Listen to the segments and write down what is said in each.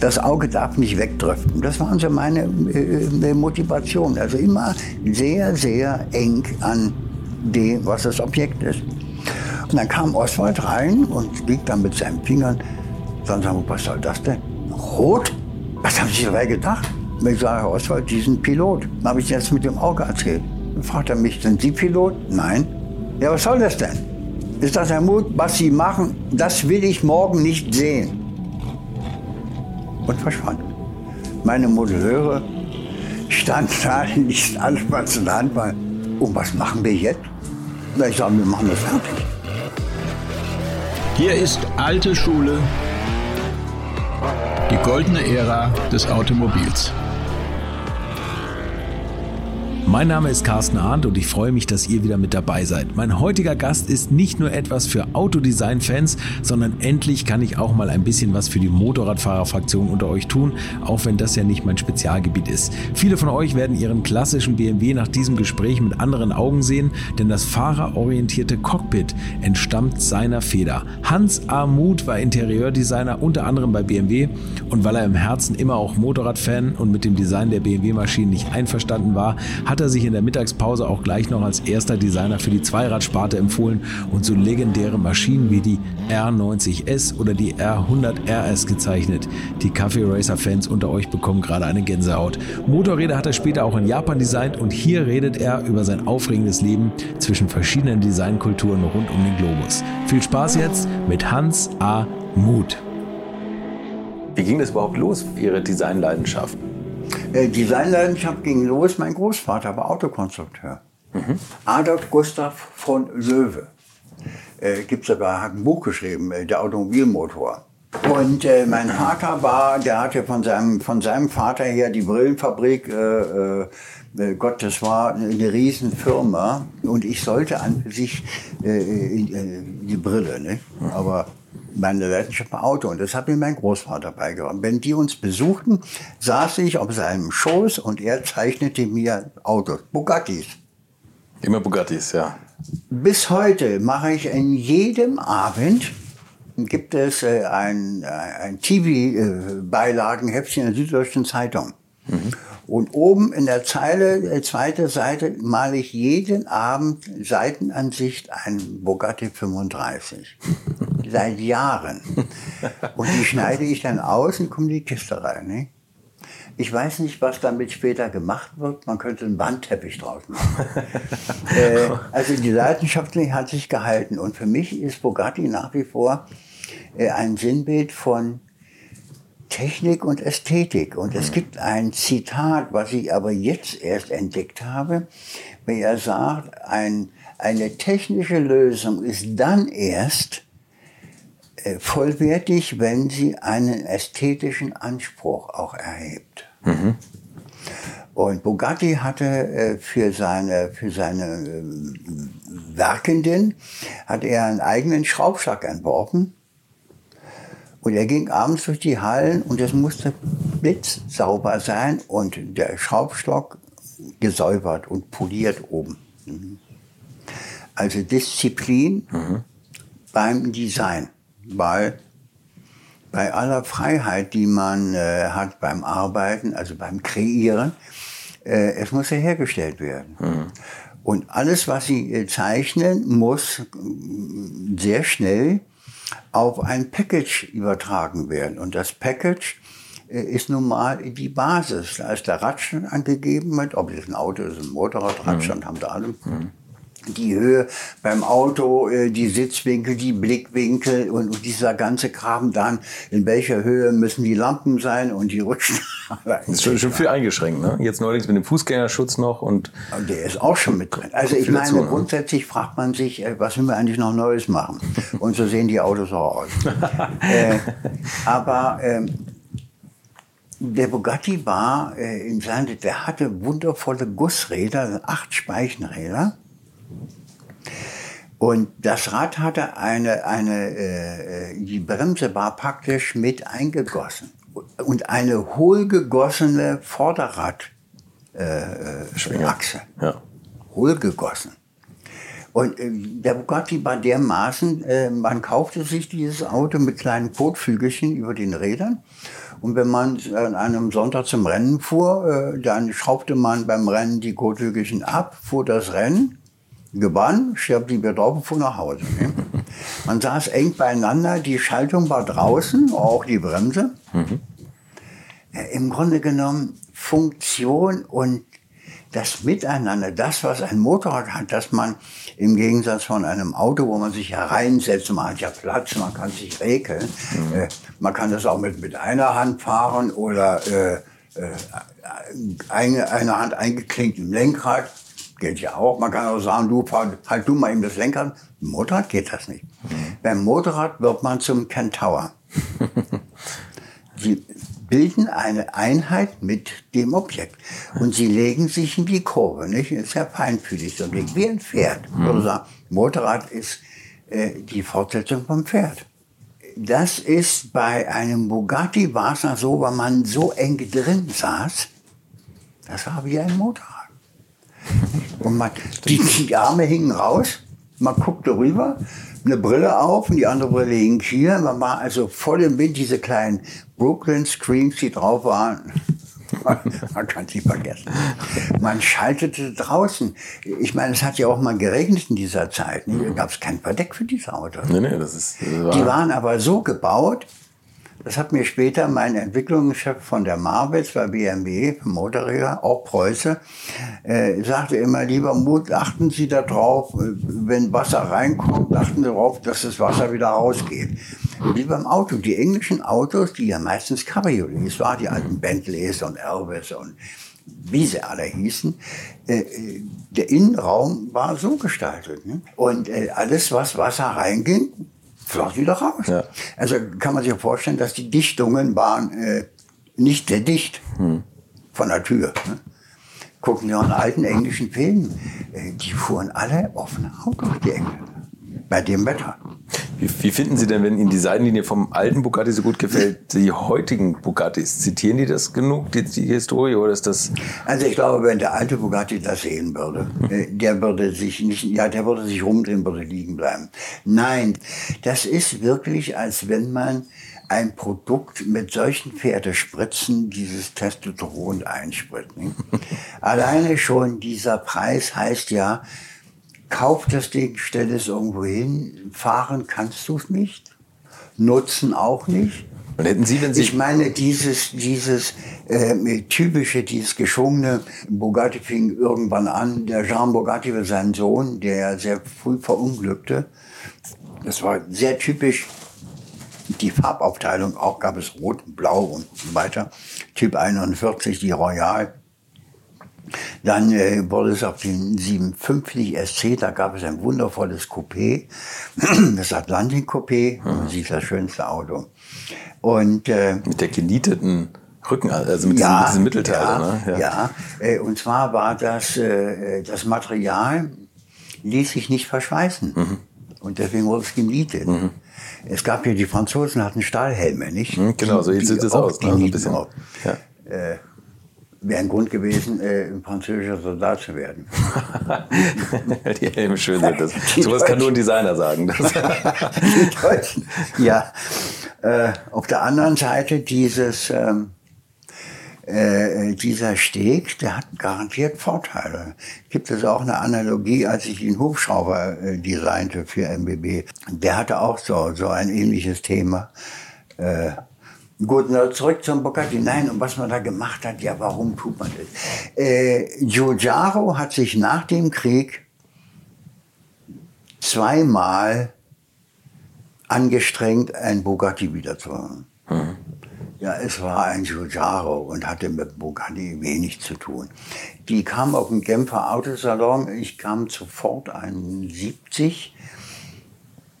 Das Auge darf nicht wegdriften. Das waren so meine äh, Motivation. Also immer sehr, sehr eng an dem, was das Objekt ist. Und dann kam Oswald rein und liegt dann mit seinen Fingern. Dann sagen wir, was soll das denn? Rot? Was haben Sie dabei gedacht? Und ich sage, Oswald, Sie sind Pilot. Dann habe ich jetzt mit dem Auge erzählt. Dann fragt er mich, sind Sie Pilot? Nein. Ja, was soll das denn? Ist das Herr Mut, was Sie machen, das will ich morgen nicht sehen. Und verschwand. Meine Modelleure standen da, in der Hand war. Und was machen wir jetzt? Na, ich sage, wir machen das fertig. Hier ist alte Schule, die goldene Ära des Automobils. Mein Name ist Carsten Arndt und ich freue mich, dass ihr wieder mit dabei seid. Mein heutiger Gast ist nicht nur etwas für Autodesign-Fans, sondern endlich kann ich auch mal ein bisschen was für die Motorradfahrerfraktion unter euch tun, auch wenn das ja nicht mein Spezialgebiet ist. Viele von euch werden ihren klassischen BMW nach diesem Gespräch mit anderen Augen sehen, denn das fahrerorientierte Cockpit entstammt seiner Feder. Hans A. War Interieurdesigner unter anderem bei BMW und weil er im Herzen immer auch Motorradfan und mit dem Design der BMW-Maschinen nicht einverstanden war, hat hat er sich in der Mittagspause auch gleich noch als erster Designer für die Zweiradsparte empfohlen und so legendäre Maschinen wie die R90S oder die R100 RS gezeichnet. Die Kaffee Racer Fans unter euch bekommen gerade eine Gänsehaut. Motorräder hat er später auch in Japan designt und hier redet er über sein aufregendes Leben zwischen verschiedenen Designkulturen rund um den Globus. Viel Spaß jetzt mit Hans A. Muth. Wie ging das überhaupt los, Ihre Designleidenschaft? Äh, Designleidenschaft ging los. Mein Großvater war Autokonstrukteur. Mhm. Adolf Gustav von Löwe. Äh, Gibt sogar, hat ein Buch geschrieben, äh, der Automobilmotor. Und äh, mein Vater war, der hatte von seinem, von seinem Vater her die Brillenfabrik. Äh, äh, äh Gott, das war eine Riesenfirma. Und ich sollte an sich äh, die Brille, ne? aber meine Leidenschaft war Auto und das hat mir mein Großvater beigebracht. Wenn die uns besuchten, saß ich auf seinem Schoß und er zeichnete mir Autos, Bugattis. Immer Bugattis, ja. Bis heute mache ich in jedem Abend gibt es äh, ein, äh, ein TV-Beilagenheftchen in der Süddeutschen Zeitung. Mhm. Und oben in der Zeile, äh, zweite Seite, male ich jeden Abend Seitenansicht ein Bugatti 35. Seit Jahren. Und die schneide ich dann aus und komme in die Kiste rein. Ne? Ich weiß nicht, was damit später gemacht wird. Man könnte einen Wandteppich draus machen. äh, also die Leidenschaft hat sich gehalten. Und für mich ist Bugatti nach wie vor äh, ein Sinnbild von Technik und Ästhetik. Und es gibt ein Zitat, was ich aber jetzt erst entdeckt habe, wie er sagt, ein, eine technische Lösung ist dann erst äh, vollwertig, wenn sie einen ästhetischen Anspruch auch erhebt. Mhm. Und Bugatti hatte äh, für seine, für seine äh, Werkenden, hat er einen eigenen Schraubstock entworfen, und er ging abends durch die Hallen und es musste blitzsauber sein und der Schraubstock gesäubert und poliert oben. Mhm. Also Disziplin mhm. beim Design, weil bei aller Freiheit, die man äh, hat beim Arbeiten, also beim Kreieren, äh, es muss ja hergestellt werden. Mhm. Und alles, was Sie äh, zeichnen, muss äh, sehr schnell auf ein Package übertragen werden. Und das Package äh, ist nun mal die Basis. Da ist der Radstand angegeben mit, ob es ein Auto ist, ein Motorrad, Radstand mhm. haben da alle. Mhm die Höhe beim Auto, äh, die Sitzwinkel, die Blickwinkel und, und dieser ganze Kram dann, in welcher Höhe müssen die Lampen sein und die Rutschen. Das ist schon, schon viel eingeschränkt, ne? Jetzt neuerdings mit dem Fußgängerschutz noch und. Der ist auch schon mit drin. Also ich meine, ne? grundsätzlich fragt man sich, äh, was will man eigentlich noch Neues machen? Und so sehen die Autos auch aus. äh, aber ähm, der Bugatti war äh, in seinem, der hatte wundervolle Gussräder, acht Speichenräder. Und das Rad hatte eine, eine äh, äh, die Bremse war praktisch mit eingegossen und eine hohlgegossene Vorderradachse. Äh, äh. Ja. Hohlgegossen. Und äh, der Bugatti war dermaßen, äh, man kaufte sich dieses Auto mit kleinen Kotflügelchen über den Rädern. Und wenn man an einem Sonntag zum Rennen fuhr, äh, dann schraubte man beim Rennen die Kotflügelchen ab, fuhr das Rennen, gewann, stirbt die und fuhr nach Hause. Ne? Man saß eng beieinander, die Schaltung war draußen, auch die Bremse. Mhm. Im Grunde genommen Funktion und das Miteinander, das, was ein Motorrad hat, dass man im Gegensatz von einem Auto, wo man sich hereinsetzt, man hat ja Platz, man kann sich regeln, mhm. äh, man kann das auch mit, mit einer Hand fahren oder äh, äh, eine, eine Hand eingeklinkt im Lenkrad, gilt ja auch. Man kann auch sagen, du fahr, halt du mal eben das Lenkrad. Im Motorrad geht das nicht. Mhm. Beim Motorrad wird man zum Kentaur. Sie bilden eine Einheit mit dem Objekt. Und sie legen sich in die Kurve, nicht? Ist ja feinfühlig, so wie ein Pferd. Würde sagen, Motorrad ist äh, die Fortsetzung vom Pferd. Das ist bei einem Bugatti war es so, weil man so eng drin saß, das war wie ein Motorrad. Und man, die, die Arme hingen raus, man guckte rüber, eine Brille auf und die andere Brille hing hier. Man war also voll im Wind, diese kleinen Brooklyn Screens, die drauf waren. Man kann sie vergessen. Man schaltete draußen. Ich meine, es hat ja auch mal geregnet in dieser Zeit. Da gab es kein Verdeck für diese Autos. Nee, nee, das ist, das war die waren aber so gebaut, das hat mir später mein Entwicklungschef von der Marvels bei BMW, Motorräder, auch Preuße, äh, sagte immer, lieber Mut, achten Sie darauf, äh, wenn Wasser reinkommt, achten Sie darauf, dass das Wasser wieder rausgeht. Wie beim Auto. Die englischen Autos, die ja meistens Cabriolets waren, die alten Bentleys und Elvis und wie sie alle hießen, äh, äh, der Innenraum war so gestaltet. Ne? Und äh, alles, was Wasser reinging, floss wieder raus. Ja. Also kann man sich vorstellen, dass die Dichtungen waren äh, nicht sehr dicht hm. von der Tür. Ne? Gucken Sie an alten englischen Filmen, äh, die fuhren alle offene Autos, die Engländer, bei dem Wetter. Wie, wie, finden Sie denn, wenn Ihnen die Seitenlinie vom alten Bugatti so gut gefällt, die heutigen Bugattis? Zitieren die das genug, die, die Historie, oder ist das? Also ich glaube, wenn der alte Bugatti das sehen würde, äh, der würde sich nicht, ja, der würde sich rumdrehen, würde liegen bleiben. Nein, das ist wirklich, als wenn man ein Produkt mit solchen Pferdespritzen dieses Testosteron einspritzt. Alleine schon dieser Preis heißt ja, kauf das Ding, stell es irgendwo hin. Fahren kannst du es nicht. Nutzen auch nicht. Und hätten Sie, wenn Sie ich meine, dieses, dieses äh, typische, dieses geschwungene, Bugatti fing irgendwann an, der Jean Bugatti war sein Sohn, der sehr früh verunglückte. Das war sehr typisch. Die Farbaufteilung auch gab es Rot, Blau und so weiter. Typ 41, die Royal. Dann äh, wurde es auf den 750 SC, da gab es ein wundervolles Coupé, das Atlantik Coupé, mhm. das ist das schönste Auto. Und, äh, mit der genieteten Rücken, also mit ja, diesem, Mittelteil. Ja, ne? ja. ja. Äh, und zwar war das, äh, das Material ließ sich nicht verschweißen. Mhm. Und deswegen wurde es genietet. Mhm. Es gab ja, die Franzosen hatten Stahlhelme, nicht? Mhm, genau, so sieht es aus. Ne? ein bisschen. Ja. Äh, wäre ein Grund gewesen, äh, ein französischer Soldat zu werden. die Helme schön sind das. Sowas kann nur ein Designer sagen. die Deutschen. Ja. Äh, auf der anderen Seite dieses, ähm, äh, dieser Steg, der hat garantiert Vorteile. Gibt es auch eine Analogie, als ich den Hubschrauber äh, designte für MBB. Der hatte auch so, so ein ähnliches Thema. Äh, Gut, na, zurück zum Bugatti. Nein, und was man da gemacht hat, ja, warum tut man das? Äh, Giugiaro hat sich nach dem Krieg zweimal angestrengt, ein Bugatti wiederzuholen. Mhm. Ja, es war ein Giugiaro und hatte mit Bugatti wenig zu tun. Die kam auf den Genfer Autosalon. Ich kam sofort 71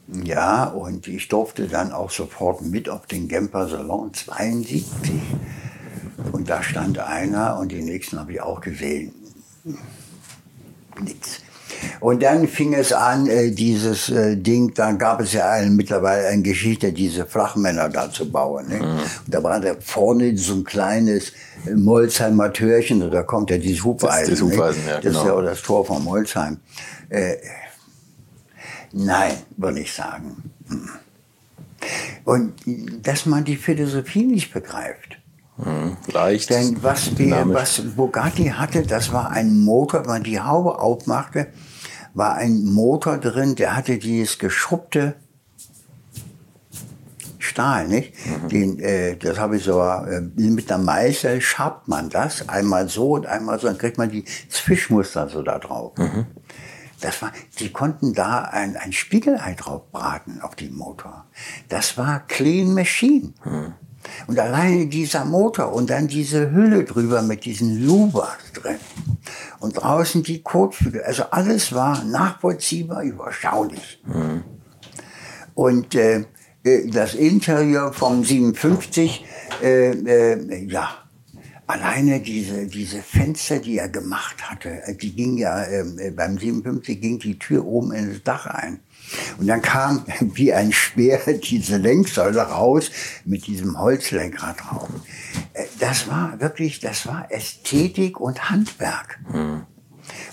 ja, und ich durfte dann auch sofort mit auf den Gemper Salon 72. Und da stand einer und den nächsten habe ich auch gesehen. Nix. Und dann fing es an, äh, dieses äh, Ding, dann gab es ja ein, mittlerweile eine Geschichte, diese Flachmänner da zu bauen. Ne? Mhm. Und da war da vorne so ein kleines äh, Molzheimer Türchen, da kommt ja dieses Hufeisen. Das, das, Hufeisen, ja, das genau. ist ja auch das Tor von Molzheim. Äh, Nein, würde ich sagen. Hm. Und dass man die Philosophie nicht begreift. Hm, leicht. Denn was, wir, was Bugatti hatte, das war ein Motor, wenn man die Haube aufmachte, war ein Motor drin, der hatte dieses geschuppte Stahl, nicht? Mhm. Den, äh, das habe ich so, äh, mit einer Meißel schabt man das, einmal so und einmal so, dann kriegt man die Zwischmuster so da drauf. Mhm. Das war, die konnten da ein, ein Spiegelei drauf braten auf den Motor. Das war Clean Machine. Mhm. Und alleine dieser Motor und dann diese Hülle drüber mit diesen Lubas drin. Und draußen die Kotflügel. Also alles war nachvollziehbar, überschaulich. Mhm. Und äh, äh das Interieur vom 57, äh, äh, ja, alleine diese, diese Fenster, die er gemacht hatte, äh, die ging ja, ähm, äh, beim 57 ging die Tür oben ins Dach ein. Und dann kam wie ein Speer diese Lenksäule raus mit diesem Holzlenkrad drauf. Äh, das war wirklich, das war Ästhetik und Handwerk. Hm.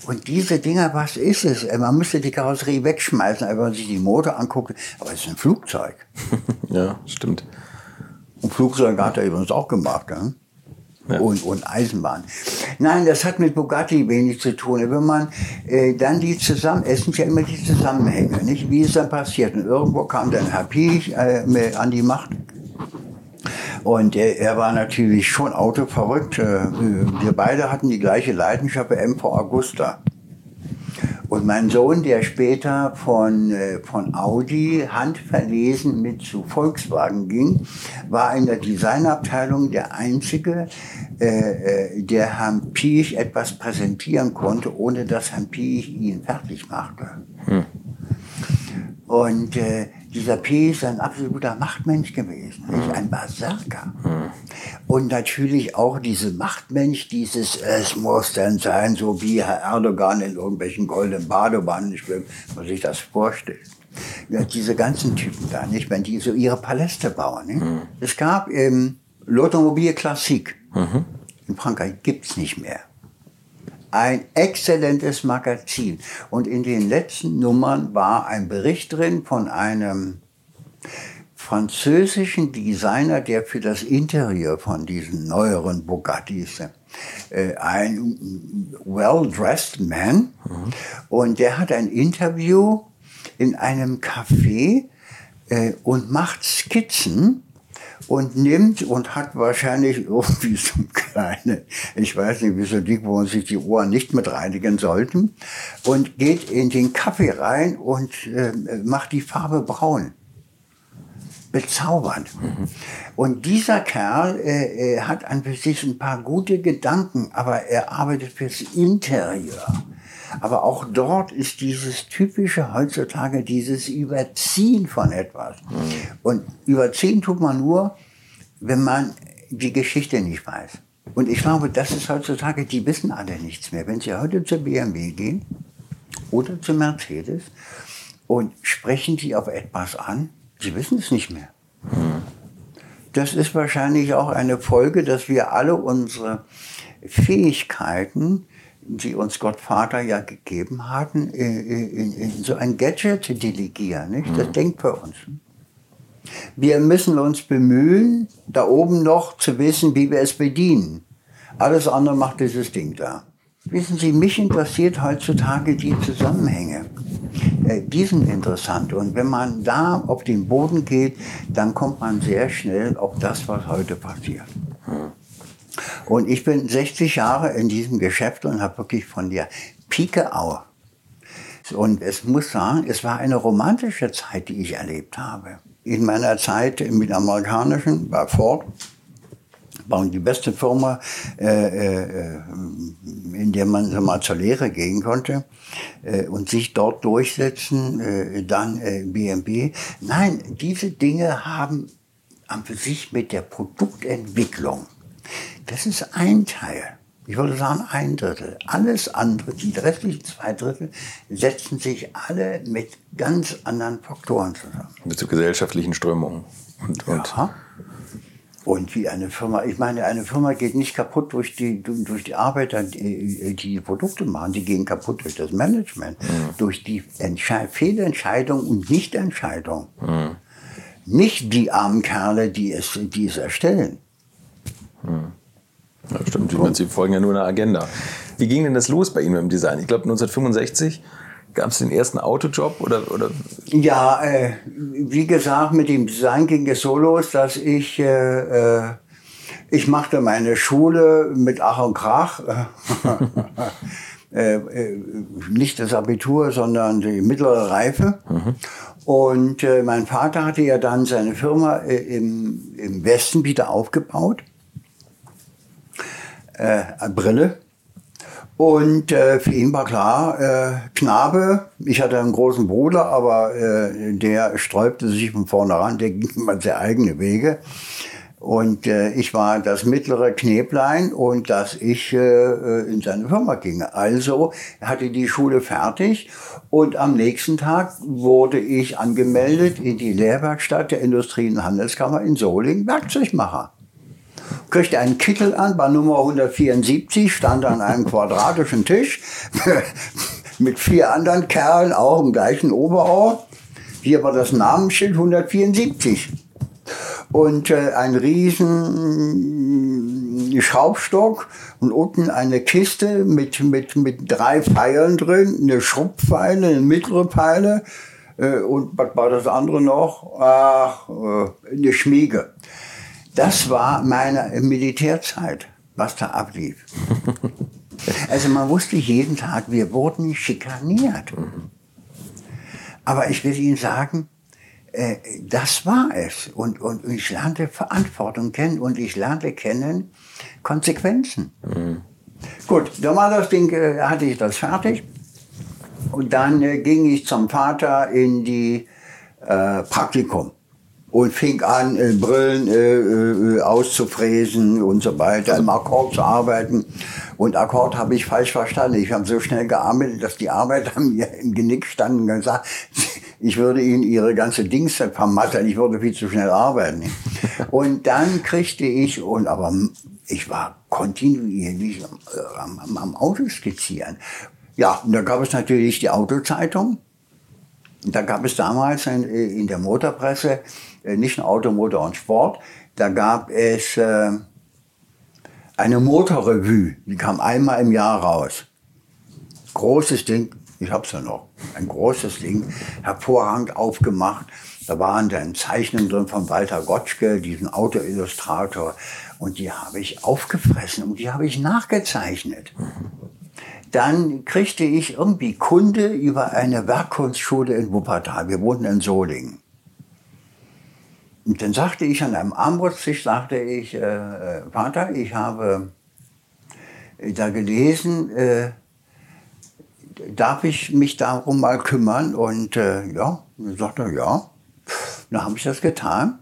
Und diese Dinger, was ist es? Äh, man müsste die Karosserie wegschmeißen, wenn man sich die Motor anguckt. Aber es ist ein Flugzeug. ja, stimmt. Und Flugzeug hat er übrigens auch gemacht. Ne? Ja. und, und Eisenbahn. Nein, das hat mit Bugatti wenig zu tun. Wenn man äh, dann die zusammen, es sind ja immer die Zusammenhänge, nicht? Wie ist dann passiert? Und irgendwo kam dann Herr Piech äh, an die Macht. Und er, er war natürlich schon autoverrückt. Äh, wir beide hatten die gleiche Leidenschaft bei MV Augusta. Und mein Sohn, der später von, äh, von Audi handverlesen mit zu Volkswagen ging, war in der Designabteilung der Einzige, äh, äh, der Herrn Piech etwas präsentieren konnte, ohne dass Herrn Piech ihn fertig machte. Hm. Und äh, dieser P ist ein absoluter Machtmensch gewesen, nicht? ein Berserker. Und natürlich auch diese Machtmensch, dieses, es muss denn sein, so wie Herr Erdogan in irgendwelchen goldenen Badewannen schwimmt, man sich das vorstellt. Ja, diese ganzen Typen da, nicht, wenn die so ihre Paläste bauen. Nicht? Mhm. Es gab im L'Automobile Classique mhm. in Frankreich, gibt's nicht mehr ein exzellentes Magazin. Und in den letzten Nummern war ein Bericht drin von einem französischen Designer, der für das Interieur von diesen neueren Bugattis äh, ein well-dressed man. Mhm. Und der hat ein Interview in einem Café äh, und macht Skizzen und nimmt und hat wahrscheinlich irgendwie so kleine, ich weiß nicht, wie so dick, wo man sich die Ohren nicht mit reinigen sollten, und geht in den Kaffee rein und äh, macht die Farbe braun. Bezaubernd. Mhm. Und dieser Kerl äh, hat an sich ein paar gute Gedanken, aber er arbeitet fürs Interieur. Aber auch dort ist dieses typische heutzutage, dieses Überziehen von etwas. Mhm. Und überziehen tut man nur, wenn man die Geschichte nicht weiß. Und ich glaube, das ist heutzutage, die wissen alle nichts mehr. Wenn Sie heute zur BMW gehen oder zu Mercedes und sprechen Sie auf etwas an, Sie wissen es nicht mehr. Mhm. Das ist wahrscheinlich auch eine Folge, dass wir alle unsere Fähigkeiten die uns Gott Vater ja gegeben hatten, in, in so ein Gadget delegieren. Nicht? Das mhm. denkt für uns. Wir müssen uns bemühen, da oben noch zu wissen, wie wir es bedienen. Alles andere macht dieses Ding da. Wissen Sie, mich interessiert heutzutage die Zusammenhänge. Äh, die sind interessant. Und wenn man da auf den Boden geht, dann kommt man sehr schnell auf das, was heute passiert. Hm. Und ich bin 60 Jahre in diesem Geschäft und habe wirklich von der Pike auf. Und es muss sagen, es war eine romantische Zeit, die ich erlebt habe. In meiner Zeit mit amerikanischen, bei Ford, war die beste Firma, äh, äh, in der man so mal zur Lehre gehen konnte äh, und sich dort durchsetzen, äh, dann äh, BMW. Nein, diese Dinge haben an sich mit der Produktentwicklung das ist ein Teil. Ich würde sagen ein Drittel. Alles andere, die restlichen zwei Drittel, setzen sich alle mit ganz anderen Faktoren zusammen. Mit so gesellschaftlichen Strömungen. Und, und ja. Und wie eine Firma, ich meine, eine Firma geht nicht kaputt durch die, durch die Arbeiter, die die Produkte machen, die gehen kaputt durch das Management, mhm. durch die Entsche Fehlentscheidung und Nichtentscheidung. Mhm. Nicht die armen Kerle, die es, die es erstellen. Mhm. Ja, stimmt, meine, sie folgen ja nur einer Agenda. Wie ging denn das los bei Ihnen im Design? Ich glaube 1965 Gab es den ersten Autojob oder? oder? Ja, äh, wie gesagt, mit dem Design ging es so los, dass ich äh, äh, ich machte meine Schule mit Ach und Krach. äh, äh, nicht das Abitur, sondern die mittlere Reife. Mhm. Und mein Vater hatte ja dann seine Firma im, im Westen wieder aufgebaut. Äh, Brille. Und äh, für ihn war klar, äh, Knabe, ich hatte einen großen Bruder, aber äh, der sträubte sich von vornherein, der ging immer sehr eigene Wege. Und äh, ich war das mittlere Knäblein und dass ich äh, in seine Firma ging. Also hatte die Schule fertig und am nächsten Tag wurde ich angemeldet in die Lehrwerkstatt der Industrie- und Handelskammer in Solingen, Werkzeugmacher kriegte einen Kittel an, bei Nummer 174, stand an einem quadratischen Tisch mit vier anderen Kerlen, auch im gleichen Oberort. Hier war das Namensschild 174. Und äh, ein riesen Schraubstock und unten eine Kiste mit, mit, mit drei Pfeilen drin, eine Schrubbpfeile, eine mittlere Pfeile äh, und was war das andere noch? Ach, äh, eine Schmiege. Das war meine Militärzeit, was da ablief. Also man wusste jeden Tag, wir wurden schikaniert. Aber ich will Ihnen sagen, äh, das war es. Und, und ich lernte Verantwortung kennen und ich lernte kennen Konsequenzen. Mhm. Gut, da war das Ding, äh, hatte ich das fertig. Und dann äh, ging ich zum Vater in die äh, Praktikum und fing an, äh, Brillen äh, äh, auszufräsen und so weiter, im Akkord zu arbeiten. Und Akkord habe ich falsch verstanden. Ich habe so schnell gearbeitet, dass die Arbeiter mir im Genick standen und gesagt, ich würde ihnen ihre ganze Dings vermattern, ich würde viel zu schnell arbeiten. Und dann kriegte ich, und aber ich war kontinuierlich am, am, am Auto skizzieren. Ja, und da gab es natürlich die Autozeitung. Da gab es damals in, in der Motorpresse äh, nicht nur Auto, Motor und Sport. Da gab es äh, eine Motorrevue, die kam einmal im Jahr raus. Großes Ding, ich hab's ja noch, ein großes Ding, hervorragend aufgemacht. Da waren dann Zeichnungen drin von Walter Gottschke, diesen Autoillustrator. Und die habe ich aufgefressen und die habe ich nachgezeichnet. Dann kriegte ich irgendwie Kunde über eine Werkkunstschule in Wuppertal. Wir wohnten in Solingen. Und dann sagte ich an einem Armbrusttisch, sagte ich, äh, äh, Vater, ich habe äh, da gelesen, äh, darf ich mich darum mal kümmern? Und äh, ja, dann sagte er, ja. Dann habe ich das getan.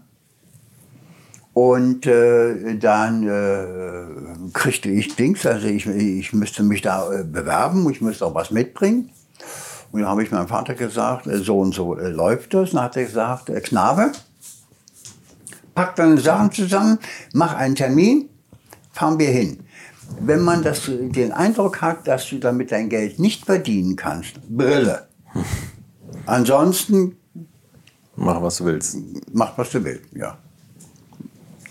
Und äh, dann äh, kriegte ich Dings, also ich, ich müsste mich da äh, bewerben, ich müsste auch was mitbringen. Und dann habe ich meinem Vater gesagt, so und so läuft das. Und dann hat er gesagt, Knabe, pack deine Sachen zusammen, mach einen Termin, fahren wir hin. Wenn man das, den Eindruck hat, dass du damit dein Geld nicht verdienen kannst, Brille. Ansonsten. Mach, was du willst. Mach, was du willst, ja.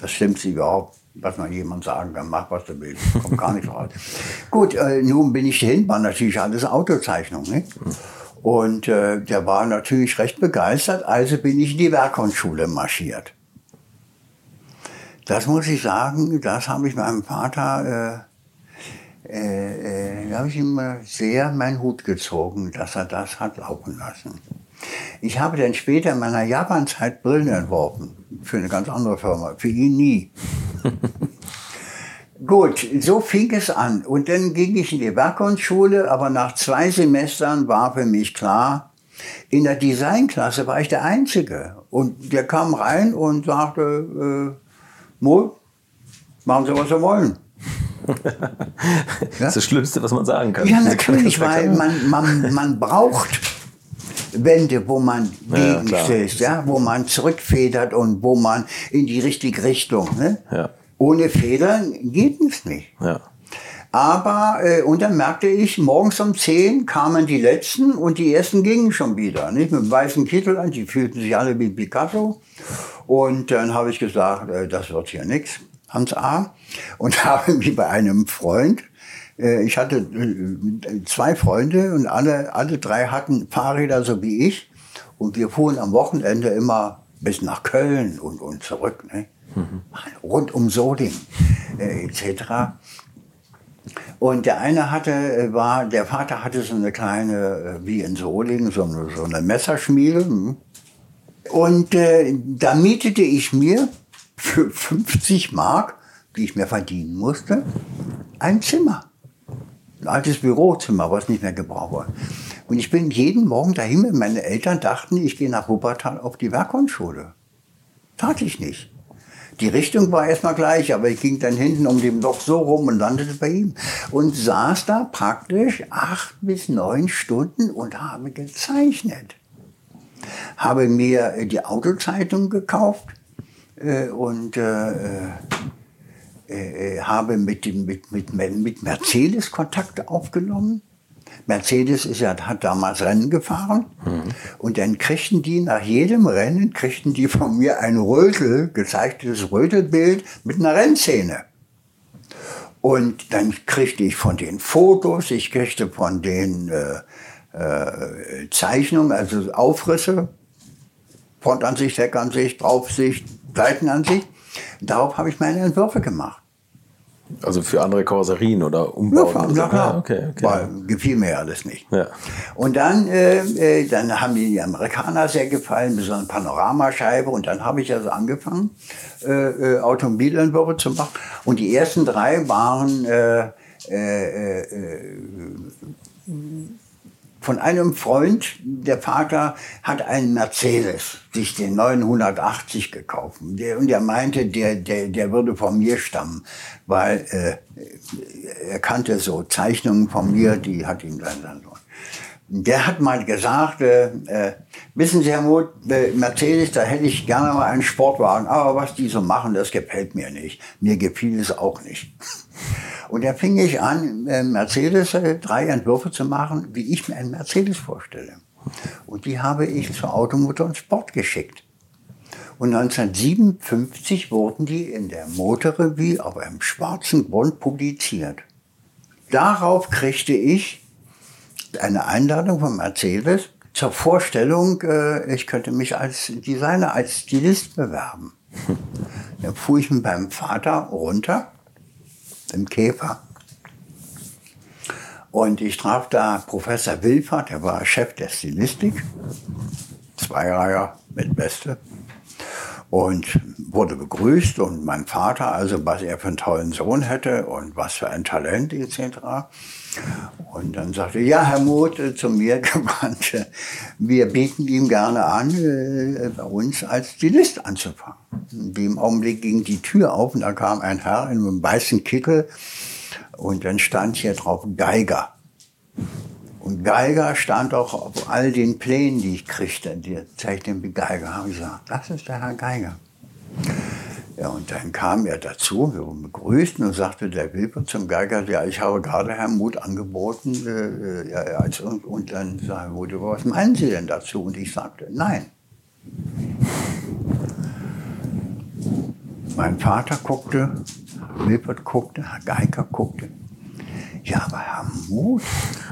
Das stimmt sie überhaupt, was man jemand sagen kann. Mach, was du willst. Kommt gar nicht raus. Gut, äh, nun bin ich hin, war natürlich alles Autozeichnung. Ne? Und äh, der war natürlich recht begeistert, also bin ich in die Werkkunstschule marschiert. Das muss ich sagen, das habe ich meinem Vater, äh, äh, äh, da habe ich ihm sehr meinen Hut gezogen, dass er das hat laufen lassen. Ich habe dann später in meiner Japanzeit Brillen entworfen, für eine ganz andere Firma, für ihn nie. Gut, so fing es an. Und dann ging ich in die Werkkunstschule, aber nach zwei Semestern war für mich klar, in der Designklasse war ich der Einzige. Und der kam rein und sagte, Mol, machen Sie, was Sie wollen. das ist das Schlimmste, was man sagen kann. Ja, natürlich, weil man, man, man braucht Wände, wo man Ja, gegenstößt, ja, wo man zurückfedert und wo man in die richtige Richtung. Ne? Ja. Ohne Federn geht es nicht. Ja. Aber, äh, und dann merkte ich, morgens um 10 kamen die Letzten und die Ersten gingen schon wieder. Nicht? Mit dem weißen Kittel an, die fühlten sich alle wie Picasso. Und dann habe ich gesagt, äh, das wird hier nichts, Hans A. Und habe mich bei einem Freund, äh, ich hatte äh, zwei Freunde und alle, alle drei hatten Fahrräder so wie ich. Und wir fuhren am Wochenende immer bis nach Köln und, und zurück. Ne? Rund um Solingen äh, etc. Und der eine hatte, war, der Vater hatte so eine kleine, wie in Solingen, so eine, so eine Messerschmiede. Und äh, da mietete ich mir für 50 Mark, die ich mir verdienen musste, ein Zimmer. Ein altes Bürozimmer, was nicht mehr gebraucht wurde. Und ich bin jeden Morgen dahin, und meine Eltern dachten, ich gehe nach Wuppertal auf die Werkgrundschule. Tat ich nicht. Die Richtung war erstmal gleich, aber ich ging dann hinten um dem Loch so rum und landete bei ihm. Und saß da praktisch acht bis neun Stunden und habe gezeichnet. Habe mir die Autozeitung gekauft äh, und äh, äh, äh, habe mit, mit, mit, mit Mercedes Kontakt aufgenommen. Mercedes ist ja, hat damals Rennen gefahren und dann kriegten die nach jedem Rennen kriegten die von mir ein Rötel, gezeichnetes Rötelbild mit einer Rennszene. Und dann kriegte ich von den Fotos, ich kriegte von den äh, äh, Zeichnungen, also Aufrisse, Frontansicht, Heckansicht, Draufsicht, Seitenansicht. Darauf habe ich meine Entwürfe gemacht. Also für andere Karosserien oder Ja, Umbauten? so. na klar. Ja, okay, okay. Weil gefiel mir ja alles nicht. Ja. Und dann, äh, äh, dann haben mir die Amerikaner sehr gefallen, mit so einer Panoramascheibe. Und dann habe ich also angefangen, äh, äh, Automobilentwürfe zu machen. Und die ersten drei waren äh, äh, äh, von einem Freund, der Vater hat einen Mercedes, sich den 980 gekauft. Der, und der meinte, der, der, der würde von mir stammen, weil äh, er kannte so Zeichnungen von mir, die hat ihm dann dann so. Der hat mal gesagt, äh, äh, wissen Sie, Herr Muth, äh, Mercedes, da hätte ich gerne mal einen Sportwagen, aber was die so machen, das gefällt mir nicht. Mir gefiel es auch nicht. Und da fing ich an, äh, Mercedes äh, drei Entwürfe zu machen, wie ich mir einen Mercedes vorstelle. Und die habe ich zu Automotor und Sport geschickt. Und 1957 wurden die in der Motorrevue auf einem schwarzen Grund publiziert. Darauf kriegte ich eine Einladung von Mercedes zur Vorstellung, äh, ich könnte mich als Designer, als Stilist bewerben. Da fuhr ich mit meinem Vater runter im Käfer. Und ich traf da Professor Wilfert, der war Chef der Stilistik, Zweireiher mit Weste. Und wurde begrüßt und mein Vater, also was er für einen tollen Sohn hätte und was für ein Talent etc. Und dann sagte er, ja, Herr Muth, äh, zu mir gewandt, äh, wir bieten ihm gerne an, äh, bei uns als Stilist anzufangen. In dem Augenblick ging die Tür auf und da kam ein Herr in einem weißen Kittel und dann stand hier drauf Geiger. Und Geiger stand auch auf all den Plänen, die ich kriegte. Der zeichnete wie Geiger. Habe ich gesagt, das ist der Herr Geiger. Ja, und dann kam er dazu, wir wurden begrüßt und sagte der Wilper zum Geiger, ja, ich habe gerade Herrn Muth angeboten. Äh, ja, ja, als, und, und dann sagte Muth, was meinen Sie denn dazu? Und ich sagte, nein. Mein Vater guckte, Wilpert guckte, Herr Geiger guckte. Ja, aber Herr Muth,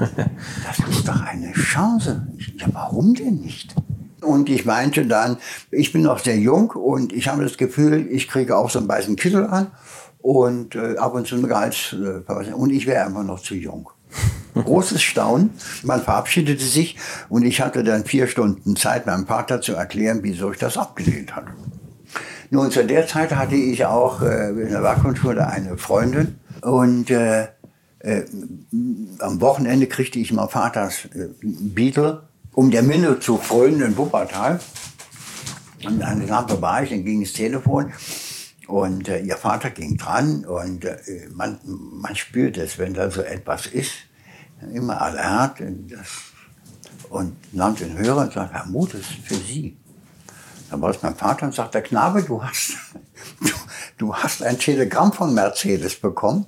das ist doch eine Chance. Ja, warum denn nicht? Und ich meinte dann, ich bin noch sehr jung und ich habe das Gefühl, ich kriege auch so einen weißen Kittel an und äh, ab und zu eine Gehalts äh, und ich wäre einfach noch zu jung. Großes Staunen. Man verabschiedete sich und ich hatte dann vier Stunden Zeit, meinem Vater zu erklären, wieso ich das abgelehnt hatte. Nun, zu der Zeit hatte ich auch äh, in der Werkgrundschule eine Freundin und äh, äh, am Wochenende kriegte ich mal Vaters äh, Beetle, um der Minne zu frönen in Wuppertal. Und dann Lampe war ich, dann ging das Telefon und äh, ihr Vater ging dran und äh, man, man spürt es, wenn da so etwas ist, immer alert. Das, und nahm den Hörer und sagte, Herr Muth, das ist für Sie. Dann war es mein Vater und sagte, Knabe, du hast, du, du hast ein Telegramm von Mercedes bekommen.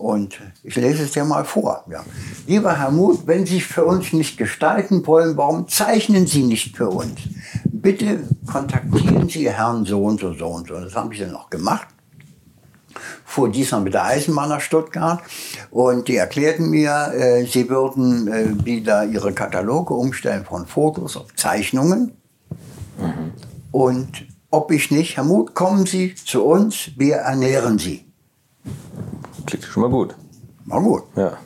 Und ich lese es dir mal vor. Ja. Lieber Herr Muth, wenn Sie für uns nicht gestalten wollen, warum zeichnen Sie nicht für uns? Bitte kontaktieren Sie Herrn so und so, so und so. Das habe ich dann noch gemacht. Fuhr diesmal mit der Eisenbahn nach Stuttgart und die erklärten mir, äh, sie würden äh, wieder ihre Kataloge umstellen von Fotos auf Zeichnungen. Mhm. Und ob ich nicht, Herr Muth, kommen Sie zu uns, wir ernähren Sie. Klingt schon mal gut. War gut. Ja.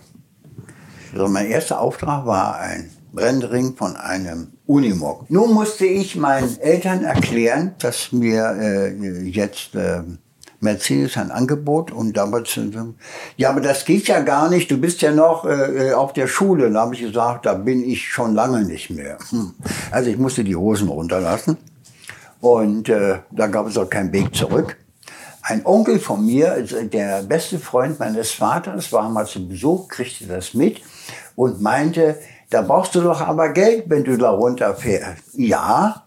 Also mein erster Auftrag war ein Rendering von einem Unimog. Nun musste ich meinen Eltern erklären, dass mir äh, jetzt äh, Mercedes ein Angebot und damals, ja, aber das geht ja gar nicht, du bist ja noch äh, auf der Schule. Da habe ich gesagt, da bin ich schon lange nicht mehr. Hm. Also ich musste die Hosen runterlassen und äh, da gab es auch keinen Weg zurück. Ein Onkel von mir, also der beste Freund meines Vaters, war mal zu Besuch, kriegte das mit und meinte, da brauchst du doch aber Geld, wenn du da runterfährst. Ja.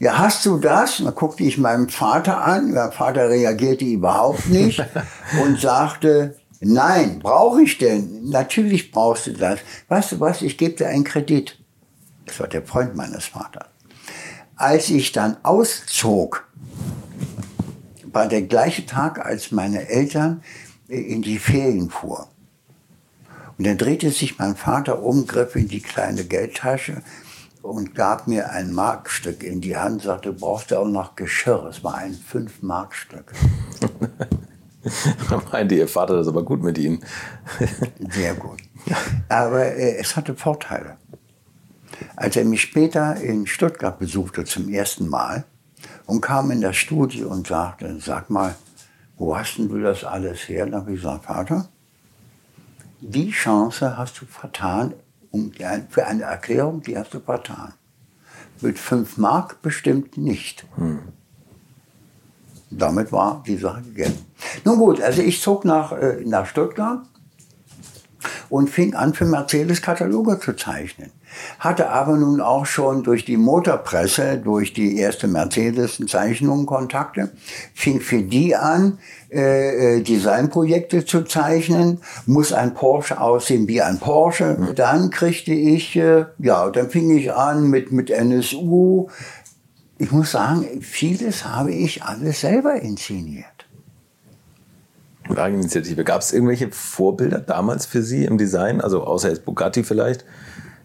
Ja, hast du das? dann guckte ich meinen Vater an. Mein Vater reagierte überhaupt nicht und sagte, nein, brauche ich denn? Natürlich brauchst du das. Weißt du was, ich gebe dir einen Kredit. Das war der Freund meines Vaters. Als ich dann auszog, war der gleiche Tag, als meine Eltern in die Ferien fuhren. Und dann drehte sich mein Vater um, griff in die kleine Geldtasche und gab mir ein Markstück in die Hand, sagte, brauchst du auch noch Geschirr? Es war ein Fünf-Markstück. da meinte Ihr Vater das aber gut mit Ihnen. Sehr gut. Aber äh, es hatte Vorteile. Als er mich später in Stuttgart besuchte zum ersten Mal, und kam in das Studio und sagte, sag mal, wo hast denn du das alles her? Dann habe ich gesagt, Vater, die Chance hast du vertan, um, für eine Erklärung, die hast du vertan. Mit fünf Mark bestimmt nicht. Hm. Damit war die Sache gegessen. Nun gut, also ich zog nach, äh, nach Stuttgart und fing an, für Mercedes Kataloge zu zeichnen hatte aber nun auch schon durch die Motorpresse, durch die erste Mercedes-Zeichnung Kontakte, fing für die an, äh, äh, Designprojekte zu zeichnen, muss ein Porsche aussehen wie ein Porsche. Mhm. Dann kriegte ich, äh, ja, dann fing ich an mit, mit NSU. Ich muss sagen, vieles habe ich alles selber inszeniert. Eigeninitiative. Gab es irgendwelche Vorbilder damals für Sie im Design? Also außer jetzt Bugatti vielleicht?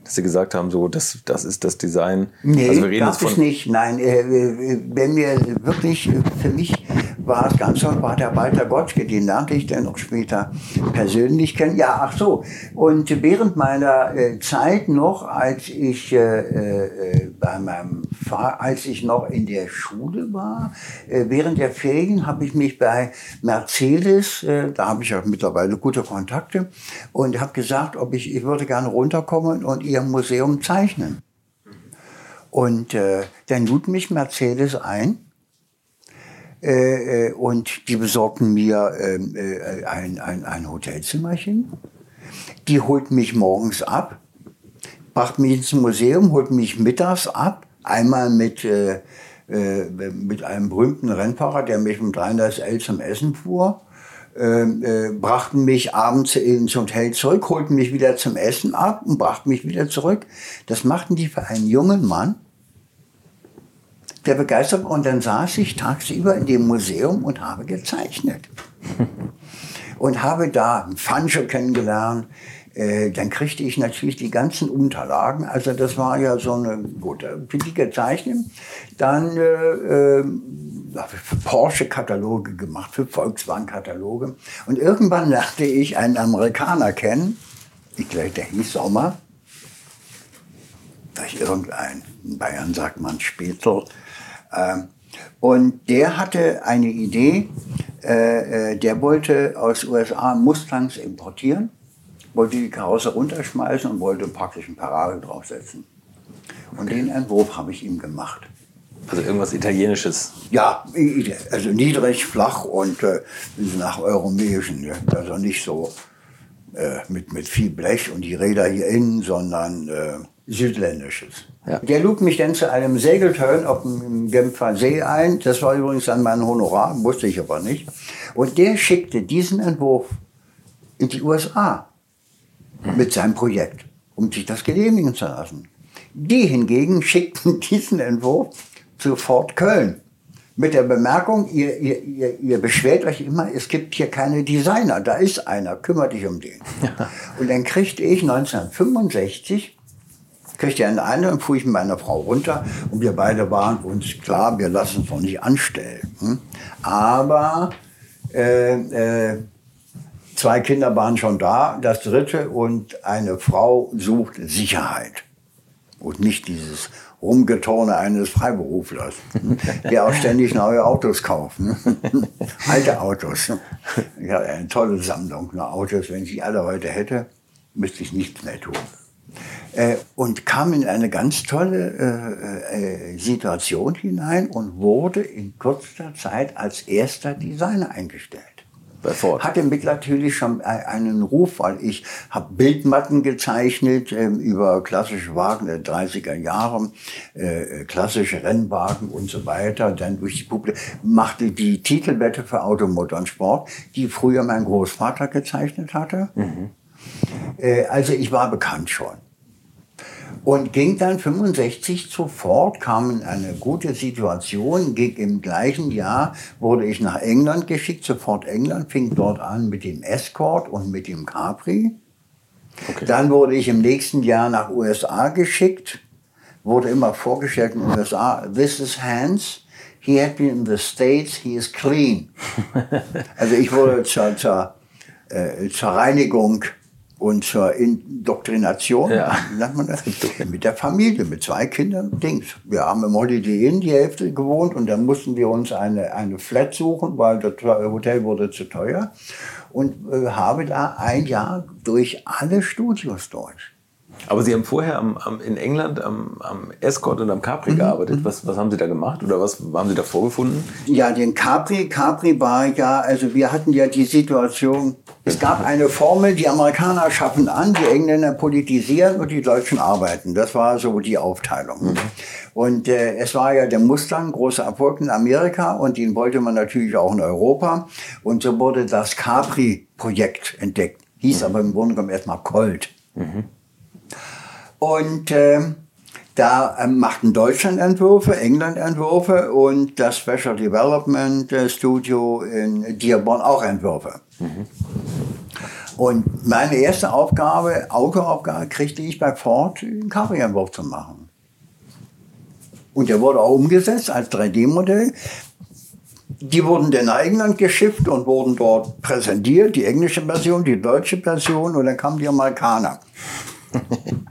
Dass Sie gesagt haben, so, das, das ist das Design? Nee, also wir reden gab es nicht. Nein, äh, äh, wenn mir wirklich, äh, für mich war es ganz toll, war der Walter Gottschke, den lernte ich dann noch später persönlich kennen. Ja, ach so. Und während meiner äh, Zeit noch, als ich äh, äh, bei meinem Fahr als ich noch in der Schule war, äh, während der Ferien habe ich mich bei Mercedes, äh, da habe ich auch mittlerweile gute Kontakte, und habe gesagt, ob ich, ich würde gerne runterkommen und ihr Museum zeichnen. Und äh, dann lud mich Mercedes ein äh, äh, und die besorgten mir ähm, äh, ein, ein, ein Hotelzimmerchen. Die holten mich morgens ab, brachten mich ins Museum, holten mich mittags ab, einmal mit, äh, äh, mit einem berühmten Rennfahrer, der mich um 33 L zum Essen fuhr. Ähm, äh, brachten mich abends ins Hotel zurück, holten mich wieder zum Essen ab und brachten mich wieder zurück. Das machten die für einen jungen Mann, der begeistert und dann saß ich tagsüber in dem Museum und habe gezeichnet. und habe da Fansche kennengelernt. Äh, dann kriegte ich natürlich die ganzen Unterlagen. Also das war ja so eine gute, billige Zeichnung. Dann äh, äh, für Porsche-Kataloge gemacht, für Volkswagen-Kataloge. Und irgendwann lernte ich einen Amerikaner kennen. Ich glaube, der hieß Sommer. Vielleicht irgendein, in Bayern sagt man Spätel. Ähm, und der hatte eine Idee, äh, äh, der wollte aus USA Mustangs importieren, wollte die Karosse runterschmeißen und wollte praktisch ein Parade draufsetzen. Und den Entwurf habe ich ihm gemacht. Also irgendwas Italienisches? Ja, also niedrig, flach und äh, nach europäischen. Ja. Also nicht so äh, mit, mit viel Blech und die Räder hier innen, sondern äh, Südländisches. Ja. Der lud mich dann zu einem Segelturn auf dem Genfer See ein. Das war übrigens an mein Honorar, wusste ich aber nicht. Und der schickte diesen Entwurf in die USA mit seinem Projekt, um sich das genehmigen zu lassen. Die hingegen schickten diesen Entwurf zu Fort Köln. Mit der Bemerkung, ihr, ihr, ihr, ihr beschwert euch immer, es gibt hier keine Designer. Da ist einer, kümmert dich um den. Und dann kriegte ich 1965 kriegte er eine und fuhr ich mit meiner Frau runter und wir beide waren uns klar, wir lassen uns doch nicht anstellen. Hm? Aber äh, äh, zwei Kinder waren schon da, das dritte und eine Frau sucht Sicherheit und nicht dieses Rumgetorne eines Freiberuflers, der auch ständig neue Autos kauft. Ne? Alte Autos. Ich habe eine tolle Sammlung ne? Autos. Wenn ich die alle heute hätte, müsste ich nichts mehr tun. Äh, und kam in eine ganz tolle äh, äh, Situation hinein und wurde in kurzer Zeit als erster Designer eingestellt bei Ford. Hatte mit natürlich schon einen Ruf, weil ich habe Bildmatten gezeichnet äh, über klassische Wagen der 30er Jahre, äh, klassische Rennwagen und so weiter. Dann durch die Publikum machte die Titelwette für Automotor und Sport, die früher mein Großvater gezeichnet hatte. Mhm. Äh, also ich war bekannt schon und ging dann 65 zu Ford, kam in eine gute Situation, ging im gleichen Jahr, wurde ich nach England geschickt, zu Ford England, fing dort an mit dem Escort und mit dem Capri. Okay. Dann wurde ich im nächsten Jahr nach USA geschickt, wurde immer vorgestellt in den USA, this is Hans, he had been in the States, he is clean. also ich wurde zur, zur, äh, zur Reinigung und zur Indoktrination, ja. nennt man das, mit der Familie, mit zwei Kindern, Dings. Wir haben im Holiday Inn die Hälfte gewohnt und dann mussten wir uns eine, eine Flat suchen, weil das Hotel wurde zu teuer und äh, habe da ein Jahr durch alle Studios durch aber Sie haben vorher am, am, in England am, am, Escort und am Capri mhm. gearbeitet. Was, was haben Sie da gemacht oder was haben Sie da vorgefunden? Ja, den Capri, Capri war ja, also wir hatten ja die Situation, es gab eine Formel, die Amerikaner schaffen an, die Engländer politisieren und die Deutschen arbeiten. Das war so die Aufteilung. Mhm. Und äh, es war ja der Mustang, großer Erfolg in Amerika und den wollte man natürlich auch in Europa. Und so wurde das Capri-Projekt entdeckt. Hieß mhm. aber im Grunde genommen erstmal Colt. Mhm. Und äh, da äh, machten Deutschland Entwürfe, England Entwürfe und das Special Development äh, Studio in Dearborn auch Entwürfe. Mhm. Und meine erste Aufgabe, Autoaufgabe, kriegte ich bei Ford, einen Cabrio-Entwurf zu machen. Und der wurde auch umgesetzt als 3D-Modell. Die wurden dann nach England geschifft und wurden dort präsentiert, die englische Version, die deutsche Version und dann kamen die Amerikaner.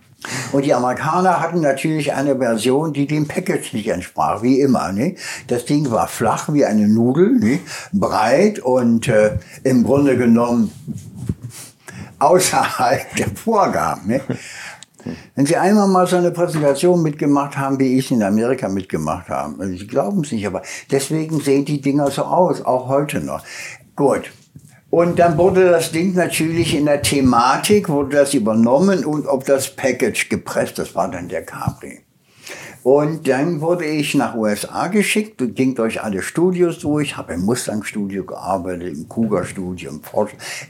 Und die Amerikaner hatten natürlich eine Version, die dem Package nicht entsprach, wie immer. Ne? Das Ding war flach wie eine Nudel, ne? breit und äh, im Grunde genommen außerhalb der Vorgaben. Ne? Wenn Sie einmal mal so eine Präsentation mitgemacht haben, wie ich in Amerika mitgemacht habe, Sie glauben es nicht, aber deswegen sehen die Dinger so aus, auch heute noch. Gut, und dann wurde das Ding natürlich in der Thematik, wurde das übernommen und auf das Package gepresst. Das war dann der Capri. Und dann wurde ich nach USA geschickt und ging durch alle Studios durch, habe im Mustang-Studio gearbeitet, im Cougar-Studio, im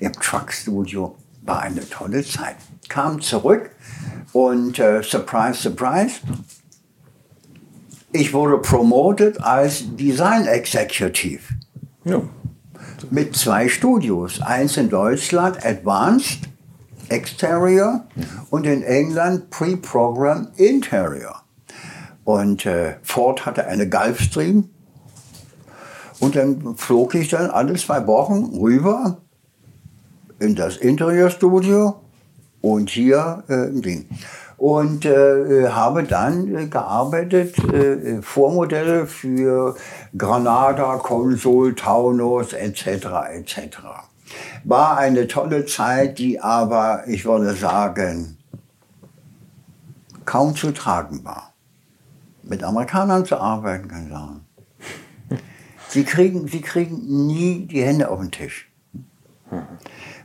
im Truck-Studio. War eine tolle Zeit. Kam zurück und äh, surprise, surprise, ich wurde promoted als Design Executive. Ja mit zwei Studios. Eins in Deutschland, Advanced Exterior und in England Pre-Program Interior. Und äh, Ford hatte eine Gulfstream. Und dann flog ich dann alle zwei Wochen rüber in das Interieurstudio und hier äh, im Ding und äh, habe dann äh, gearbeitet, äh, Vormodelle für Granada, Consul, Taunus etc. etc. War eine tolle Zeit, die aber, ich würde sagen, kaum zu tragen war. Mit Amerikanern zu arbeiten, kann ich sagen. Sie kriegen, sie kriegen nie die Hände auf den Tisch.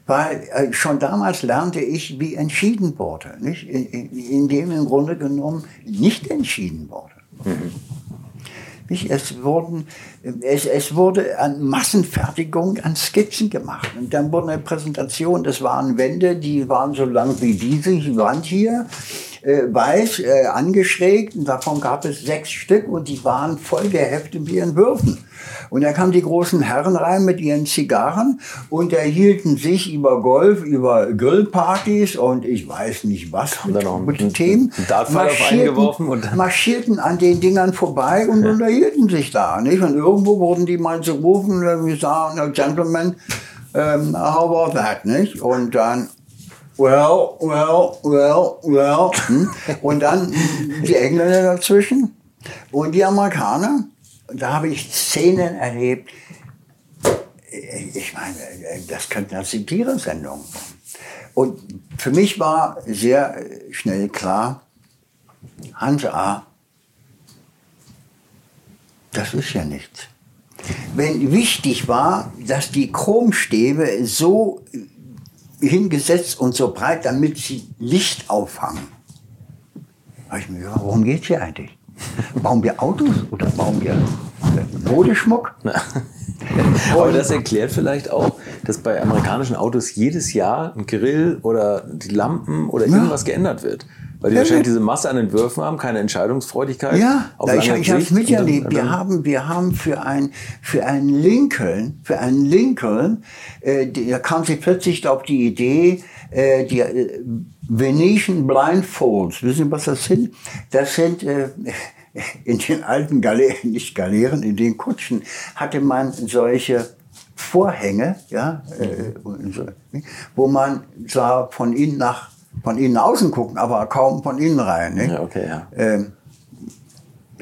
Weil äh, schon damals lernte ich, wie entschieden wurde, nicht? In, in, indem im Grunde genommen nicht entschieden wurde. Mhm. Es, wurden, es, es wurde an Massenfertigung an Skizzen gemacht. Und dann wurde eine Präsentation, das waren Wände, die waren so lang wie diese Wand hier äh, weiß äh, angeschrägt und davon gab es sechs Stück und die waren voll geheftet wie Entwürfen. Und dann kamen die großen Herren rein mit ihren Zigarren und erhielten sich über Golf, über Grillpartys und ich weiß nicht was mit, noch mit den Themen. Marschierten, und marschierten an den Dingern vorbei und ja. unterhielten sich da. Nicht? Und irgendwo wurden die mal zu rufen, wir sagen, Gentlemen, um, ähm, how about that? Nicht? Und dann well, well, well, well. Hm? Und dann die Engländer dazwischen und die Amerikaner. Da habe ich Szenen erlebt. Ich meine, das könnten eine Satire-Sendungen. Und für mich war sehr schnell klar, Hans A., das ist ja nichts. Wenn wichtig war, dass die Chromstäbe so hingesetzt und so breit, damit sie Licht auffangen. Da ich mir gedacht, worum geht es hier eigentlich? Bauen wir Autos oder bauen wir Modeschmuck? Aber das erklärt vielleicht auch, dass bei amerikanischen Autos jedes Jahr ein Grill oder die Lampen oder irgendwas ja. geändert wird. Weil die wahrscheinlich diese Masse an Entwürfen haben, keine Entscheidungsfreudigkeit. Ja, ich, ich habe es miterlebt. wir haben, wir haben für ein für einen Lincoln, für einen Lincoln, äh, da kam sich plötzlich auf die Idee, äh, die äh, Venetian Blindfolds. Wissen Sie, was das sind? Das sind äh, in den alten Galeeren, nicht Galeeren, in den Kutschen hatte man solche Vorhänge, ja, äh, wo man zwar von innen nach von innen außen gucken, aber kaum von innen rein. Ne? Ja, okay, ja. Ähm,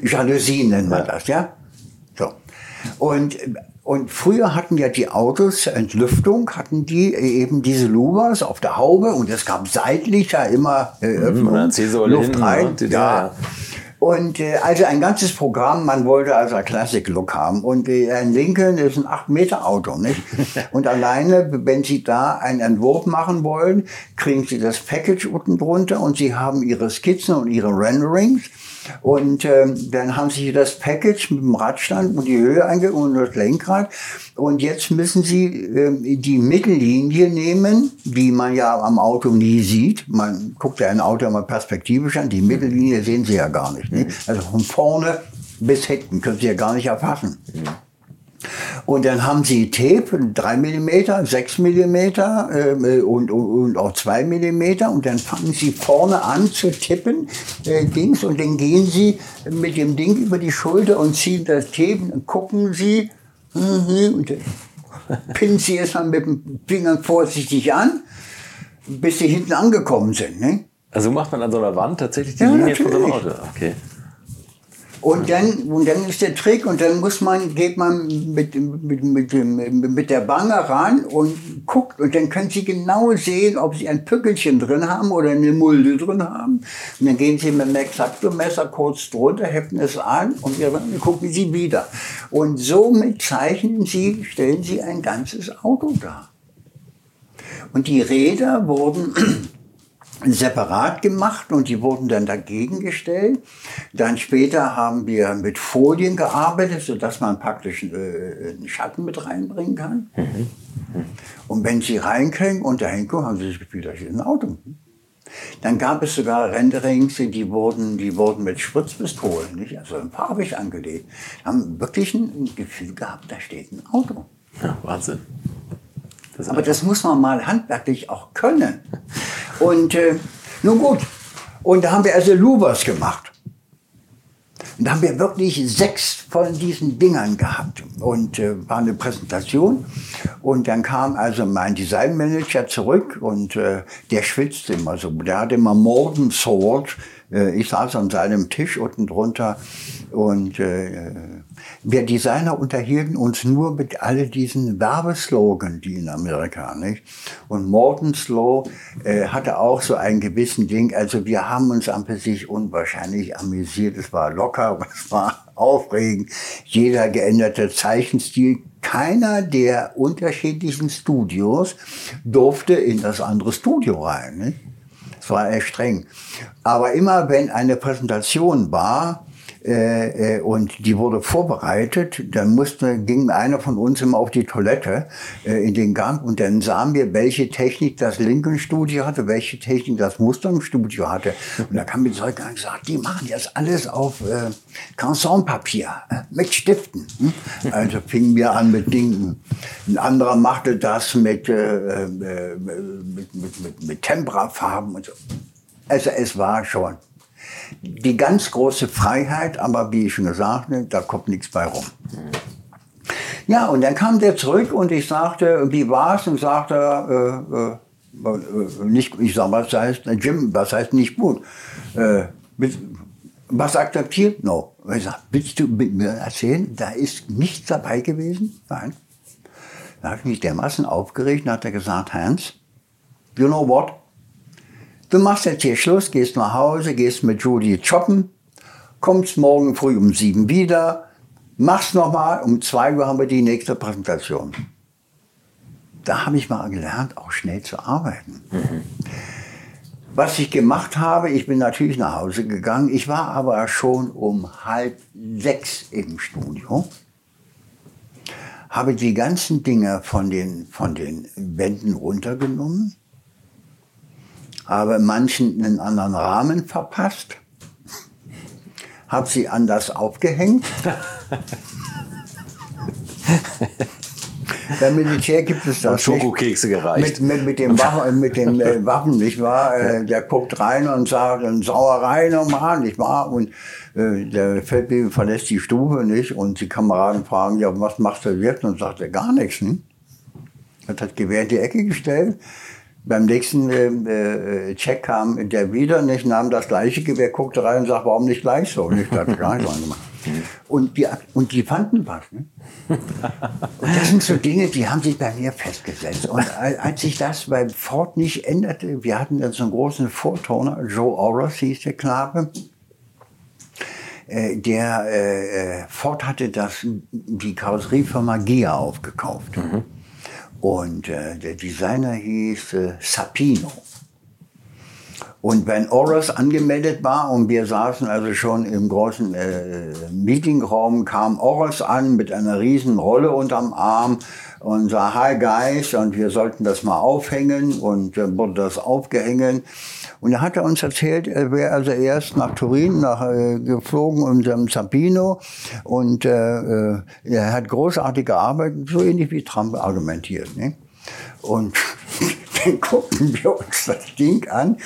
Jalousien nennt man ja. das, ja? So. Und, und früher hatten ja die Autos Entlüftung, hatten die eben diese Louvers auf der Haube und es gab seitlich ja immer äh, mhm, Luft rein. Ja, ja. Und äh, also ein ganzes Programm, man wollte also ein Classic-Look haben. Und äh, ein Lincoln ist ein 8-Meter-Auto, nicht? Und alleine, wenn Sie da einen Entwurf machen wollen, kriegen Sie das Package unten drunter und Sie haben Ihre Skizzen und Ihre Renderings. Und ähm, dann haben sie das Package mit dem Radstand und die Höhe eingegeben und das Lenkrad. Und jetzt müssen sie ähm, die Mittellinie nehmen, die man ja am Auto nie sieht. Man guckt ja ein Auto immer perspektivisch an. Die Mittellinie sehen sie ja gar nicht. Ne? Also von vorne bis hinten können sie ja gar nicht erfassen. Und dann haben sie Tape, 3 mm, 6 mm äh, und, und, auch 2 mm. Und dann fangen sie vorne an zu tippen, äh, Dings, und dann gehen sie mit dem Ding über die Schulter und ziehen das Tape und gucken sie mhm, und pinnen sie erstmal mit dem Finger vorsichtig an, bis sie hinten angekommen sind. Ne? Also macht man an so einer Wand tatsächlich die ja, Linie natürlich. von so einem Auto? Okay. Und dann, und dann ist der Trick und dann muss man, geht man mit, mit, mit, mit der Wange ran und guckt und dann können Sie genau sehen, ob Sie ein Pückelchen drin haben oder eine Mulde drin haben. Und dann gehen Sie mit dem Exaktomesser kurz drunter, heften es an und dann gucken Sie wieder. Und somit zeichnen Sie, stellen Sie ein ganzes Auto dar. Und die Räder wurden separat gemacht und die wurden dann dagegen gestellt. Dann später haben wir mit Folien gearbeitet, sodass man praktisch äh, einen Schatten mit reinbringen kann. Mhm. Und wenn sie reinkriegen und dahin kommen, haben sie das Gefühl, das ist ein Auto. Dann gab es sogar Renderings, die wurden, die wurden mit Spritzpistolen, nicht? also farbig angelegt. Haben wirklich ein Gefühl gehabt, da steht ein Auto. Ja, Wahnsinn. Das Aber das muss man mal handwerklich auch können. Und äh, nun gut, und da haben wir also Luvers gemacht. Und da haben wir wirklich sechs von diesen Dingern gehabt. Und äh, war eine Präsentation. Und dann kam also mein Designmanager zurück und äh, der schwitzte immer so. Der hatte immer Morgan Sword. Äh, ich saß an seinem Tisch unten drunter und äh, wir Designer unterhielten uns nur mit all diesen Werbeslogan, die in Amerika, nicht? Und Morton Slow äh, hatte auch so einen gewissen Ding. Also wir haben uns an sich unwahrscheinlich amüsiert. Es war locker, es war aufregend. Jeder geänderte Zeichenstil keiner der unterschiedlichen Studios durfte in das andere Studio rein. Nicht? Das war echt streng. Aber immer wenn eine Präsentation war, äh, äh, und die wurde vorbereitet. Dann musste, ging einer von uns immer auf die Toilette äh, in den Gang und dann sahen wir, welche Technik das Lincoln-Studio hatte, welche Technik das Mustang-Studio hatte. Und da kam mir Zeug und gesagt, die machen jetzt alles auf äh, Canson-Papier äh, mit Stiften. Hm? Also fingen wir an mit Dingen. Ein anderer machte das mit, äh, äh, mit, mit, mit, mit Temperafarben und so. Also es war schon die ganz große Freiheit, aber wie ich schon gesagt habe, da kommt nichts bei rum. Ja, und dann kam der zurück und ich sagte, wie war's? Und sagte, äh, äh, äh nicht, ich sag, was heißt, Jim, was heißt nicht gut? Äh, was akzeptiert noch? No. Ich sag, willst du mir erzählen, da ist nichts dabei gewesen? Nein. Da habe ich mich dermaßen aufgeregt und hat er gesagt, Hans, you know what? Du machst jetzt hier Schluss, gehst nach Hause, gehst mit Judy shoppen, kommst morgen früh um sieben wieder, machst nochmal, um zwei Uhr haben wir die nächste Präsentation. Da habe ich mal gelernt, auch schnell zu arbeiten. Mhm. Was ich gemacht habe, ich bin natürlich nach Hause gegangen, ich war aber schon um halb sechs im Studio, habe die ganzen Dinge von den, von den Wänden runtergenommen, habe manchen einen anderen Rahmen verpasst, habe sie anders aufgehängt. Beim Militär gibt es das. Schokokekse gereicht. Mit, mit, mit dem Waffen, mit den äh, Waffen, nicht wahr? Äh, der guckt rein und sagt, dann Sauerei nochmal, nicht wahr? Und äh, der Feldwebel verlässt die Stube, nicht? Und die Kameraden fragen, ja, was macht der Wirt? Und sagt er, gar nichts, nicht? Hat das Gewehr in die Ecke gestellt beim nächsten äh, äh, Check kam der wieder nicht, nahm das gleiche Gewehr, guckte rein und sagte, warum nicht gleich so? Und ich dachte, gar nicht gemacht. Und die, und die fanden was. Ne? Und das sind so Dinge, die haben sich bei mir festgesetzt. Und als sich das bei Ford nicht änderte, wir hatten dann so einen großen Vortoner, Joe Oros hieß der Knabe, äh, der äh, Ford hatte das, die Karosseriefirma Gia aufgekauft. Mhm. Und äh, der Designer hieß äh, Sapino. Und wenn Oros angemeldet war und wir saßen also schon im großen äh, Meetingraum, kam Oros an mit einer riesen Rolle unterm Arm und sah, hi guys, und wir sollten das mal aufhängen und dann wurde das aufgehängt. Und er hatte uns erzählt, er wäre also erst nach Turin nach, äh, geflogen in seinem Zapino und äh, äh, er hat großartig gearbeitet, so ähnlich wie Trump argumentiert. Ne? Und dann guckten wir uns das Ding an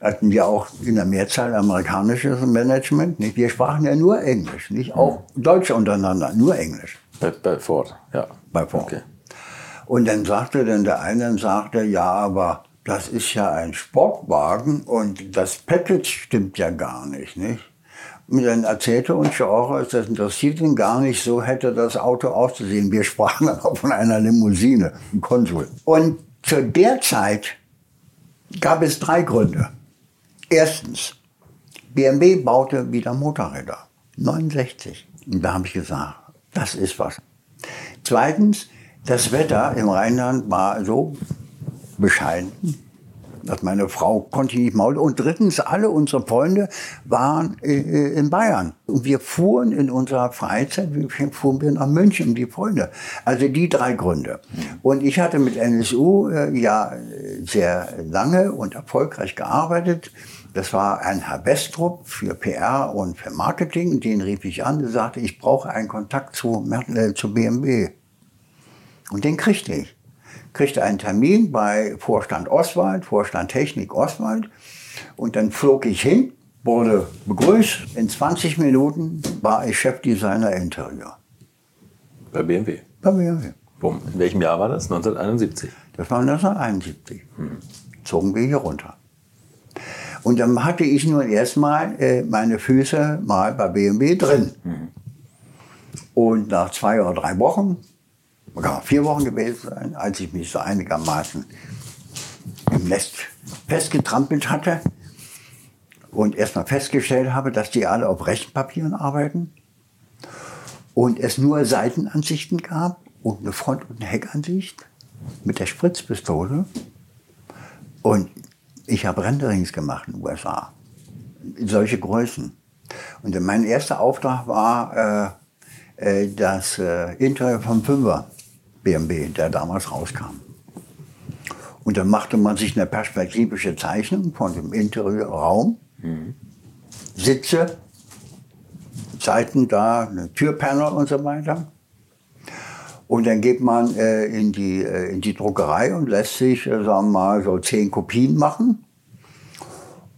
hatten wir auch in der Mehrzahl amerikanisches Management. Nicht? Wir sprachen ja nur Englisch, nicht auch Deutsche untereinander, nur Englisch. Bei, bei Ford, ja. Bei Ford. Okay. Und dann sagte dann der eine, sagte, ja, aber das ist ja ein Sportwagen und das Package stimmt ja gar nicht, nicht? Und dann erzählte uns ja auch, das interessiert ihn gar nicht, so hätte das Auto auszusehen. Wir sprachen auch von einer Limousine, ein Konsul. Und zu der Zeit gab es drei Gründe. Erstens, BMW baute wieder Motorräder. 69. Und da habe ich gesagt, das ist was. Zweitens, das Wetter im Rheinland war so bescheiden. Dass meine Frau konnte nicht maulen. Und drittens, alle unsere Freunde waren äh, äh, in Bayern. Und wir fuhren in unserer Freizeit, wir fuhren wir nach München, die Freunde. Also die drei Gründe. Und ich hatte mit NSU äh, ja sehr lange und erfolgreich gearbeitet. Das war ein Herr Westrup für PR und für Marketing. Den rief ich an und sagte, ich brauche einen Kontakt zu, äh, zu BMW. Und den kriegte ich kriegte einen Termin bei Vorstand Oswald, Vorstand Technik Oswald. Und dann flog ich hin, wurde begrüßt. In 20 Minuten war ich Chefdesigner Interieur. Bei BMW? Bei BMW. Boom. In welchem Jahr war das? 1971? Das war 1971. Hm. Zogen wir hier runter. Und dann hatte ich nun erstmal äh, meine Füße mal bei BMW drin. Mhm. Und nach zwei oder drei Wochen sogar vier Wochen gewesen sein, als ich mich so einigermaßen im Nest festgetrampelt hatte und erstmal festgestellt habe, dass die alle auf Rechenpapieren arbeiten und es nur Seitenansichten gab und eine Front- und eine Heckansicht mit der Spritzpistole. Und ich habe Renderings gemacht in den USA. Solche Größen. Und mein erster Auftrag war äh, äh, das äh, Interieur vom 5er BMW, der damals rauskam. Und dann machte man sich eine perspektivische Zeichnung von dem Interieurraum. Mhm. Sitze, Seiten da, eine Türpanel und so weiter. Und dann geht man äh, in, die, äh, in die Druckerei und lässt sich, äh, sagen wir mal, so zehn Kopien machen.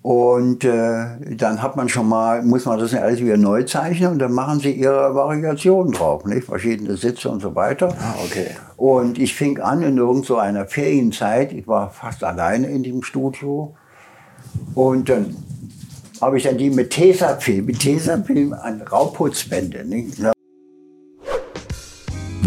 Und äh, dann hat man schon mal, muss man das alles wieder neu zeichnen und dann machen sie ihre Variationen drauf, nicht? Verschiedene Sitze und so weiter. Ah, okay. Und ich fing an in irgend so Ferienzeit, ich war fast alleine in dem Studio. Und dann habe ich dann die mit Tesafilm, mit Tesafilm an Rauputzbände. Nicht?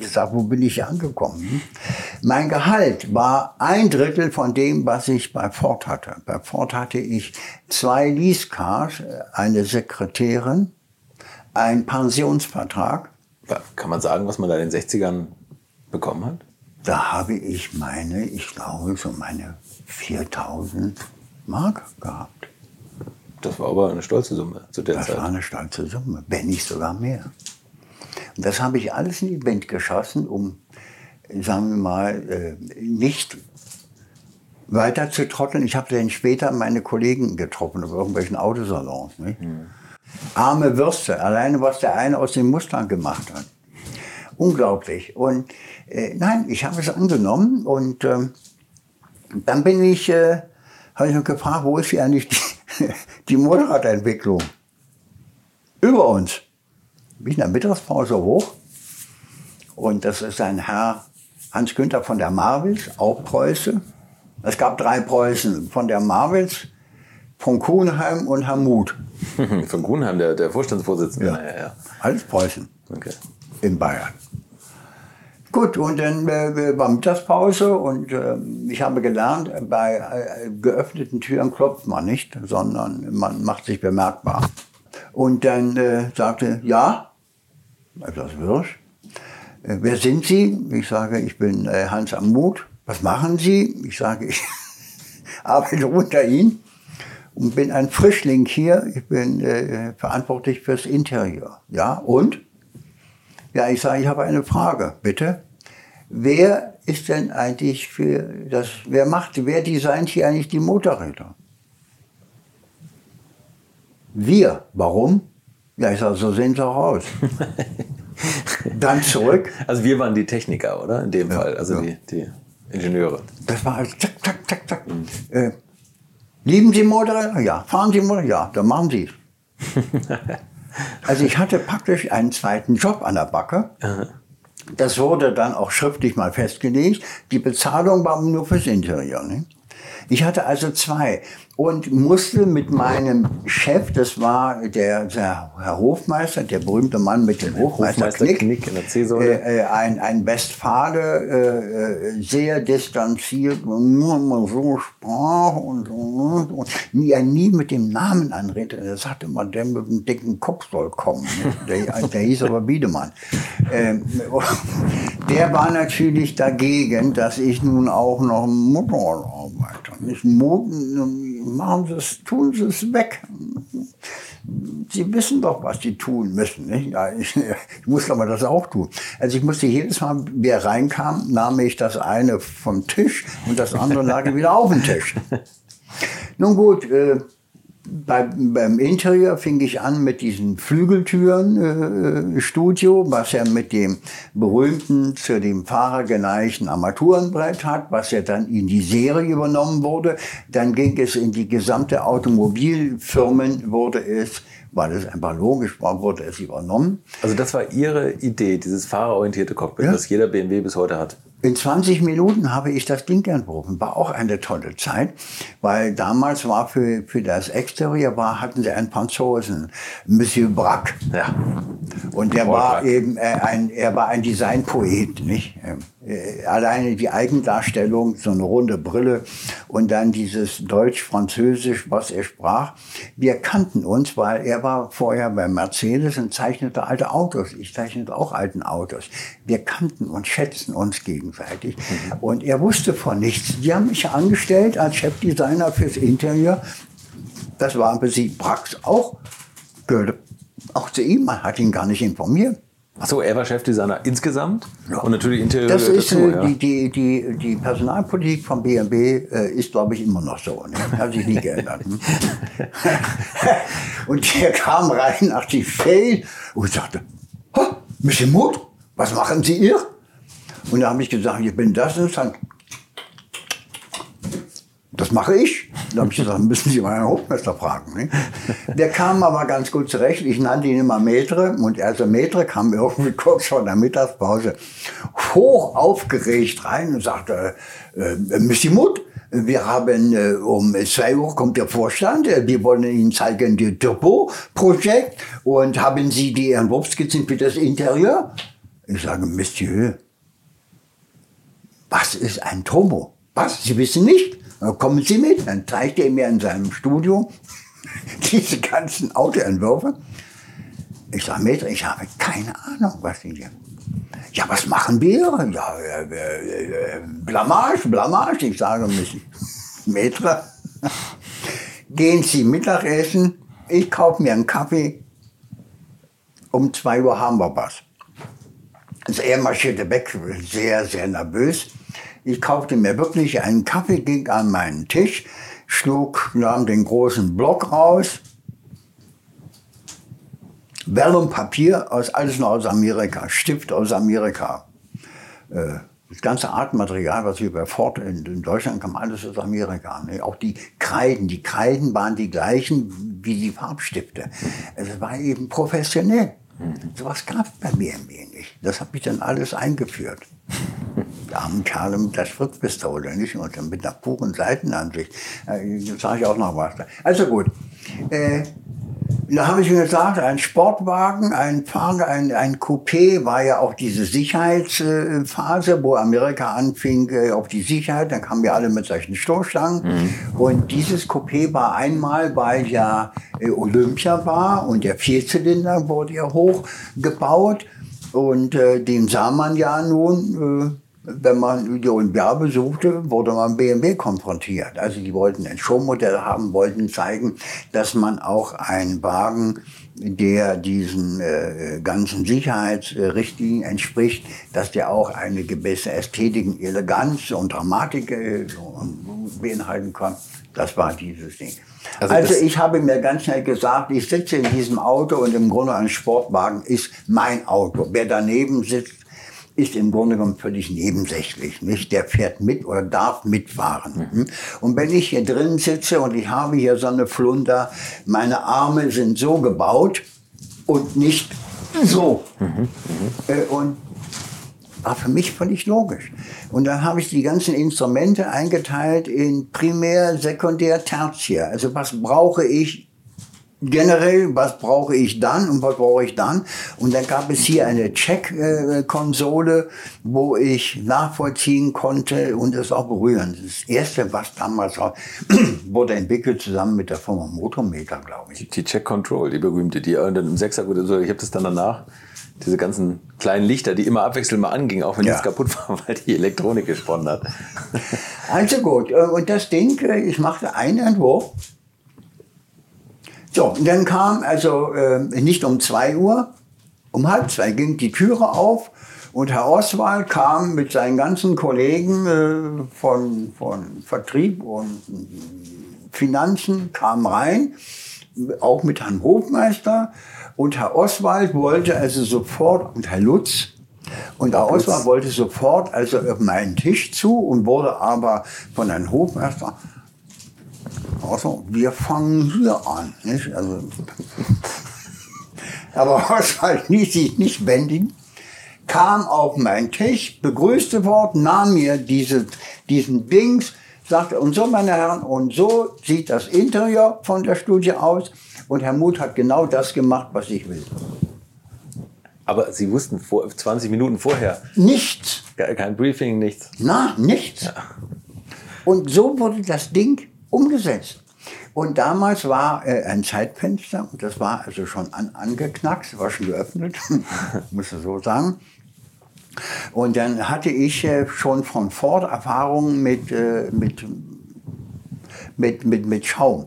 gesagt, wo bin ich angekommen? Mein Gehalt war ein Drittel von dem, was ich bei Ford hatte. Bei Ford hatte ich zwei Leasecars, eine Sekretärin, einen Pensionsvertrag. Kann man sagen, was man da in den 60ern bekommen hat? Da habe ich meine, ich glaube, so meine 4000 Mark gehabt. Das war aber eine stolze Summe zu der das Zeit. Das war eine stolze Summe, wenn nicht sogar mehr. Das habe ich alles in die Band geschossen, um, sagen wir mal, äh, nicht weiter zu trotteln. Ich habe dann später meine Kollegen getroffen auf irgendwelchen Autosalons. Mhm. Arme Würste, alleine was der eine aus dem Mustang gemacht hat. Unglaublich. Und äh, nein, ich habe es angenommen und äh, dann bin ich, äh, habe ich noch gefragt, wo ist hier eigentlich die, die Motorradentwicklung? Über uns bin in der Mittagspause hoch und das ist ein Herr Hans Günther von der Marwitz, auch Preuße. Es gab drei Preußen, von der Marwitz, von Kuhnheim und Herr Muth. von Kuhnheim, der, der Vorstandsvorsitzende. Ja. Ja, ja. Alles Preußen. Okay. In Bayern. Gut, und dann äh, war Mittagspause und äh, ich habe gelernt, bei äh, geöffneten Türen klopft man nicht, sondern man macht sich bemerkbar. Und dann äh, sagte, ja, etwas wirsch. Äh, wer sind Sie? Ich sage, ich bin äh, Hans Amuth. Was machen Sie? Ich sage, ich arbeite unter Ihnen und bin ein Frischling hier. Ich bin äh, verantwortlich fürs Interieur. Ja, und? Ja, ich sage, ich habe eine Frage, bitte. Wer ist denn eigentlich für das, wer macht, wer designt hier eigentlich die Motorräder? Wir. Warum? Ja, ich sage, so sehen sie auch aus. Dann zurück. Also wir waren die Techniker, oder? In dem ja, Fall, also ja. die, die, Ingenieure. Das war also zack, zack, zack, zack. Mhm. Äh, lieben Sie Motorräder? Ja. Fahren Sie Motorräder? Ja, dann machen Sie es. also ich hatte praktisch einen zweiten Job an der Backe. Das wurde dann auch schriftlich mal festgelegt. Die Bezahlung war nur fürs Interieur. Ne? Ich hatte also zwei und musste mit meinem Chef, das war der, der Herr Hofmeister, der berühmte Mann mit dem Hofmeister, Hofmeister. Äh, äh, ein, ein Westfale, äh, äh sehr distanziert, nur so sprach und, und, und mir nie mit dem Namen anredete. Er sagte immer, der mit dem dicken Kopf soll kommen. Der, der hieß aber Biedemann. Ähm, der war natürlich dagegen, dass ich nun auch noch Motorrad arbeite. Nicht Moden, machen Sie es, tun Sie es weg. Sie wissen doch, was Sie tun müssen. Nicht? Ja, ich, ich muss aber das auch tun. Also ich musste jedes Mal, wer reinkam, nahm ich das eine vom Tisch und das andere lag wieder auf dem Tisch. Nun gut, äh, bei, beim Interieur fing ich an mit diesen Flügeltüren äh, Studio, was er mit dem berühmten, zu dem Fahrer geneigten Armaturenbrett hat, was ja dann in die Serie übernommen wurde. Dann ging es in die gesamte Automobilfirmen, wurde es weil es einfach logisch war, wurde es übernommen. Also das war Ihre Idee, dieses fahrerorientierte Cockpit, ja. das jeder BMW bis heute hat. In 20 Minuten habe ich das Ding entworfen. War auch eine tolle Zeit, weil damals war für, für das Exterieur war, hatten sie einen Franzosen, Monsieur Braque. Ja. Und der war eben äh, ein, er war ein Designpoet, nicht? Äh, alleine die Eigendarstellung, so eine runde Brille und dann dieses Deutsch-Französisch, was er sprach. Wir kannten uns, weil er war vorher bei Mercedes und zeichnete alte Autos. Ich zeichnete auch alten Autos. Wir kannten uns, schätzen uns gegenseitig. Mhm. Und er wusste von nichts. Die haben mich angestellt als Chefdesigner fürs Interieur. Das war im Prinzip Brax auch. Gehörte auch zu ihm. Man hat ihn gar nicht informiert. Achso, er war Chefdesigner insgesamt ja. und natürlich Interieur. Das ist dazu, äh, ja. die, die, die, die Personalpolitik von BMW äh, ist, glaube ich, immer noch so. Ne? Hat sich nie geändert. Hm? und der kam rein nach die Fee und sagte, Monsieur Mut, was machen Sie hier? Und da habe ich gesagt, ich bin das und dann das mache ich. Da habe ich gesagt, müssen Sie meinen Hochmeister fragen. Ne? Der kam aber ganz gut zurecht. Ich nannte ihn immer Metre. Und also Metre kam irgendwie kurz vor der Mittagspause hoch aufgeregt rein und sagte, äh, Monsieur Mutt, wir haben äh, um zwei Uhr kommt der Vorstand. Wir wollen Ihnen zeigen das Turbo-Projekt. Und haben Sie die Entwurfskizzen für das Interieur? Ich sage, Monsieur, was ist ein Turbo? Was? Sie wissen nicht? Kommen Sie mit. Dann zeigt er mir in seinem Studio diese ganzen Autoentwürfe. Ich sage, Metre, ich habe keine Ahnung, was Sie hier. Ja, was machen wir? Ja, äh, äh, äh Blamage, Blamage. Ich sage, Metre, gehen Sie Mittagessen, ich kaufe mir einen Kaffee, um zwei Uhr haben wir was. Also er marschierte weg, sehr, sehr nervös. Ich kaufte mir wirklich einen Kaffee, ging an meinen Tisch, schlug, nahm den großen Block raus, Vellum Papier, aus, alles aus Amerika, Stift aus Amerika. Äh, das ganze Artmaterial, was wir bei Ford in, in, Deutschland kam, alles aus Amerika. Ne? Auch die Kreiden. Die Kreiden waren die gleichen wie die Farbstifte. Es war eben professionell. Mhm. Sowas gab es bei BMW nicht. Das habe ich dann alles eingeführt armen Kerle mit der Spritzpistole, nicht? Und dann mit einer puren Seitenansicht. Äh, sage ich auch noch was. Also gut. Äh, da habe ich mir gesagt, ein Sportwagen, ein Fahrer, ein, ein Coupé war ja auch diese Sicherheitsphase, wo Amerika anfing äh, auf die Sicherheit. Dann kamen wir alle mit solchen Stoßstangen. Mhm. Und dieses Coupé war einmal, weil ja äh, Olympia war und der Vierzylinder wurde ja hochgebaut. Und äh, den sah man ja nun äh, wenn man die Olympiade besuchte, wurde man BMW konfrontiert. Also die wollten ein Showmodell haben, wollten zeigen, dass man auch einen Wagen, der diesen äh, ganzen Sicherheitsrichtlinien entspricht, dass der auch eine gewisse Ästhetik, Eleganz und Dramatik äh, beinhalten kann. Das war dieses Ding. Also, also ich habe mir ganz schnell gesagt, ich sitze in diesem Auto und im Grunde ein Sportwagen ist mein Auto. Wer daneben sitzt, ist im Grunde genommen völlig nebensächlich. Nicht? Der fährt mit oder darf mitfahren. Mhm. Und wenn ich hier drin sitze und ich habe hier so eine Flunder, meine Arme sind so gebaut und nicht so. Mhm. Äh, und war für mich völlig logisch. Und dann habe ich die ganzen Instrumente eingeteilt in Primär, Sekundär, Tertiär. Also was brauche ich generell, was brauche ich dann und was brauche ich dann. Und dann gab es hier eine Check-Konsole, wo ich nachvollziehen konnte und es auch berühren. Das erste, was damals war, wurde entwickelt zusammen mit der Firma Motometer, glaube ich. Die Check-Control, die berühmte, die dann im Sechser, ich habe das dann danach diese ganzen kleinen Lichter, die immer abwechselnd mal angingen, auch wenn ja. nichts kaputt war, weil die Elektronik gesponnen hat. Also gut, äh, und das Ding, äh, ich machte einen Entwurf so, und dann kam also äh, nicht um zwei Uhr, um halb zwei ging die Türe auf und Herr Oswald kam mit seinen ganzen Kollegen äh, von, von Vertrieb und Finanzen, kam rein, auch mit Herrn Hofmeister. Und Herr Oswald wollte also sofort, und Herr Lutz, und Herr Oswald wollte sofort also auf meinen Tisch zu und wurde aber von Herrn Hofmeister also, wir fangen hier an. Nicht? Also, aber Oswald ließ sich nicht bändigen, kam auf meinen Tisch, begrüßte Wort, nahm mir diese, diesen Dings, sagte, und so, meine Herren, und so sieht das Interieur von der Studie aus. Und Herr Muth hat genau das gemacht, was ich will. Aber Sie wussten vor 20 Minuten vorher. Nichts. Kein Briefing, nichts. Na, nichts. Ja. Und so wurde das Ding umgesetzt. Und damals war äh, ein Zeitfenster, und das war also schon an, angeknackst, war schon geöffnet, muss ich so sagen. Und dann hatte ich äh, schon von Ford Erfahrungen mit, äh, mit, mit, mit, mit Schaum.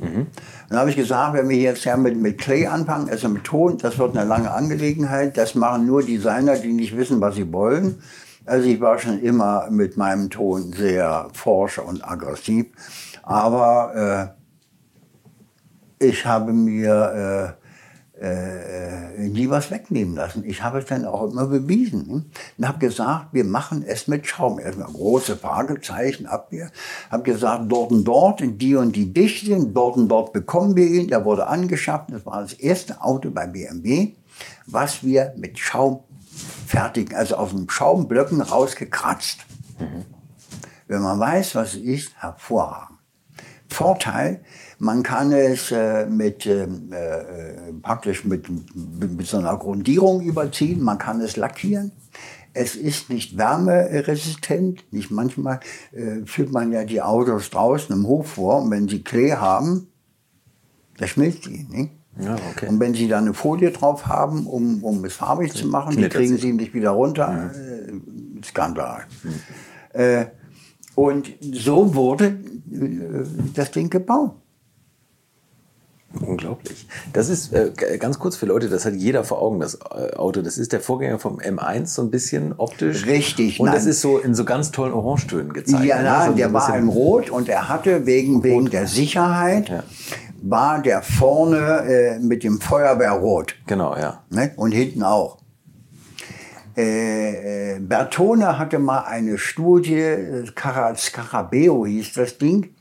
Mhm. Dann habe ich gesagt, wenn wir jetzt ja mit, mit Clay anfangen, also mit Ton, das wird eine lange Angelegenheit. Das machen nur Designer, die nicht wissen, was sie wollen. Also ich war schon immer mit meinem Ton sehr forsch und aggressiv. Aber äh, ich habe mir äh, äh, nie was wegnehmen lassen. Ich habe es dann auch immer bewiesen. Ne? Und habe gesagt, wir machen es mit Schaum. Erstmal große Fragezeichen ab hier. Habe gesagt, dort und dort, die und die Dichte, dort und dort bekommen wir ihn. Der wurde angeschafft. Das war das erste Auto bei BMW, was wir mit Schaum fertigen. Also aus dem Schaumblöcken rausgekratzt. Mhm. Wenn man weiß, was es ist, hervorragend. Vorteil, man kann es äh, mit, ähm, äh, praktisch mit, mit so einer Grundierung überziehen, man kann es lackieren. Es ist nicht wärmeresistent. Nicht manchmal äh, führt man ja die Autos draußen im Hof vor und wenn sie Klee haben, da schmilzt die. Nicht? Ja, okay. Und wenn sie da eine Folie drauf haben, um, um es farbig zu machen, die kriegen sie nicht wieder runter. Äh, Skandal. Hm. Und so wurde äh, das Ding gebaut. Unglaublich. Das ist äh, ganz kurz für Leute, das hat jeder vor Augen, das äh, Auto. Das ist der Vorgänger vom M1, so ein bisschen optisch. Richtig. Und nein. das ist so in so ganz tollen Orangetönen gezeigt. Ja, nein, also der war in Rot und er hatte wegen, wegen der Sicherheit, ja. war der vorne äh, mit dem Feuerwehrrot. Genau, ja. Ne? Und hinten auch. Bertone hatte mal eine Studie, Scarabeo hieß das Ding.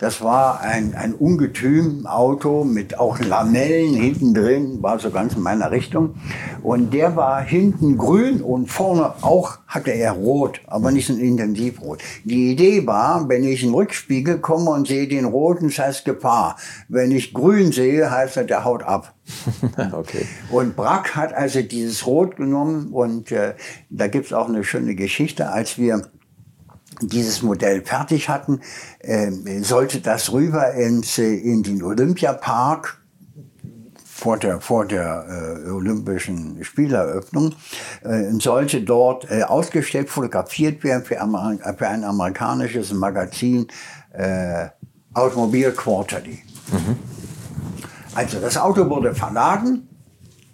Das war ein, ein Ungetüm Auto mit auch Lamellen hinten drin, war so ganz in meiner Richtung. Und der war hinten grün und vorne auch hatte er rot, aber nicht so ein Intensivrot. Die Idee war, wenn ich in den Rückspiegel komme und sehe den roten, das heißt Gefahr. Wenn ich grün sehe, heißt er, der haut ab. okay. Und Brack hat also dieses Rot genommen und äh, da gibt's auch eine schöne Geschichte, als wir dieses Modell fertig hatten, äh, sollte das rüber ins, äh, in den Olympiapark vor der, vor der äh, Olympischen Spieleröffnung, äh, sollte dort äh, ausgestellt, fotografiert werden für, Amer für ein amerikanisches Magazin äh, Automobil Quarterly. Mhm. Also das Auto wurde verladen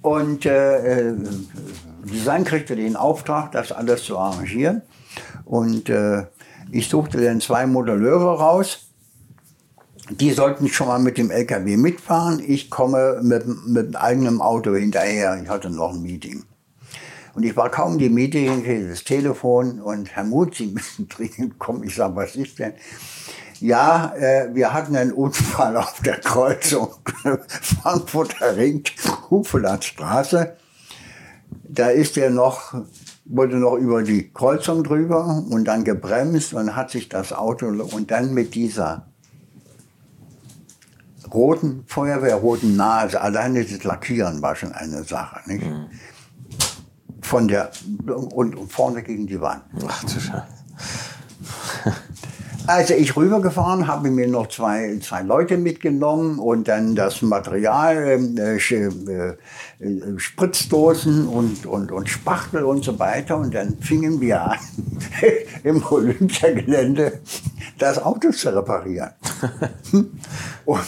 und äh, äh Design kriegte den Auftrag, das alles zu arrangieren. Und äh, ich suchte dann zwei Modelleure raus die sollten schon mal mit dem LKW mitfahren. Ich komme mit, mit eigenem Auto hinterher. Ich hatte noch ein Meeting. Und ich war kaum die Meeting, das Telefon und Herr Muth, Sie müssen dringend kommen. Ich sage, was ist denn? Ja, äh, wir hatten einen Unfall auf der Kreuzung Frankfurter Ring, Hufelandstraße. Da ist er noch, wollte noch über die Kreuzung drüber und dann gebremst und hat sich das Auto und dann mit dieser roten, feuerwehrroten Nase, alleine das Lackieren war schon eine Sache, nicht? Mhm. Von der, und vorne gegen die Wand. Ach du Scheiße. Also ich rübergefahren, habe mir noch zwei, zwei Leute mitgenommen und dann das Material, ähm, äh, äh, Spritzdosen und, und, und Spachtel und so weiter. Und dann fingen wir an, im Olympiagelände das Auto zu reparieren. und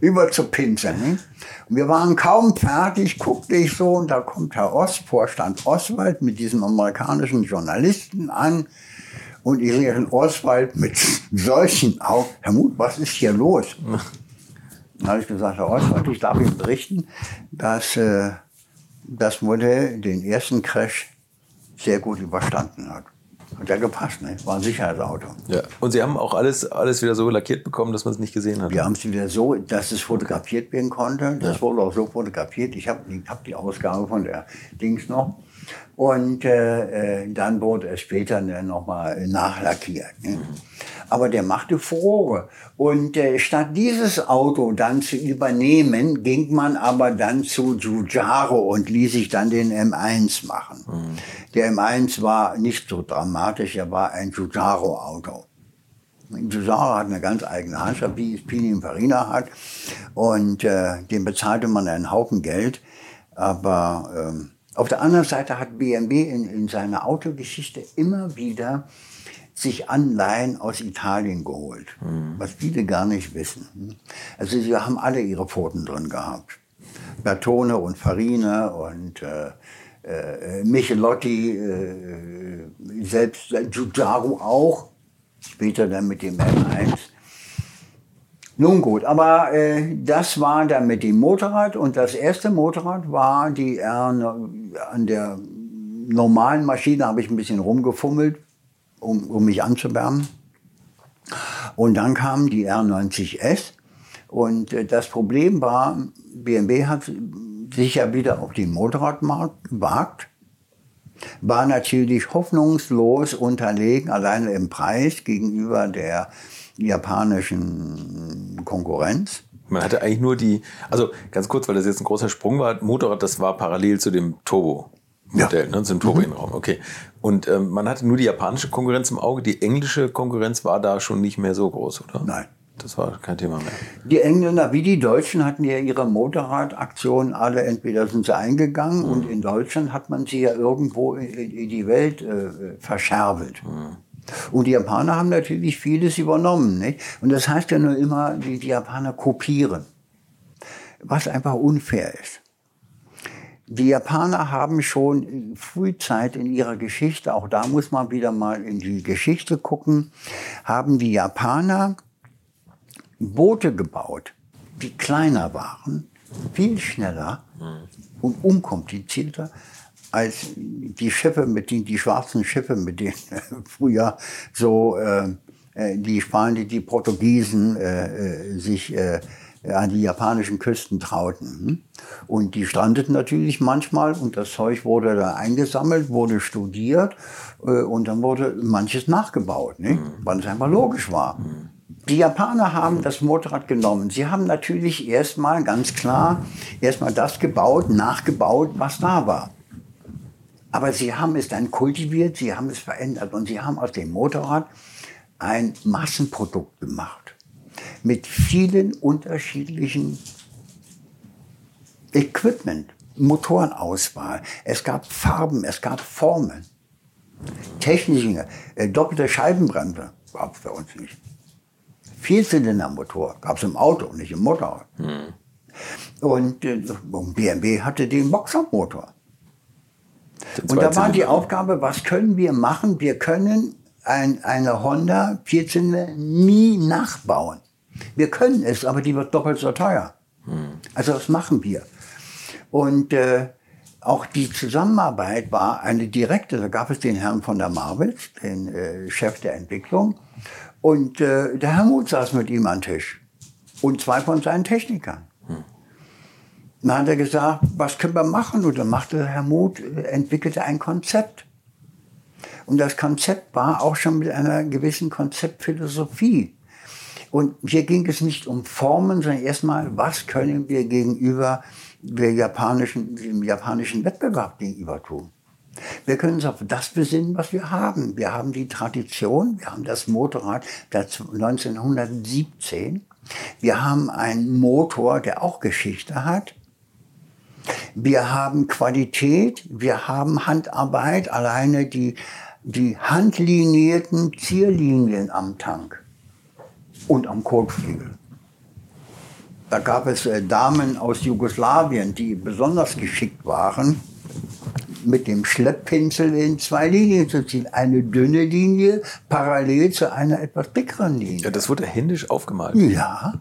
über zu pinseln. Ne? Wir waren kaum fertig, guckte ich so und da kommt Herr Ost, Vorstand Oswald mit diesem amerikanischen Journalisten an und ich sehe Herrn Oswald mit solchen Augen. Herr Mut, was ist hier los? Dann habe ich gesagt, Herr Oswald, ich darf Ihnen berichten, dass äh, das Modell den ersten Crash sehr gut überstanden hat. Hat ja gepasst, ne? War ein Sicherheitsauto. Ja. Und Sie haben auch alles, alles wieder so lackiert bekommen, dass man es nicht gesehen hat? Wir haben es wieder so, dass es fotografiert werden konnte. Das ja. wurde auch so fotografiert. Ich habe hab die Ausgabe von der Dings noch. Und äh, äh, dann wurde es später nochmal nachlackiert. Ne? Aber der machte Furore. Und äh, statt dieses Auto dann zu übernehmen, ging man aber dann zu Giugiaro und ließ sich dann den M1 machen. Mhm. Der M1 war nicht so dramatisch, er war ein Giugiaro-Auto. Giugiaro hat eine ganz eigene Handschrift, wie es Pininfarina hat. Und äh, dem bezahlte man einen Haufen Geld. Aber... Ähm, auf der anderen Seite hat BMW in, in seiner Autogeschichte immer wieder sich Anleihen aus Italien geholt, mhm. was viele gar nicht wissen. Also sie haben alle ihre Pfoten drin gehabt. Bertone und Farina und äh, äh, Michelotti, äh, selbst Giugiaro auch, später dann mit dem M1. Nun gut, aber äh, das war dann mit dem Motorrad und das erste Motorrad war die R an der normalen Maschine habe ich ein bisschen rumgefummelt, um, um mich anzuwärmen. Und dann kam die R90S und äh, das Problem war, BMW hat sich ja wieder auf den Motorradmarkt gewagt, war natürlich hoffnungslos unterlegen, alleine im Preis gegenüber der japanischen Konkurrenz. Man hatte eigentlich nur die, also ganz kurz, weil das jetzt ein großer Sprung war, Motorrad, das war parallel zu dem Turbo. Modell, ja. ne, zum Turbo-Innenraum, mhm. okay. Und ähm, man hatte nur die japanische Konkurrenz im Auge, die englische Konkurrenz war da schon nicht mehr so groß, oder? Nein. Das war kein Thema mehr. Die Engländer wie die Deutschen hatten ja ihre Motorradaktionen alle, entweder sind sie eingegangen mhm. und in Deutschland hat man sie ja irgendwo in, die Welt äh, verscherbelt. Mhm. Und die Japaner haben natürlich vieles übernommen. Nicht? Und das heißt ja nur immer, die, die Japaner kopieren. Was einfach unfair ist. Die Japaner haben schon frühzeit in ihrer Geschichte, auch da muss man wieder mal in die Geschichte gucken, haben die Japaner Boote gebaut, die kleiner waren, viel schneller und unkomplizierter als die Schiffe, mit denen, die schwarzen Schiffe, mit denen früher so äh, äh, die Spanier, die Portugiesen äh, äh, sich äh, an die japanischen Küsten trauten. Hm? Und die strandeten natürlich manchmal und das Zeug wurde da eingesammelt, wurde studiert äh, und dann wurde manches nachgebaut, ne? weil es einfach logisch war. Die Japaner haben das Motorrad genommen. Sie haben natürlich erstmal ganz klar erstmal das gebaut, nachgebaut, was da war. Aber sie haben es dann kultiviert, sie haben es verändert und sie haben aus dem Motorrad ein Massenprodukt gemacht. Mit vielen unterschiedlichen Equipment, Motorenauswahl. Es gab Farben, es gab Formen. Technische, äh, doppelte Scheibenbremse gab es bei uns nicht. Vierzylindermotor gab es im Auto, nicht im Motorrad. Hm. Und, äh, und BMW hatte den Boxermotor. Und da war die Aufgabe, was können wir machen? Wir können ein, eine Honda 14 nie nachbauen. Wir können es, aber die wird doppelt so teuer. Also das machen wir. Und äh, auch die Zusammenarbeit war eine direkte. Da gab es den Herrn von der Marvels, den äh, Chef der Entwicklung. Und äh, der Herr Muth saß mit ihm am Tisch. Und zwei von seinen Technikern. Dann hat er gesagt, was können wir machen? Und dann machte Herr Muth, entwickelte ein Konzept. Und das Konzept war auch schon mit einer gewissen Konzeptphilosophie. Und hier ging es nicht um Formen, sondern erstmal, was können wir gegenüber der japanischen, dem japanischen Wettbewerb gegenüber tun. Wir können uns auf das besinnen, was wir haben. Wir haben die Tradition, wir haben das Motorrad das 1917. Wir haben einen Motor, der auch Geschichte hat. Wir haben Qualität, wir haben Handarbeit, alleine die, die handlinierten Zierlinien am Tank und am Kotflügel. Da gab es äh, Damen aus Jugoslawien, die besonders geschickt waren, mit dem Schlepppinsel in zwei Linien zu ziehen. Eine dünne Linie parallel zu einer etwas dickeren Linie. Ja, das wurde händisch aufgemalt. Ja.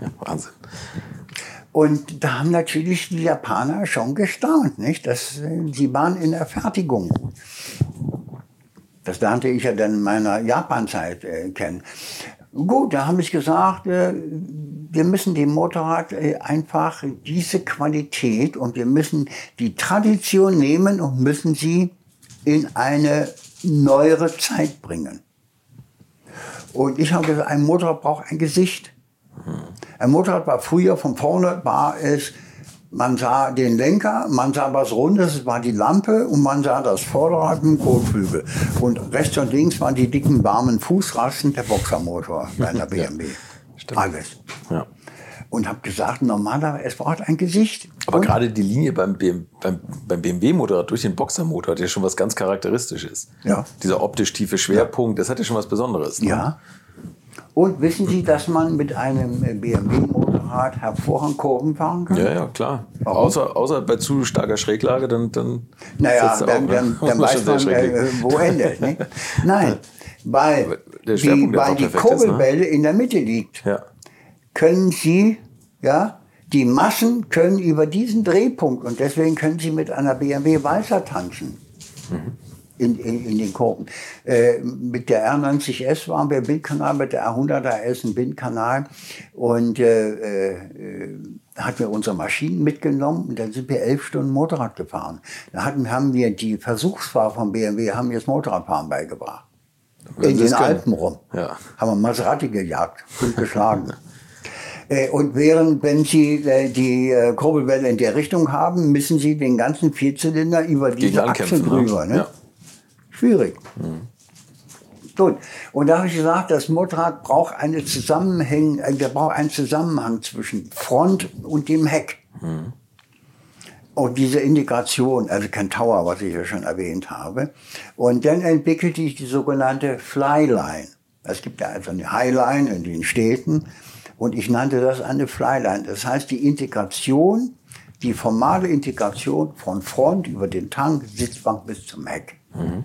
Ja, Wahnsinn. Und da haben natürlich die Japaner schon gestaunt, nicht? Das, äh, sie waren in der Fertigung. Das lernte ich ja dann in meiner Japanzeit äh, kennen. Gut, da habe ich gesagt, äh, wir müssen dem Motorrad äh, einfach diese Qualität und wir müssen die Tradition nehmen und müssen sie in eine neuere Zeit bringen. Und ich habe gesagt, ein Motorrad braucht ein Gesicht. Ein Motorrad war früher von vorne war es, man sah den Lenker, man sah was Rundes, es war die Lampe und man sah das Vorderrad mit dem Kotflügel. Und rechts und links waren die dicken, warmen Fußrasten der Boxermotor bei einer BMW. Stimmt. Alles. Ja. Und habe gesagt, normalerweise, es braucht ein Gesicht. Aber und gerade die Linie beim, BM, beim, beim BMW-Motorrad durch den Boxermotor hat ja schon was ganz Charakteristisches. Ja. Dieser optisch tiefe Schwerpunkt, das hat ja schon was Besonderes. Ne? Ja. Und wissen Sie, dass man mit einem äh, BMW-Motorrad hervorragend Kurven fahren kann? Ja, ja, klar. Warum? Außer, außer bei zu starker Schräglage, dann, dann Naja, dann, auf, ne? dann, dann weiß man, äh, wo endet. Ne? Nein, weil die, weil die ist, ne? Kurbelwelle in der Mitte liegt, Ja. können Sie, ja, die Massen können über diesen Drehpunkt und deswegen können Sie mit einer BMW Walzer tanzen. In, in, in den Kurven. Äh, mit der R90S waren wir im Windkanal, mit der R100er ist ein Windkanal und äh, äh, hatten wir unsere Maschinen mitgenommen und dann sind wir elf Stunden Motorrad gefahren. Da hatten, haben wir die Versuchsfahrer von BMW, haben mir das Motorradfahren beigebracht. In den. Alpen rum. Ja. Haben wir Maserati gejagt und geschlagen. Äh, Und während, wenn Sie äh, die äh, Kurbelwelle in der Richtung haben, müssen Sie den ganzen Vierzylinder über diese Gegen Achse ankämpfen. drüber. Ne? Ne? Ja. Schwierig. Gut. Und da habe ich gesagt, das Motorrad braucht eine Zusammenhang, äh, der braucht einen Zusammenhang zwischen Front und dem Heck. Und diese Integration, also kein Tower, was ich ja schon erwähnt habe. Und dann entwickelte ich die sogenannte Flyline. Es gibt ja also eine Highline in den Städten und ich nannte das eine Flyline. Das heißt, die Integration, die formale Integration von Front über den Tank, Sitzbank bis zum Heck. Äh,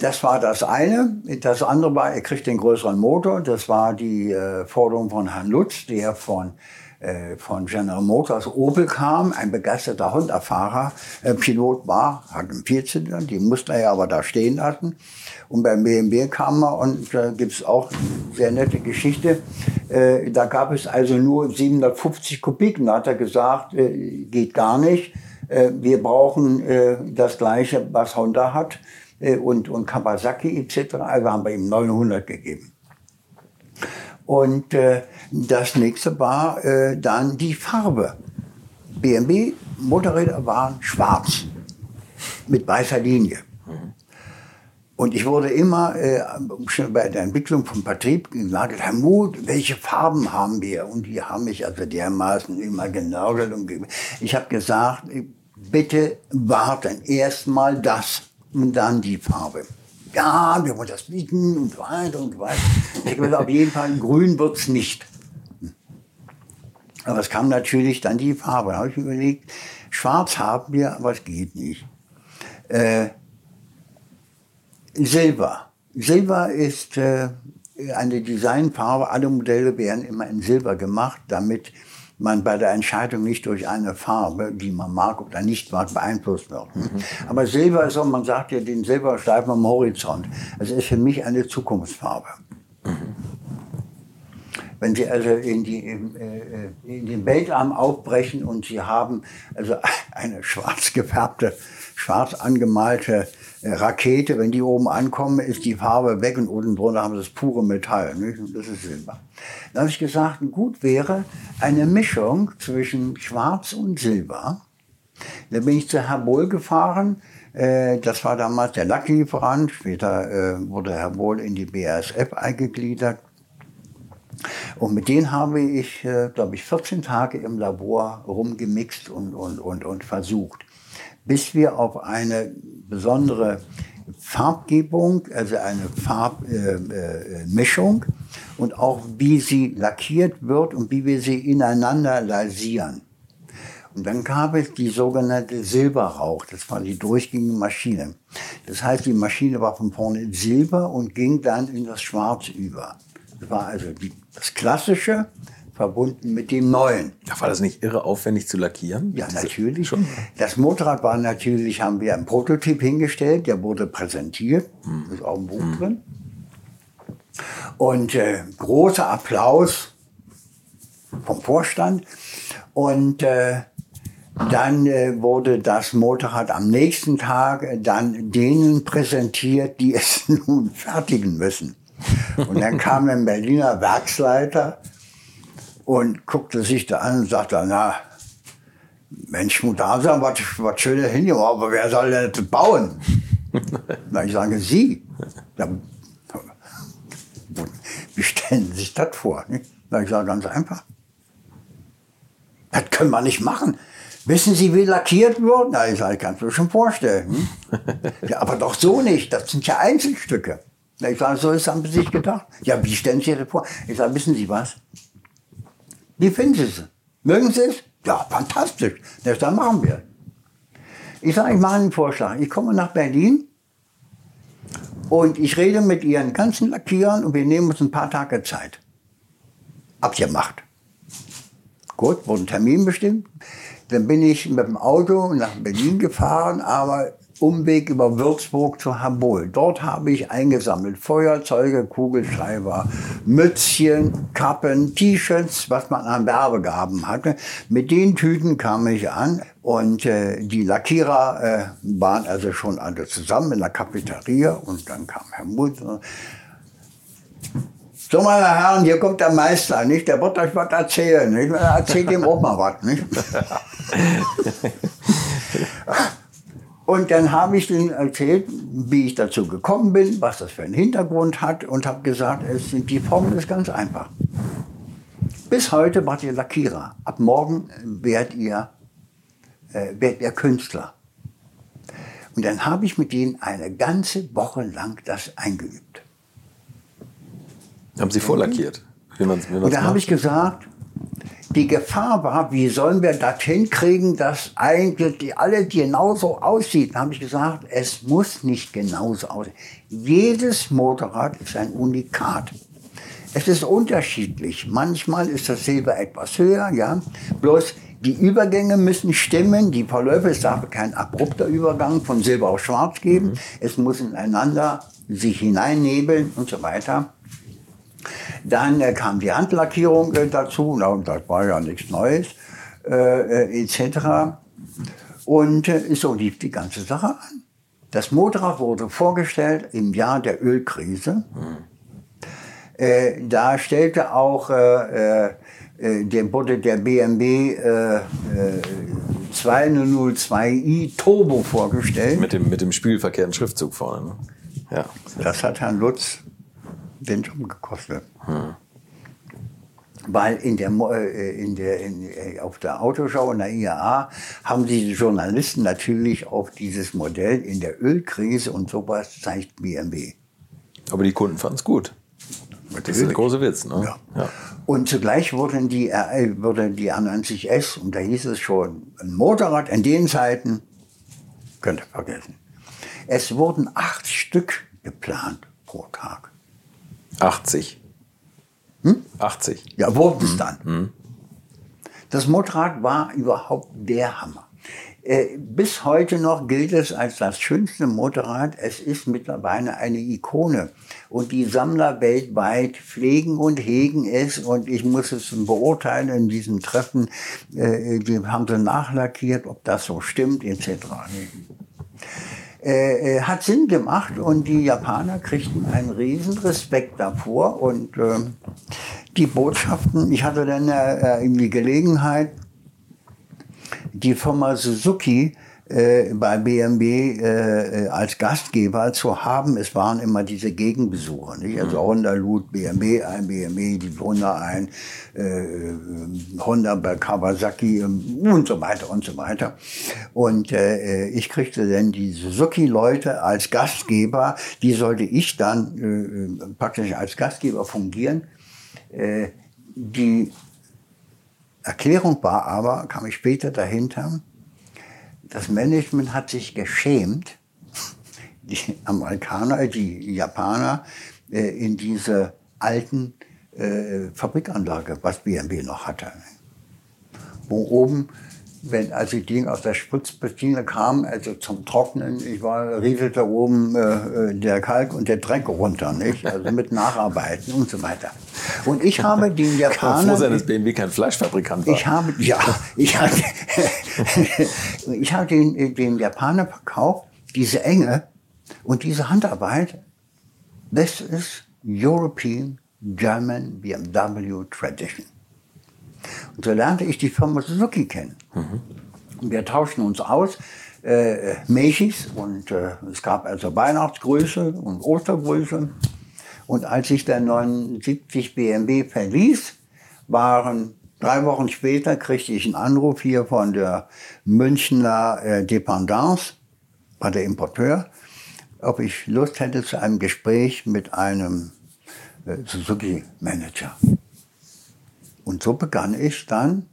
Das war das eine. Das andere war, er kriegt den größeren Motor. Das war die äh, Forderung von Herrn Lutz, der von, äh, von General Motors Opel kam, ein begeisterter Honda-Fahrer, äh, Pilot war, hat einen Vierzylinder, die musste er ja aber da stehen lassen. Und beim BMW kam er und da gibt's auch eine sehr nette Geschichte. Äh, da gab es also nur 750 Kubik. Und da hat er gesagt, äh, geht gar nicht. Äh, wir brauchen äh, das Gleiche, was Honda hat äh, und, und Kawasaki etc. Also haben wir ihm 900 gegeben. Und äh, das nächste war äh, dann die Farbe. BMW Motorräder waren schwarz mit weißer Linie. Und ich wurde immer äh, schon bei der Entwicklung vom Vertrieb gesagt, Herr Muth, welche Farben haben wir? Und die haben mich also dermaßen immer genörgelt. Ich habe gesagt, bitte warten, erstmal das und dann die Farbe. Ja, wir wollen das bieten und weiter und weiter. Ich gesagt, auf jeden Fall grün wird's nicht. Aber es kam natürlich dann die Farbe. Da habe ich überlegt, schwarz haben wir, aber es geht nicht. Äh, Silber. Silber ist äh, eine Designfarbe, alle Modelle werden immer in Silber gemacht, damit man bei der Entscheidung nicht durch eine Farbe, die man mag oder nicht mag, beeinflusst wird. Mhm. Aber Silber ist so, man sagt ja den Silberstreifen am Horizont. Es ist für mich eine Zukunftsfarbe. Mhm. Wenn Sie also in, die, äh, in den Weltarm aufbrechen und Sie haben also eine schwarz gefärbte, schwarz angemalte äh, Rakete, wenn die oben ankommen, ist die Farbe weg und unten drunter haben sie das pure Metall. Nicht? das ist Silber. Dann habe ich gesagt, gut wäre eine Mischung zwischen Schwarz und Silber. Da bin ich zu Herr Bohl gefahren. Äh, das war damals der Lacklieferant. Später wurde Herr Bohl in die BASF eingegliedert. Und mit denen habe ich, äh, glaube ich, 14 Tage im Labor rumgemixt und, und, und, und versucht, bis wir auf eine besondere Farbgebung, also eine Farbmischung äh, äh, und auch wie sie lackiert wird und wie wir sie ineinander lasieren. Und dann gab es die sogenannte Silberrauch. Das war die durchgängige Maschine. Das heißt, die Maschine war von vorne Silber und ging dann in das Schwarz über. Das war also die, das Klassische verbunden mit dem Neuen. Ach, war das nicht irre aufwendig zu lackieren? Ja, natürlich. Schon. Das Motorrad war natürlich, haben wir einen Prototyp hingestellt, der wurde präsentiert, hm. ist auch im Buch hm. drin. Und äh, großer Applaus vom Vorstand. Und äh, dann äh, wurde das Motorrad am nächsten Tag dann denen präsentiert, die es nun fertigen müssen. Und dann kam ein Berliner Werksleiter und guckte sich da an und sagte, na, Mensch, muss da sein, was, was Schönes hingemacht, aber wer soll denn das bauen? na, ich sage, Sie. Ja, wie stellen Sie sich das vor? Na, ich sage, ganz einfach. Das können wir nicht machen. Wissen Sie, wie lackiert wird? Na, ich sage, kannst du mir schon vorstellen. Hm? ja, aber doch so nicht. Das sind ja Einzelstücke. Ich sage, so ist haben Sie sich gedacht. Ja, wie stellen Sie das vor? Ich sage, wissen Sie was? Wie finden Sie es? Mögen Sie es? Ja, fantastisch. Das dann machen wir. Ich sage, ich mache einen Vorschlag. Ich komme nach Berlin und ich rede mit Ihren ganzen Lackierern und wir nehmen uns ein paar Tage Zeit. Abgemacht. Gut, wurde ein Termin bestimmt. Dann bin ich mit dem Auto nach Berlin gefahren, aber Umweg über Würzburg zu Habol. Dort habe ich eingesammelt Feuerzeuge, Kugelschreiber, Mützchen, Kappen, T-Shirts, was man an Werbegaben hatte. Mit den Tüten kam ich an und äh, die Lackierer äh, waren also schon alle zusammen in der Cafeteria und dann kam Herr Muth. So, meine Herren, hier kommt der Meister, nicht? Der wird euch was erzählen. Nicht? Erzählt ihm auch mal was, nicht? Und dann habe ich ihnen erzählt, wie ich dazu gekommen bin, was das für einen Hintergrund hat und habe gesagt, es sind, die Formel ist ganz einfach. Bis heute wart ihr Lackierer. Ab morgen werdet ihr, äh, werdet ihr Künstler. Und dann habe ich mit denen eine ganze Woche lang das eingeübt. Haben Sie vorlackiert? Wie man's, wie man's und da habe ich gesagt, die Gefahr war, wie sollen wir das hinkriegen, dass eigentlich die alle genauso aussieht. Da habe ich gesagt, es muss nicht genauso aussehen. Jedes Motorrad ist ein Unikat. Es ist unterschiedlich. Manchmal ist das Silber etwas höher, ja. Bloß die Übergänge müssen stimmen. Die Verläufe, es darf kein abrupter Übergang von Silber auf Schwarz geben. Mhm. Es muss ineinander sich hineinnebeln und so weiter. Dann äh, kam die Handlackierung äh, dazu, na, und das war ja nichts Neues, äh, äh etc. Und äh, so lief die ganze Sache an. Das Motorrad wurde vorgestellt im Jahr der Ölkrise. Hm. da stellte auch der, wurde der BMW 202i Turbo vorgestellt. Mit dem, mit dem spiegelverkehrten Schriftzug vorne. Ne? Ja. Das hat Herrn Lutz den Job gekostet. Hm. Weil in der, äh, in der, in, äh, auf der Autoschau in der IAA haben die Journalisten natürlich auf dieses Modell in der Ölkrise und sowas zeigt BMW. Aber die Kunden fanden es gut. Natürlich. Das ist der große Witz. Ne? Ja. ja. Und zugleich wurden die, äh, wurde die A90S, und da hieß es schon, ein Motorrad in den Zeiten, könnt ihr vergessen. Es wurden acht Stück geplant pro Tag. 80. Hm? 80. Ja, wurde es dann. Das Motorrad war überhaupt der Hammer. Äh, bis heute noch gilt es als das schönste Motorrad. Es ist mittlerweile eine Ikone. Und die Sammler weltweit pflegen und hegen es. Und ich muss es beurteilen in diesem Treffen. Äh, die haben sie nachlackiert, ob das so stimmt, etc. Äh, äh, hat Sinn gemacht und die Japaner kriegten einen riesen Respekt davor und äh, die Botschaften, ich hatte dann äh, die Gelegenheit, die Firma Suzuki äh, bei BMW äh, als Gastgeber zu haben. Es waren immer diese Gegenbesucher, nicht? Also Honda lud BMW ein, BMW die Honda ein, äh, Honda bei Kawasaki ähm, und so weiter und so weiter. Und äh, ich kriegte dann die Suzuki-Leute als Gastgeber, die sollte ich dann äh, praktisch als Gastgeber fungieren. Äh, die Erklärung war aber, kam ich später dahinter, das Management hat sich geschämt, die Amerikaner, die Japaner äh, in diese alten äh, Fabrikanlage, was BMW noch hatte. Wo oben, wenn als die Dinge aus der Spritzmaschine kamen, also zum Trocknen, ich war, rieselte oben äh, der Kalk und der Dreck runter, nicht? Also mit Nacharbeiten und so weiter. Und ich habe den Kann man froh sein, Japanern, dass BMW kein Fleischfabrikant war. ich habe, ja, ich habe, ich habe den, den Japaner verkauft, diese Enge und diese Handarbeit. This is European German BMW Tradition. Und so lernte ich die Firma Suzuki kennen. Und wir tauschten uns aus, äh, Mechis, und äh, es gab also Weihnachtsgrüße und Ostergrüße. Und als ich dann 79 BMW verließ, waren drei Wochen später, kriegte ich einen Anruf hier von der Münchner äh, Dependance, war der Importeur, ob ich Lust hätte zu einem Gespräch mit einem äh, Suzuki-Manager. Und so begann ich dann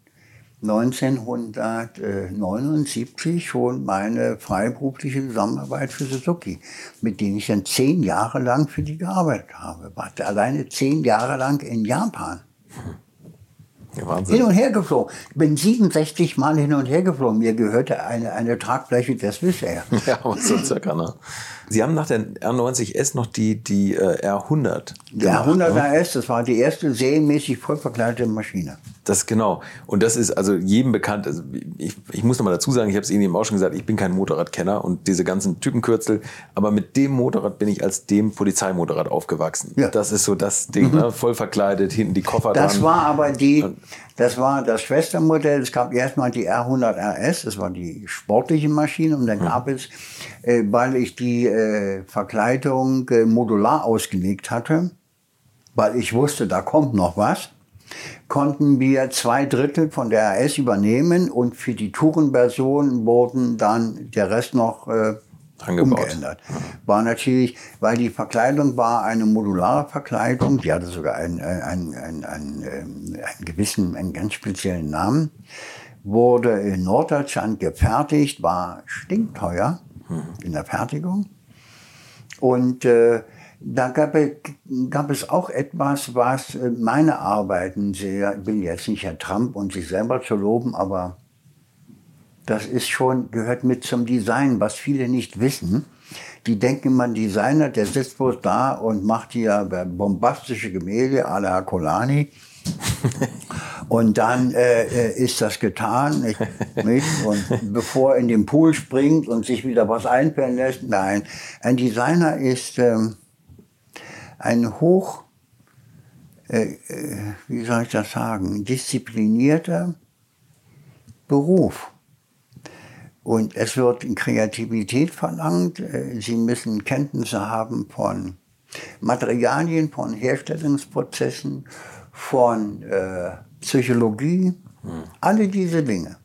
1979 schon meine freiberufliche Zusammenarbeit für Suzuki, mit denen ich dann zehn Jahre lang für die gearbeitet habe. War alleine zehn Jahre lang in Japan. Ja, Hin Wahnsinn. und her geflogen. Ich bin 67 Mal hin und her geflogen. Mir gehörte eine, eine Tragfläche des Swissair. Ja, aber so circa, ne? Sie haben nach der R90S noch die, die äh, R100 Der gemacht, 100 ne? RS, das war die erste serienmäßig voll verkleidete Maschine. Das genau. Und das ist also jedem bekannt. Also ich, ich muss noch mal dazu sagen, ich habe es Ihnen eben auch schon gesagt, ich bin kein Motorradkenner und diese ganzen Typenkürzel. Aber mit dem Motorrad bin ich als dem Polizeimotorrad aufgewachsen. Ja. Das ist so das Ding, ne? voll verkleidet, hinten die Koffer Das dran. war aber die, das war das Schwestermodell. Es gab erstmal die R100 RS, das war die sportliche Maschine. Und dann gab es, äh, weil ich die äh, Verkleidung äh, modular ausgelegt hatte, weil ich wusste, da kommt noch was, konnten wir zwei Drittel von der RS übernehmen und für die Tourenversion wurden dann der Rest noch äh, Angebaut. umgeändert. War natürlich, weil die Verkleidung war eine modulare Verkleidung, die hatte sogar einen, einen, einen, einen, ähm, einen gewissen, einen ganz speziellen Namen, wurde in Norddeutschland gefertigt, war stinkteuer in der Fertigung. Und äh, da gab es, gab es auch etwas, was äh, meine Arbeiten sehr, ich will jetzt nicht Herr Trump und sich selber zu loben, aber das ist schon, gehört mit zum Design, was viele nicht wissen. Die denken, man Designer, der sitzt bloß da und macht hier bombastische Gemälde à la Colani. Und dann äh, äh, ist das getan. Nicht? Nicht? Und bevor er in den Pool springt und sich wieder was einfallen lässt, nein. Ein Designer ist ähm, ein hoch, äh, äh, wie soll ich das sagen, disziplinierter Beruf. Und es wird Kreativität verlangt. Äh, Sie müssen Kenntnisse haben von Materialien, von Herstellungsprozessen, von äh, Psychologie, alle diese Dinge.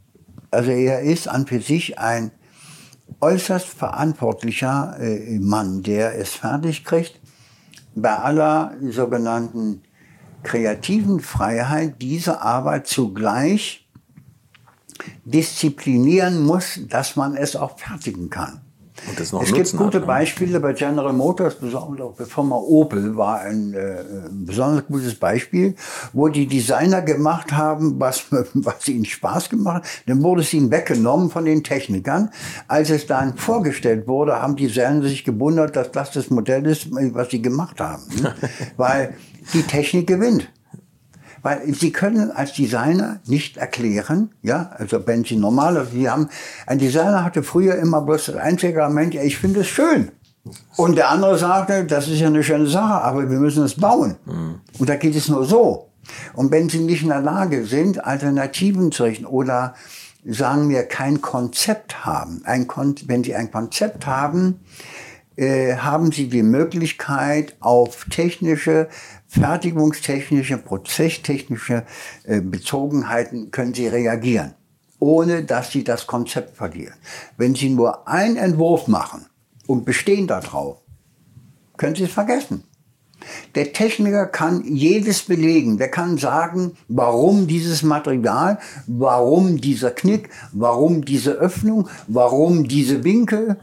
Also er ist an für sich ein äußerst verantwortlicher äh, Mann, der es fertig kriegt, bei aller sogenannten kreativen Freiheit diese Arbeit zugleich disziplinieren muss, dass man es auch fertigen kann. Und das noch es gibt gute hat, ne? Beispiele bei General Motors, besonders auch bei Firma Opel war ein äh, besonders gutes Beispiel, wo die Designer gemacht haben, was, was ihnen Spaß gemacht hat. Dann wurde es ihnen weggenommen von den Technikern. Als es dann vorgestellt wurde, haben die Designer sich gewundert, dass das das Modell ist, was sie gemacht haben. ne? Weil die Technik gewinnt. Weil sie können als Designer nicht erklären, ja, also wenn sie normal, sie haben, ein Designer hatte früher immer bloß das einzige Argument, ja, ich finde es schön. Und der andere sagte, das ist ja eine schöne Sache, aber wir müssen es bauen. Und da geht es nur so. Und wenn sie nicht in der Lage sind, Alternativen zu richten oder sagen wir kein Konzept haben, ein Kon wenn sie ein Konzept haben, äh, haben Sie die Möglichkeit, auf technische, fertigungstechnische, prozesstechnische äh, Bezogenheiten können Sie reagieren, ohne dass Sie das Konzept verlieren. Wenn Sie nur einen Entwurf machen und bestehen darauf, können Sie es vergessen. Der Techniker kann jedes belegen. Der kann sagen, warum dieses Material, warum dieser Knick, warum diese Öffnung, warum diese Winkel.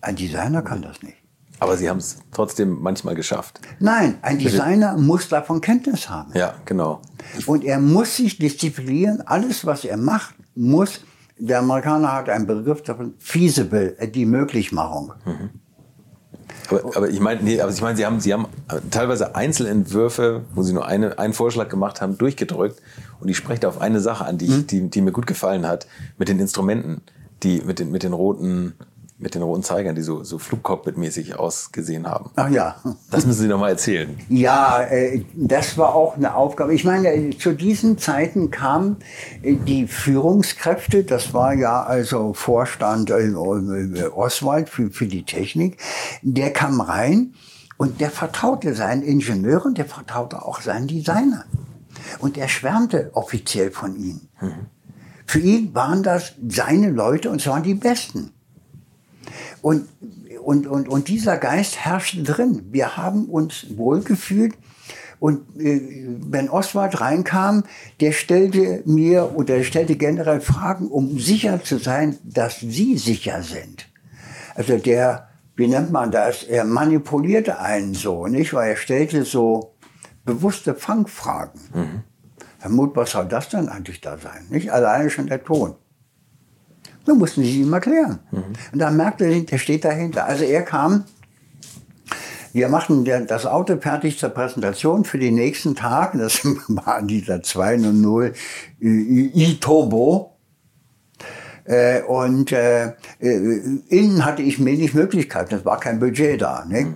Ein Designer kann das nicht. Aber Sie haben es trotzdem manchmal geschafft. Nein, ein Designer muss davon Kenntnis haben. Ja, genau. Und er muss sich disziplinieren. Alles, was er macht, muss, der Amerikaner hat einen Begriff davon, feasible, äh, die Möglichmachung. Aber, aber ich meine, nee, aber ich meine, Sie haben, Sie haben teilweise Einzelentwürfe, wo Sie nur eine, einen Vorschlag gemacht haben, durchgedrückt. Und ich spreche da auf eine Sache an, die, ich, die, die mir gut gefallen hat, mit den Instrumenten, die mit den, mit den roten, mit den roten Zeigern, die so, so Flugcockpit-mäßig ausgesehen haben. Ach ja. Das müssen Sie noch mal erzählen. Ja, äh, das war auch eine Aufgabe. Ich meine, äh, zu diesen Zeiten kamen äh, die Führungskräfte, das war ja also Vorstand äh, äh, Oswald für, für die Technik, der kam rein und der vertraute seinen Ingenieuren, der vertraute auch seinen Designern. Und er schwärmte offiziell von ihnen. Für ihn waren das seine Leute und zwar die Besten. Und, und, und, und dieser Geist herrschte drin. Wir haben uns wohlgefühlt. Und äh, wenn Oswald reinkam, der stellte mir oder er stellte generell Fragen, um sicher zu sein, dass sie sicher sind. Also der, wie nennt man das, er manipulierte einen so, nicht? Weil er stellte so bewusste Fangfragen. Herr Muth, was soll das denn eigentlich da sein? Nicht alleine schon der Ton. Dann mussten sie ihm erklären. Und dann merkte er, der steht dahinter. Also er kam, wir machten das Auto fertig zur Präsentation für den nächsten Tag. Das war dieser 200 i-Turbo. Äh, und äh, äh, innen hatte ich wenig Möglichkeiten, es war kein Budget da. Ne?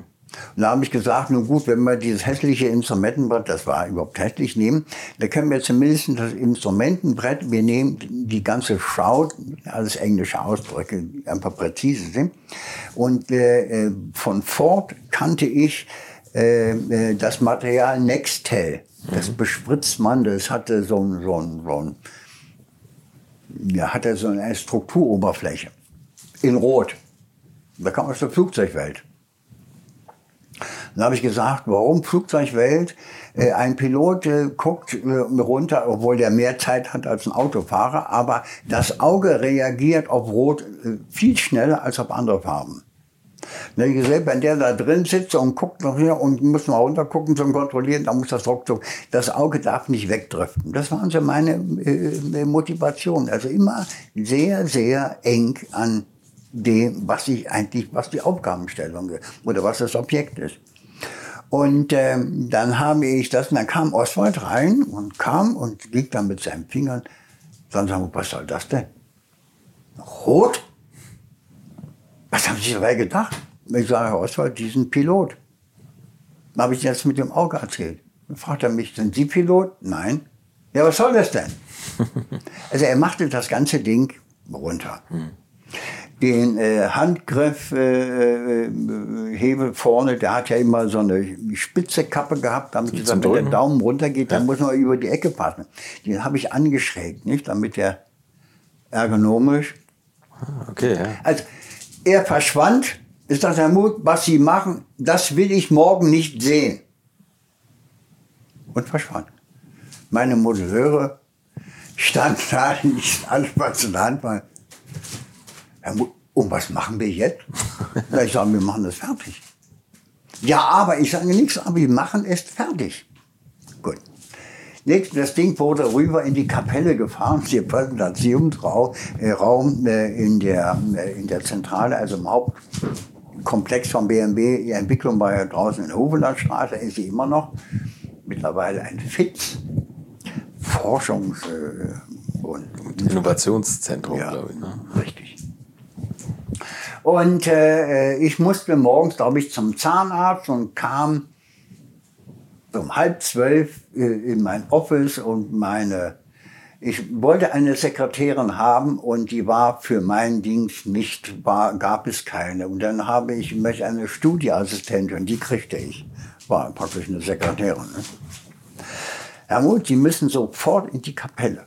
Und da habe ich gesagt, nun gut, wenn wir dieses hässliche Instrumentenbrett, das war überhaupt hässlich, nehmen, dann können wir zumindest das Instrumentenbrett, wir nehmen die ganze Schraut, alles englische Ausdrücke, die einfach präzise sind. Und äh, äh, von Ford kannte ich äh, äh, das Material Nextel. Das bespritzt man, das hatte so ein, so ein, so ein ja, hat er so eine Strukturoberfläche in Rot. Da kam aus der Flugzeugwelt. Dann habe ich gesagt, warum Flugzeugwelt? Äh, ein Pilot äh, guckt äh, runter, obwohl der mehr Zeit hat als ein Autofahrer, aber das Auge reagiert auf Rot äh, viel schneller als auf andere Farben. Habe ich gesagt, wenn der da drin sitzt und guckt noch hier und muss mal runtergucken zum Kontrollieren, dann muss das ruckzuck. Das Auge darf nicht wegdriften. Das waren so meine äh, Motivationen. Also immer sehr, sehr eng an dem, was ich eigentlich, was die Aufgabenstellung ist oder was das Objekt ist. Und ähm, dann habe ich das, und dann kam Oswald rein und kam und liegt dann mit seinen Fingern. Dann sagen wir, was soll das denn? Rot? Was haben Sie dabei gedacht? Ich sage, Herr Oswald, diesen Pilot. Dann habe ich jetzt mit dem Auge erzählt. Dann fragt er mich, sind Sie Pilot? Nein. Ja, was soll das denn? also er machte das ganze Ding runter. Den äh, Handgriff, äh, äh, Hebel vorne, der hat ja immer so eine spitze Kappe gehabt, damit gesagt, wenn der? Daumen runtergeht, dann muss man über die Ecke passen. Den habe ich angeschrägt, nicht, damit der ergonomisch Okay, ja. also er verschwand. Ist das Herr Mut, was Sie machen, das will ich morgen nicht sehen. Und verschwand. Meine Modelleure standen da, nicht alles was in der Hand war. Und was machen wir jetzt? Ja, ich sage, wir machen das fertig. Ja, aber ich sage nichts, aber wir machen es fertig. Gut. Nächstes, das Ding wurde rüber in die Kapelle gefahren, der Präsentationsraum äh, Raum, äh, in, der, äh, in der Zentrale, also im Hauptkomplex von BMW. Die Entwicklung war ja draußen in der Hovelandstraße, ist sie immer noch. Mittlerweile ein FITZ, Forschungs- äh, und Innovationszentrum, ja, glaube ich. Ne? Richtig. Und äh, ich musste morgens, glaube ich, zum Zahnarzt und kam um halb zwölf äh, in mein Office und meine, ich wollte eine Sekretärin haben und die war für meinen Dienst nicht, war, gab es keine. Und dann habe ich möchte eine Studieassistentin, die kriegte ich. War praktisch eine Sekretärin. Ne? Herr Muth, Sie müssen sofort in die Kapelle.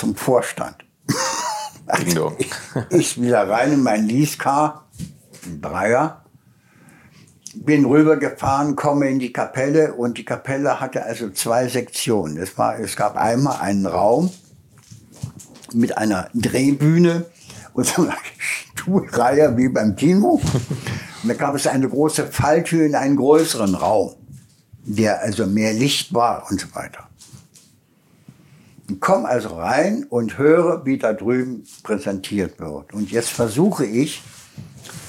Zum Vorstand. Dong. ich, ich wieder rein in mein Leasecar, ein Dreier, bin rübergefahren, komme in die Kapelle und die Kapelle hatte also zwei Sektionen. Es, war, es gab einmal einen Raum mit einer Drehbühne und so einer Stuhlreihe wie beim Kino. Und da gab es eine große Falltür in einen größeren Raum, der also mehr Licht war und so weiter. Ich komme also rein und höre, wie da drüben präsentiert wird. Und jetzt versuche ich,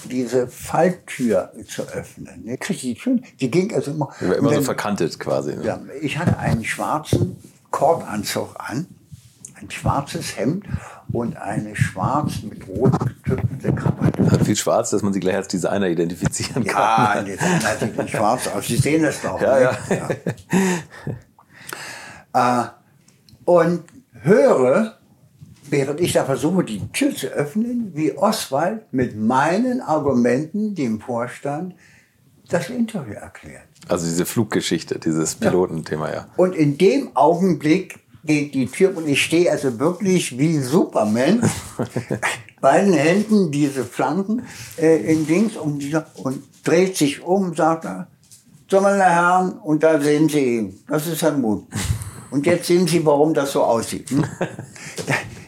diese Falltür zu öffnen. Ne, schön, die ging also immer. Immer und so verkantet quasi. Ne? ja, ich hatte einen schwarzen Kordanzug an, ein schwarzes Hemd und eine schwarz mit rot getüpfelte Krawatte. Hat viel schwarz, dass man sie gleich als Designer identifizieren Ja, kann. die sehen sieht schwarz aus. Sie sehen es doch. Ja, ne? ja. Äh, und höre, während ich da versuche, die Tür zu öffnen, wie Oswald mit meinen Argumenten dem Vorstand das Interview erklärt. Also diese Fluggeschichte, dieses Pilotenthema, ja. Und in dem Augenblick geht die Tür und ich stehe also wirklich wie Superman. Beiden Händen diese Flanken äh, in Dings und, und dreht sich um, sagt er, so meine Herren, und da sehen Sie ihn. Das ist Herr Mut. Und jetzt sehen Sie, warum das so aussieht. Hm?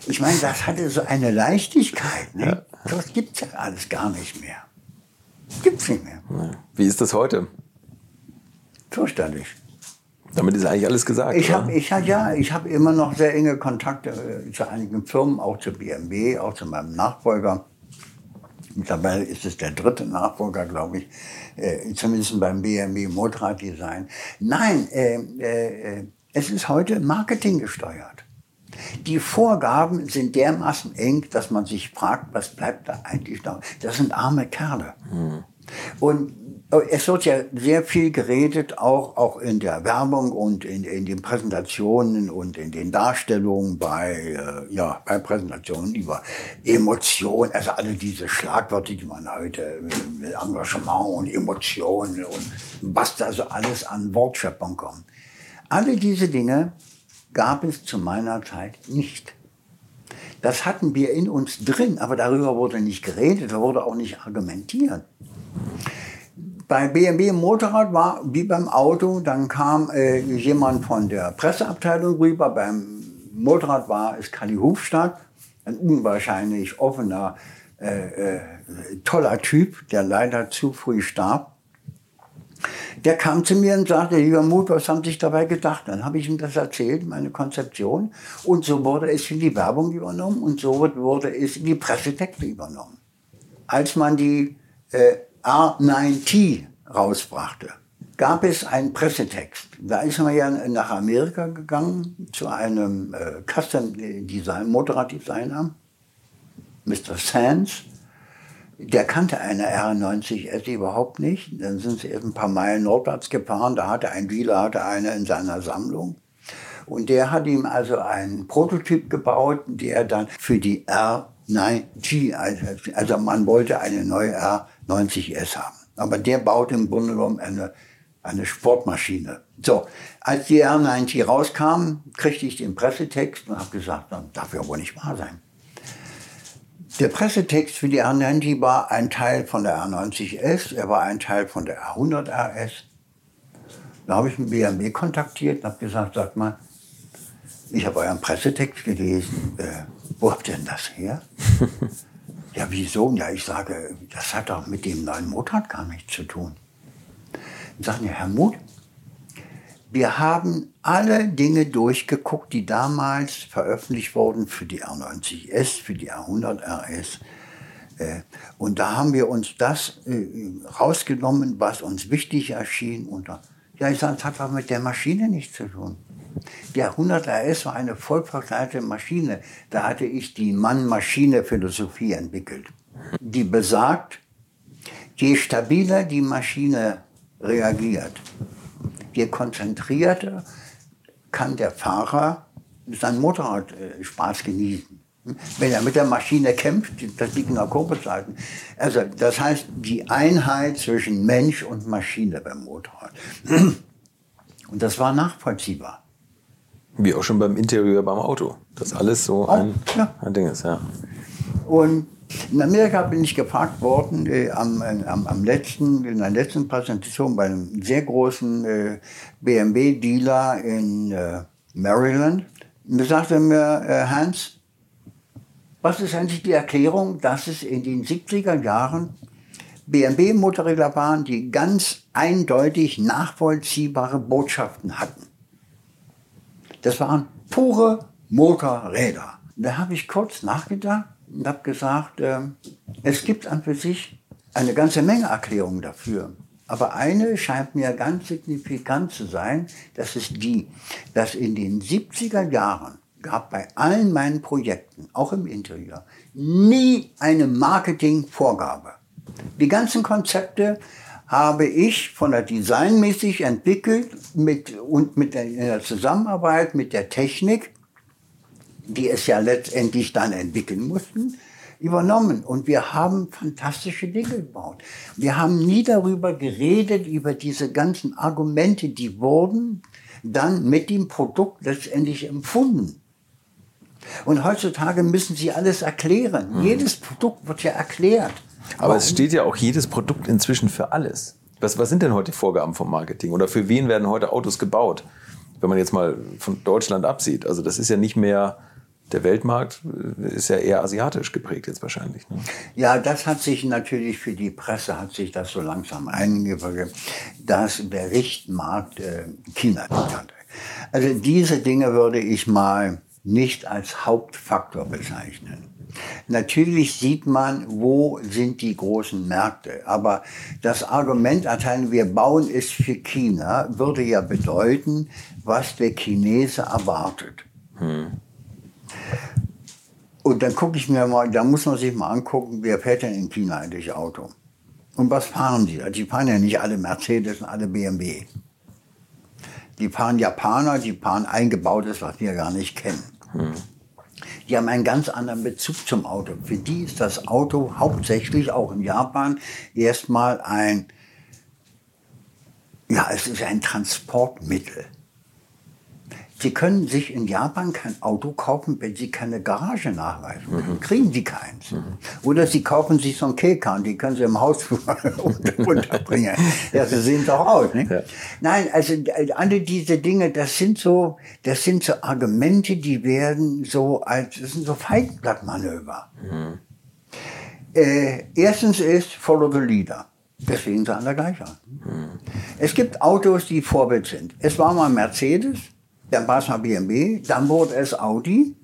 Ich meine, das hatte so eine Leichtigkeit. Ne? Das gibt's ja alles gar nicht mehr. Gibt's nicht mehr. Wie ist das heute? Zuständig. Damit ist eigentlich alles gesagt. Ich habe ich ja, ich hab immer noch sehr enge Kontakte äh, zu einigen Firmen, auch zu BMW, auch zu meinem Nachfolger. Mittlerweile ist es der dritte Nachfolger, glaube ich, äh, zumindest beim BMW Motorraddesign. Nein, äh, äh, es ist heute Marketing gesteuert. Die Vorgaben sind dermaßen eng, dass man sich fragt, was bleibt da eigentlich noch? Das sind arme Kerle. Mhm. Und es wird ja sehr viel geredet, auch, auch in der Werbung und in, in den Präsentationen und in den Darstellungen bei, äh, ja, bei Präsentationen über Emotionen, also alle diese Schlagwörter, die man heute mit Engagement und Emotionen und was da so alles an Wortschöpfung kommt. Alle diese Dinge gab es zu meiner Zeit nicht. Das hatten wir in uns drin, aber darüber wurde nicht geredet, da wurde auch nicht argumentiert bei BMW Motorrad war wie beim Auto, dann kam äh, jemand von der Presseabteilung rüber. Beim Motorrad war es Kali Hufstadt, ein unwahrscheinlich offener, äh, äh, toller Typ, der leider zu früh starb. Der kam zu mir und sagte, lieber Mut, was haben Sie sich dabei gedacht? Dann habe ich ihm das erzählt, meine Konzeption. Und so wurde es in die Werbung übernommen und so wurde es in die Pressetexte übernommen. Als man die äh, R9T rausbrachte, gab es einen Pressetext. Da ist man ja nach Amerika gegangen zu einem äh, Custom Design, Motorraddesigner, Mr. Sands. Der kannte eine R90S überhaupt nicht. Dann sind sie erst ein paar Meilen nordwärts gefahren. Da hatte ein Dealer hatte eine in seiner Sammlung. Und der hat ihm also einen Prototyp gebaut, der dann für die R9T, also, also man wollte eine neue R 90S haben. Aber der baut im Grunde genommen eine, eine Sportmaschine. So, als die R90 rauskam, kriegte ich den Pressetext und habe gesagt, das darf ja wohl nicht wahr sein. Der Pressetext für die R90 war ein Teil von der R90S, er war ein Teil von der R100 RS. Da habe ich einen BMW kontaktiert und habe gesagt, sag mal, ich habe euren Pressetext gelesen, äh, wo habt ihr denn das her? Ja, wieso? Ja, ich sage, das hat doch mit dem neuen Motorrad gar nichts zu tun. Dann sagen ja, Herr Muth, wir haben alle Dinge durchgeguckt, die damals veröffentlicht wurden für die R90S, für die R100 RS. Äh, und da haben wir uns das äh, rausgenommen, was uns wichtig erschien. Und ja, ich sage, das hat doch mit der Maschine nichts zu tun. Der 100 RS war eine vollverkleidete Maschine. Da hatte ich die Mann-Maschine-Philosophie entwickelt. Die besagt, je stabiler die Maschine reagiert, je konzentrierter kann der Fahrer sein Motorradspaß äh, genießen. Wenn er mit der Maschine kämpft, das liegt in der Kurbelzeiten. Also das heißt, die Einheit zwischen Mensch und Maschine beim Motorrad. Und das war nachvollziehbar. Wie auch schon beim Interieur beim Auto. Das alles so ein, ja. ein Ding ist, ja. Und in Amerika bin ich gefragt worden, äh, am, äh, am, am, letzten, in der letzten Präsentation bei einem sehr großen äh, BMW-Dealer in äh, Maryland. Da sagte mir, äh, Hans, was ist eigentlich die Erklärung, dass es in den 70er Jahren BMW-Motorräder waren, die ganz eindeutig nachvollziehbare Botschaften hatten? Das waren pure Motorräder. Da habe ich kurz nachgedacht und habe gesagt, äh, es gibt an für sich eine ganze Menge Erklärungen dafür. Aber eine scheint mir ganz signifikant zu sein, das ist die, dass in den 70er Jahren gab bei allen meinen Projekten, auch im Interieur, nie eine Marketingvorgabe. Die ganzen Konzepte habe ich von der Designmäßig entwickelt mit, und mit der, in der Zusammenarbeit mit der Technik, die es ja letztendlich dann entwickeln mussten, übernommen. Und wir haben fantastische Dinge gebaut. Wir haben nie darüber geredet, über diese ganzen Argumente, die wurden dann mit dem Produkt letztendlich empfunden. Und heutzutage müssen sie alles erklären. Mhm. Jedes Produkt wird ja erklärt. Aber Warum? es steht ja auch jedes Produkt inzwischen für alles. Was, was sind denn heute Vorgaben vom Marketing? Oder für wen werden heute Autos gebaut? Wenn man jetzt mal von Deutschland absieht. Also das ist ja nicht mehr, der Weltmarkt äh, ist ja eher asiatisch geprägt jetzt wahrscheinlich. Ne? Ja, das hat sich natürlich für die Presse, hat sich das so langsam eingewirkt, dass der Richtmarkt äh, China hat. Also diese Dinge würde ich mal nicht als Hauptfaktor bezeichnen. Natürlich sieht man, wo sind die großen Märkte. Aber das Argument erteilen, wir bauen es für China, würde ja bedeuten, was der Chinese erwartet. Hm. Und dann gucke ich mir mal, da muss man sich mal angucken, wer fährt denn in China eigentlich Auto? Und was fahren die? Die fahren ja nicht alle Mercedes und alle BMW. Die fahren Japaner, die fahren eingebautes, was wir gar nicht kennen. Hm. Die haben einen ganz anderen Bezug zum Auto. Für die ist das Auto hauptsächlich auch in Japan erstmal ein, ja, es ist ein Transportmittel. Sie können sich in Japan kein Auto kaufen, wenn Sie keine Garage nachweisen. Mhm. Kriegen Sie keins. Mhm. Oder Sie kaufen sich so ein Kekan, die können Sie im Haus unterbringen. ja, Sie sehen doch aus. Nicht? Ja. Nein, also alle diese Dinge, das sind so, das sind so Argumente, die werden so als, das sind so Feigenblattmanöver. Mhm. Äh, erstens ist Follow the Leader. Deswegen sind alle gleich an. Mhm. Es gibt Autos, die Vorbild sind. Es war mal Mercedes, dann war es mal BMW, dann wurde es Audi.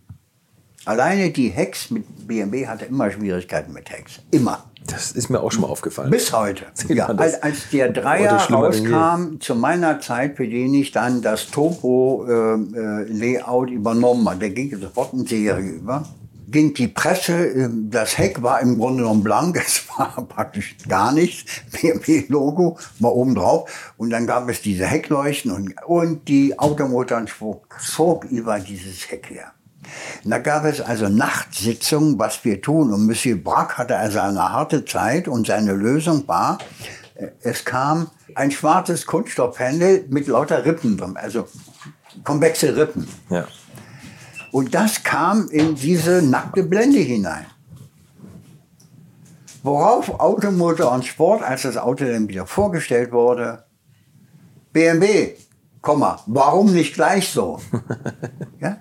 Alleine die Hex mit BMW hatte immer Schwierigkeiten mit Hex. Immer. Das ist mir auch schon mal aufgefallen. Bis heute. Ja, als, als, der Dreier rauskam, zu meiner Zeit, für den ich dann das Topo-Layout äh, äh übernommen habe, der ging sofort in Serie über ging die Presse, ähm, das Heck war im Grunde genommen blank, es war praktisch gar nichts, BMW-Logo war oben drauf und dann gab es diese Heckleuchten und, und die Automotoren zog über dieses Heck her. Da gab es also Nachtsitzungen, was wir tun. Und Monsieur Brack hatte also eine harte Zeit und seine Lösung war, äh, es kam ein schwarzes Kunststoffhändel mit lauter Rippen drin, also konvexe Rippen. Ja. Und das kam in diese nackte Blende hinein. Worauf Automotor und Sport, als das Auto dann wieder vorgestellt wurde, BMW, Komma, warum nicht gleich so? ja?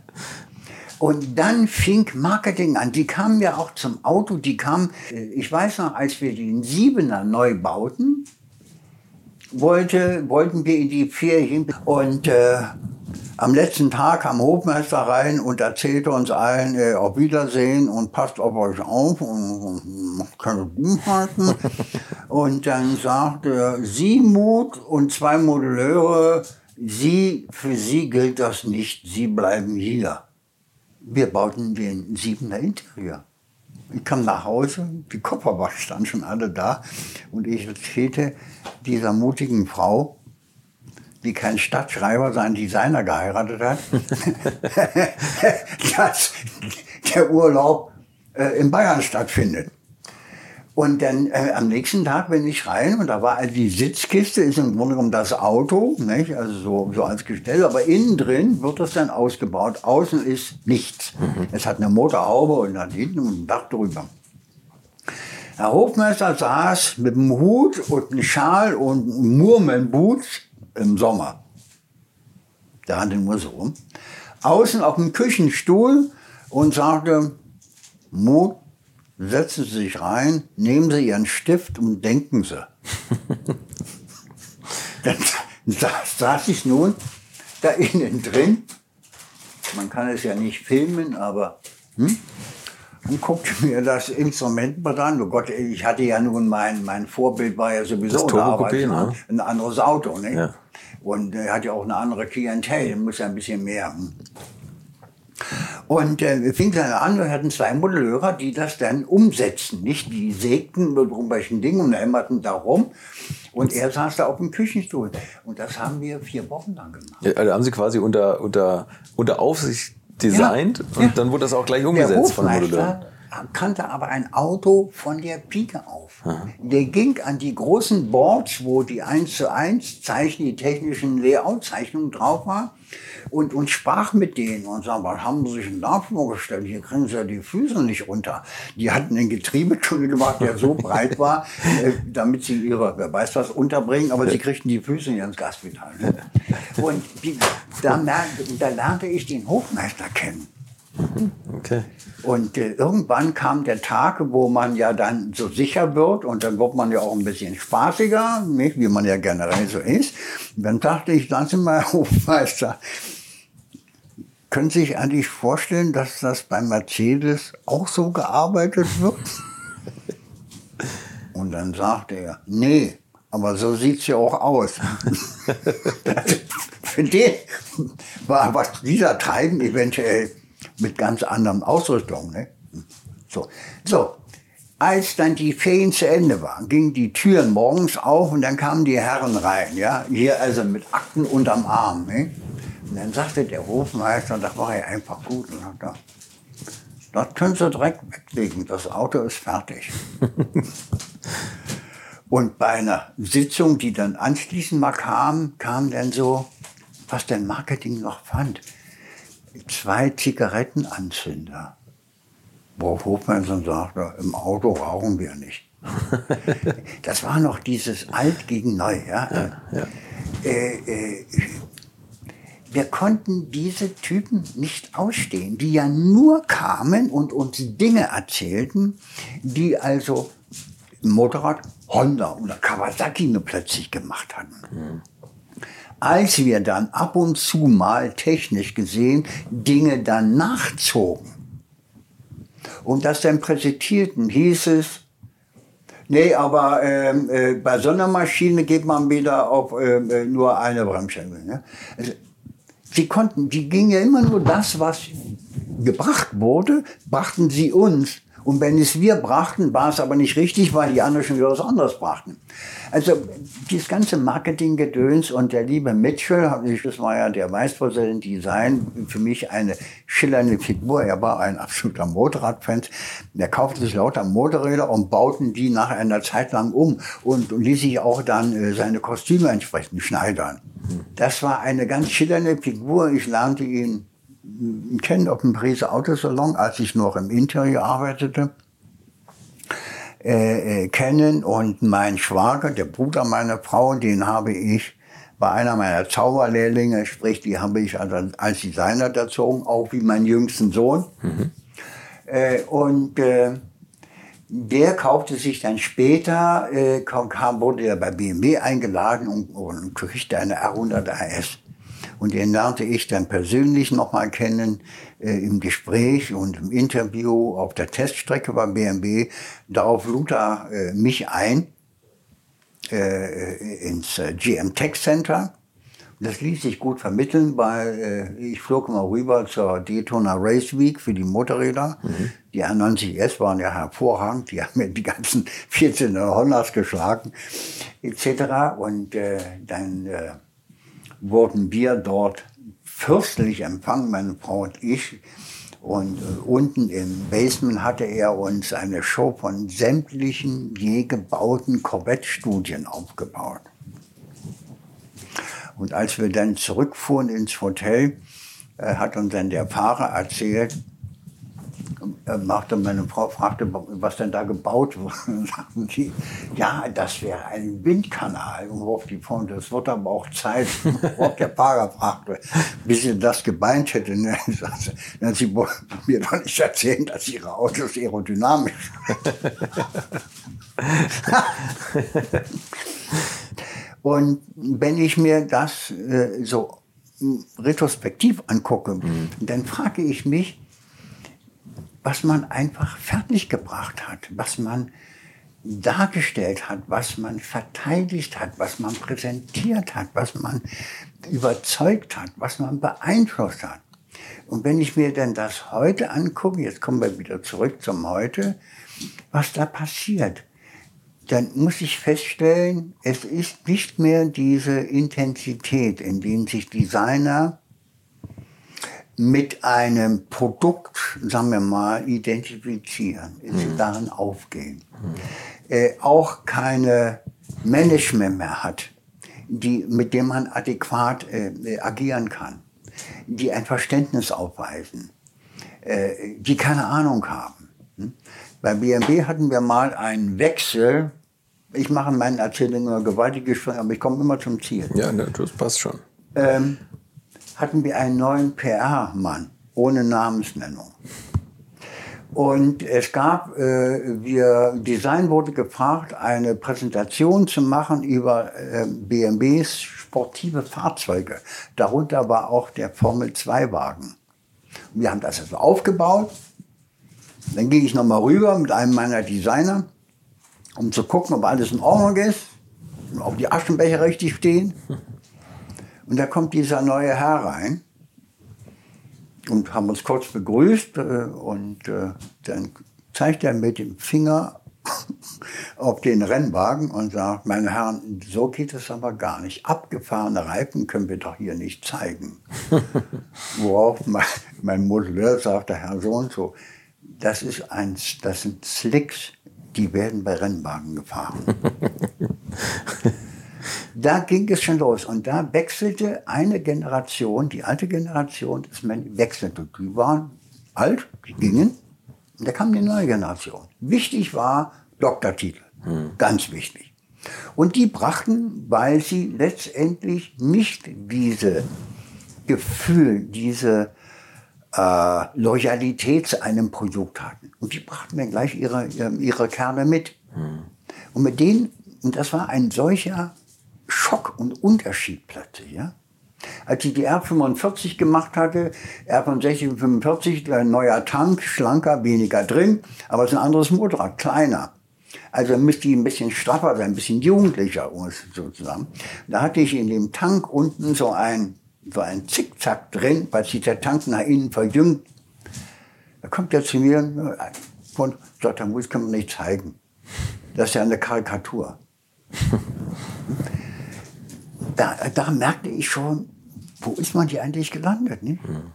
Und dann fing Marketing an. Die kamen ja auch zum Auto, die kamen, äh, ich weiß noch, als wir den Siebener neu bauten, wollte, wollten wir in die Ferien und äh, am letzten Tag kam Hofmeister rein und erzählte uns allen äh, auf Wiedersehen und passt auf euch auf und macht keine Dummheiten. und dann sagte er, Sie Mut und zwei Modelleure, Sie, für Sie gilt das nicht, Sie bleiben hier. Wir bauten den Siebener Interieur. Ich kam nach Hause, die Koffer standen schon alle da und ich erzählte dieser mutigen Frau, die kein Stadtschreiber, sondern Designer geheiratet hat, dass der Urlaub äh, in Bayern stattfindet. Und dann äh, am nächsten Tag bin ich rein und da war also die Sitzkiste, ist im Grunde genommen das Auto, nicht? also so, so als Gestell, aber innen drin wird das dann ausgebaut. Außen ist nichts. Mhm. Es hat eine Motorhaube und hat hinten ein Dach drüber. Herr Hofmeister saß mit einem Hut und einem Schal und einem Murmelnboots im Sommer. Der hatte nur so. Außen auf dem Küchenstuhl und sagte, Mut, setzen Sie sich rein, nehmen Sie Ihren Stift und denken Sie. Dann saß ich nun da innen drin. Man kann es ja nicht filmen, aber hm? und guckte mir das Instrument mal an. Oh Gott, ich hatte ja nun mein, mein Vorbild war ja sowieso das Coupé, ne? ein anderes Auto. Ne? Ja. Und er hat ja auch eine andere Klientel, muss ja ein bisschen mehr. Und äh, fing dann an, wir hatten zwei Modelleure, die das dann umsetzen. Nicht? Die sägten mit irgendwelchen Dingen und hämmerten da rum. Und er saß da auf dem Küchenstuhl. Und das haben wir vier Wochen lang gemacht. Ja, also haben Sie quasi unter, unter, unter Aufsicht designt ja, und ja. dann wurde das auch gleich umgesetzt von den Modeleuren kannte aber ein Auto von der Pike auf. Aha. Der ging an die großen Boards, wo die 1 zu 1 Zeichen, die technischen Layout-Zeichnungen drauf waren und, und sprach mit denen und sagte, was haben Sie sich denn da vorgestellt? Hier kriegen Sie ja die Füße nicht runter. Die hatten einen Getriebetunnel gemacht, der so breit war, äh, damit sie ihre, wer weiß was, unterbringen, aber sie kriegten die Füße nicht ins Gaspedal. Ne? Und die, da, da lernte ich den Hofmeister kennen. Okay. Und äh, irgendwann kam der Tag, wo man ja dann so sicher wird und dann wird man ja auch ein bisschen spaßiger, nicht? wie man ja generell so ist. Und dann dachte ich, lass mal, Hofmeister, können Sie sich eigentlich vorstellen, dass das bei Mercedes auch so gearbeitet wird? Und dann sagte er, nee, aber so sieht es ja auch aus. Für den war was dieser Treiben eventuell mit ganz anderen Ausrüstung. Ne? So. so, als dann die Ferien zu Ende waren, gingen die Türen morgens auf und dann kamen die Herren rein, ja, hier also mit Akten unterm Arm. Ne? Und dann sagte der Hofmeister, das war ja einfach gut, und sagte, das können Sie direkt weglegen, das Auto ist fertig. und bei einer Sitzung, die dann anschließend mal kam, kam dann so, was denn Marketing noch fand, zwei Zigarettenanzünder. Worauf Hofmeister sagte, im Auto rauchen wir nicht. das war noch dieses Alt gegen Neu. Ja? ja, ja. Äh, äh, wir konnten diese Typen nicht ausstehen, die ja nur kamen und uns Dinge erzählten, die also Motorrad Honda oder Kawasaki nur plötzlich gemacht hatten. Mhm. Als wir dann ab und zu mal technisch gesehen Dinge dann nachzogen und das dann präsentierten, hieß es, Nee, aber ähm, äh, bei so einer Maschine geht man wieder auf ähm, äh, nur eine Bremsscheibe. Ne? Also, Sie konnten, die ging ja immer nur das, was gebracht wurde, brachten sie uns. Und wenn es wir brachten, war es aber nicht richtig, weil die anderen schon wieder was anderes brachten. Also dieses ganze Marketinggedöns und der liebe Mitchell, das war ja der Vicepräsident Design, für mich eine schillernde Figur. Er war ein absoluter Motorradfan. Er kaufte sich lauter Motorräder und bauten die nach einer Zeit lang um und, ließ sich auch dann äh, seine Kostüme entsprechend schneidern. Das war eine ganz schillernde Figur. Ich lernte ihn kennen auf dem Pariser Autosalon, als ich noch im Interieur arbeitete. Äh, äh, kennen und mein Schwager, der Bruder meiner Frau, den habe ich war einer meiner Zauberlehrlinge, sprich, die habe ich also als Designer erzogen, auch wie meinen jüngsten Sohn. Mhm. Äh, und äh, der kaufte sich dann später, äh, kam, wurde er bei BMW eingeladen und, und kriegte eine R100 AS. Und den lernte ich dann persönlich nochmal kennen äh, im Gespräch und im Interview auf der Teststrecke bei BMW. Darauf lud er äh, mich ein äh, ins äh, GM Tech Center. Das ließ sich gut vermitteln, weil äh, ich flog mal rüber zur Daytona Race Week für die Motorräder. Mhm. Die R90S waren ja hervorragend, die haben mir die ganzen 14 Hondas geschlagen, etc. Und äh, dann äh, wurden wir dort fürstlich empfangen, meine Frau und ich. Und äh, unten im Basement hatte er uns eine Show von sämtlichen je gebauten Corvette-Studien aufgebaut. Und als wir dann zurückfuhren ins Hotel, äh, hat uns dann der Fahrer erzählt, machte meine Frau fragte, was denn da gebaut wird. sagten die, ja, das wäre ein Windkanal. Und worauf die Frau, das wird aber auch Zeit. Worauf der Fahrer fragte, bis sie das gebeint hätte. Ne? Dann sie mir doch nicht erzählen, dass ihre Autos aerodynamisch Und wenn ich mir das äh, so retrospektiv angucke, mhm. dann frage ich mich, was man einfach fertiggebracht hat, was man dargestellt hat, was man verteidigt hat, was man präsentiert hat, was man überzeugt hat, was man beeinflusst hat. Und wenn ich mir denn das heute angucke, jetzt kommen wir wieder zurück zum Heute, was da passiert, dann muss ich feststellen, es ist nicht mehr diese Intensität, in dem sich Designer mit einem Produkt, sagen wir mal, identifizieren, mhm. darin aufgehen, mhm. äh, auch keine Management mehr hat, die, mit dem man adäquat äh, agieren kann, die ein Verständnis aufweisen, äh, die keine Ahnung haben. Hm? Bei BMW hatten wir mal einen Wechsel. Ich mache in meinen Erzählungen immer gewaltige Sprünge, aber ich komme immer zum Ziel. Ja, das passt schon. Ähm, hatten wir einen neuen PR-Mann ohne Namensnennung. Und es gab, äh, wir, Design wurde gefragt, eine Präsentation zu machen über äh, BMWs sportive Fahrzeuge. Darunter war auch der Formel-2-Wagen. Wir haben das also aufgebaut. Dann ging ich nochmal rüber mit einem meiner Designer, um zu gucken, ob alles in Ordnung ist, ob die Aschenbecher richtig stehen. Und da kommt dieser neue Herr rein und haben uns kurz begrüßt äh, und äh, dann zeigt er mit dem Finger auf den Rennwagen und sagt, meine Herren, so geht es aber gar nicht. Abgefahrene Reifen können wir doch hier nicht zeigen. Worauf mein, mein Modelleur sagte, Herr so und so, das, ist ein, das sind Slicks, die werden bei Rennwagen gefahren. da ging es schon los und da wechselte eine Generation, die alte Generation, das wechselte. Die waren alt, die gingen und da kam die neue Generation. Wichtig war Doktortitel. Hm. Ganz wichtig. Und die brachten, weil sie letztendlich nicht diese Gefühl, diese äh, Loyalität zu einem Produkt hatten. Und die brachten dann gleich ihre, ihre Kerne mit. Hm. Und mit denen, und das war ein solcher Schock und Unterschied plötzlich, ja. Als ich die R45 gemacht hatte, R65 und 45, ein neuer Tank, schlanker, weniger drin, aber es ist ein anderes Motorrad, kleiner. Also müsste ich ein bisschen straffer sein, ein bisschen jugendlicher sozusagen. Da hatte ich in dem Tank unten so ein, so ein Zickzack drin, weil sich der Tank nach innen verjüngt. Da kommt er zu mir und sagt, das kann man nicht zeigen. Das ist ja eine Karikatur. da, da merkte ich schon, wo ist man hier eigentlich gelandet? Nicht? Mhm.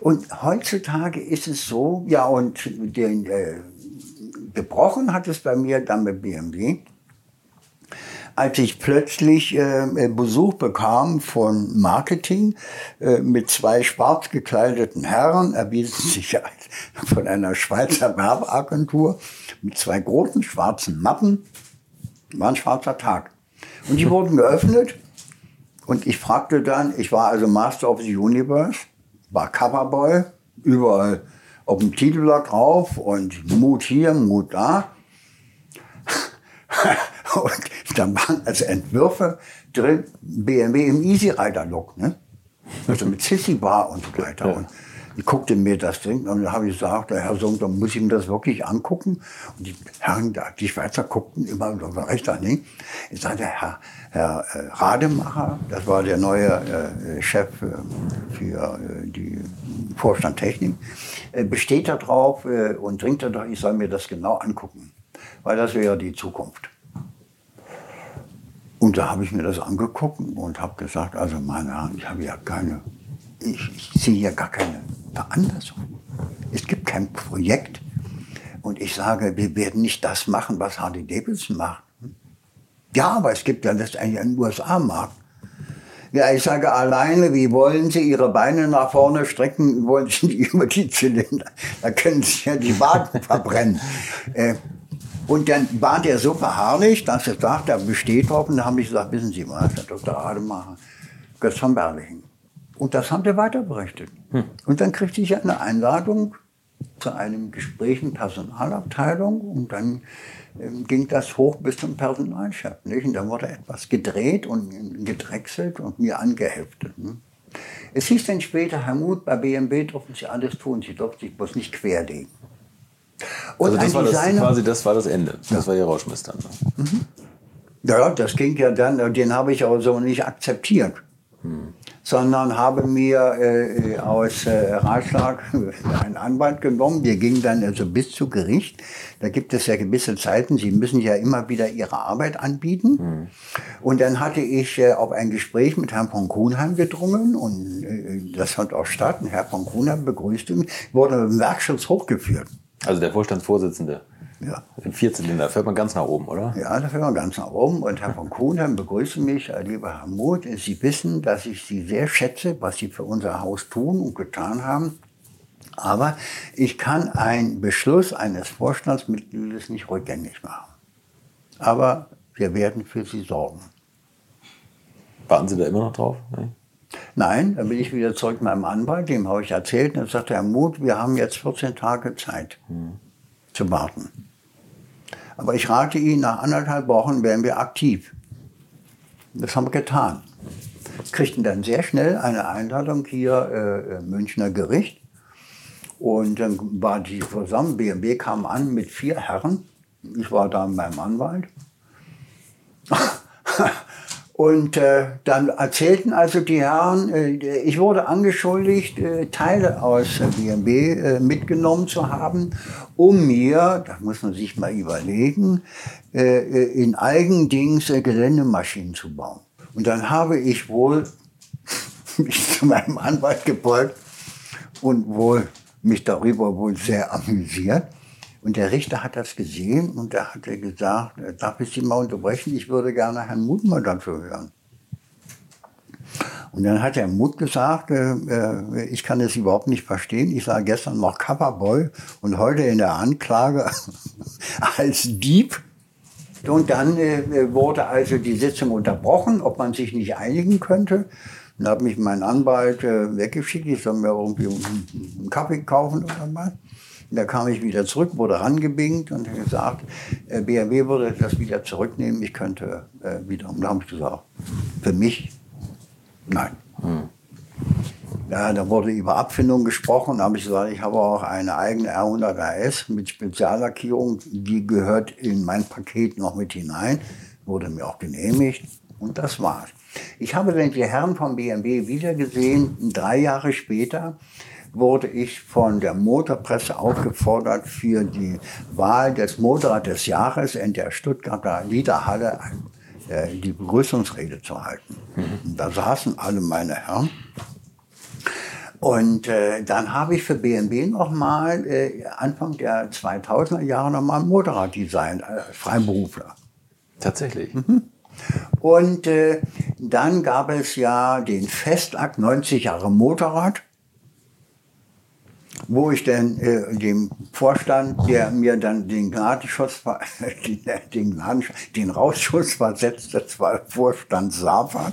Und heutzutage ist es so, ja, und den, äh, gebrochen hat es bei mir dann mit BMW, als ich plötzlich äh, Besuch bekam von Marketing äh, mit zwei schwarz gekleideten Herren, erwiesen sich von einer Schweizer Werbeagentur, mit zwei großen schwarzen Mappen, war ein schwarzer Tag. Und die wurden geöffnet und ich fragte dann, ich war also Master of the Universe, war Coverboy, überall auf dem Titelblatt drauf und Mut hier, Mut da. und da waren also Entwürfe drin, BMW im Easy Rider Look, ne? Also mit Sissy Bar und so weiter. Und ich guckte mir das Ding und dann habe ich gesagt, der Herr Sohn, dann muss ich mir das wirklich angucken. Und die Herren, die Schweizer guckten immer so recht an. Ne? Ich sagte, Herr, Herr äh, Rademacher, das war der neue äh, Chef äh, für äh, die Vorstand Technik, äh, besteht darauf äh, und dringt darauf, ich soll mir das genau angucken. Weil das wäre die Zukunft. Und da habe ich mir das angeguckt und habe gesagt, also meine Herren, ich habe ja keine, ich, ich sehe ja gar keine Veranlassung. Es gibt kein Projekt. Und ich sage, wir werden nicht das machen, was Harley Davidson macht. Ja, aber es gibt ja letztendlich einen USA-Markt. Ja, ich sage alleine, wie wollen Sie Ihre Beine nach vorne strecken, wollen Sie nicht über die Zylinder? Da können Sie ja die Waden verbrennen. Äh, und dann war der so beharrlich, dass er sagt, er besteht drauf. Und dann habe ich gesagt, wissen Sie was, Herr Dr. Ademacher, Götz von Berlichen. Und das haben wir weiter berichtet. Hm. Und dann kriegte ich eine Einladung zu einem Gespräch in Personalabteilung und dann ähm, ging das hoch bis zum Personalchef. Nicht? Und dann wurde etwas gedreht und gedrechselt und mir angeheftet. Ne? Es hieß dann später, Herr Muth, bei BMW durften Sie alles tun, Sie durften sich bloß nicht querlegen. Und also das war das, quasi das war das Ende. Das ja. war Ihr Rauschmiss dann. Ne? Mhm. Ja, das ging ja dann, den habe ich auch so nicht akzeptiert. Hm sondern habe mir äh, aus äh, Ratschlag einen Anwalt genommen. Wir gingen dann also bis zu Gericht. Da gibt es ja gewisse Zeiten. Sie müssen ja immer wieder Ihre Arbeit anbieten. Mhm. Und dann hatte ich äh, auf ein Gespräch mit Herrn von Kuhnheim gedrungen und äh, das fand auch statt. Und Herr von Kuhnheim begrüßte mich, wurde im Werkschutz hochgeführt. Also der Vorstandsvorsitzende. Ja. Den Vierzylinder fährt man ganz nach oben, oder? Ja, da fährt man ganz nach oben. Und Herr von Kuhnheim begrüße mich, äh, lieber Herr Muth. Sie wissen, dass ich Sie sehr schätze, was Sie für unser Haus tun und getan haben. Aber ich kann einen Beschluss eines Vorstandsmitgliedes nicht rückgängig machen. Aber wir werden für Sie sorgen. Warten Sie da immer noch drauf? Nein, Nein dann bin ich wieder zurück mit meinem Anwalt, dem habe ich erzählt. Und er sagte, Herr Muth, wir haben jetzt 14 Tage Zeit hm. zu warten. Aber ich rate Ihnen, nach anderthalb Wochen werden wir aktiv. Das haben wir getan. kriegten dann sehr schnell eine Einladung hier äh, Münchner Gericht. Und dann war die zusammen, BMW kam an mit vier Herren. Ich war da mit meinem Anwalt. Und äh, dann erzählten also die Herren, äh, ich wurde angeschuldigt, äh, Teile aus BMW äh, mitgenommen zu haben, um mir, das muss man sich mal überlegen, äh, äh, in Eigendings äh, Geländemaschinen zu bauen. Und dann habe ich wohl mich zu meinem Anwalt gebeugt und wohl mich darüber wohl sehr amüsiert. Und der Richter hat das gesehen und da hat er gesagt, darf ich Sie mal unterbrechen, ich würde gerne Herrn Mutmann dazu hören. Und dann hat Herr Mut gesagt, äh, äh, ich kann das überhaupt nicht verstehen. Ich sah gestern noch Coverboy und heute in der Anklage als Dieb. Und dann äh, wurde also die Sitzung unterbrochen, ob man sich nicht einigen könnte. Dann hat mich mein Anwalt äh, weggeschickt, ich soll mir irgendwie einen Kaffee kaufen oder was. Und da kam ich wieder zurück, wurde rangebingt und gesagt, äh, BMW würde das wieder zurücknehmen, ich könnte äh, wieder. Und da habe ich gesagt, für mich, nein. Hm. Ja, da wurde über Abfindung gesprochen. Da habe ich gesagt, ich habe auch eine eigene R100 AS mit Speziallackierung. Die gehört in mein Paket noch mit hinein. Wurde mir auch genehmigt. Und das war's. Ich habe dann die Herren vom BMW wiedergesehen, drei Jahre später wurde ich von der Motorpresse aufgefordert, für die Wahl des Motorrad des Jahres in der Stuttgarter Liederhalle äh, die Begrüßungsrede zu halten. Mhm. Da saßen alle meine Herren. Und äh, dann habe ich für BMW nochmal äh, Anfang der 2000er Jahre nochmal ein Motorraddesign, äh, Freiberufler. Tatsächlich. Mhm. Und äh, dann gab es ja den Festakt 90 Jahre Motorrad wo ich dann äh, dem Vorstand, der mir dann den Gnadenschuss, den, den Rausschuss versetzt, das war Vorstand Safa,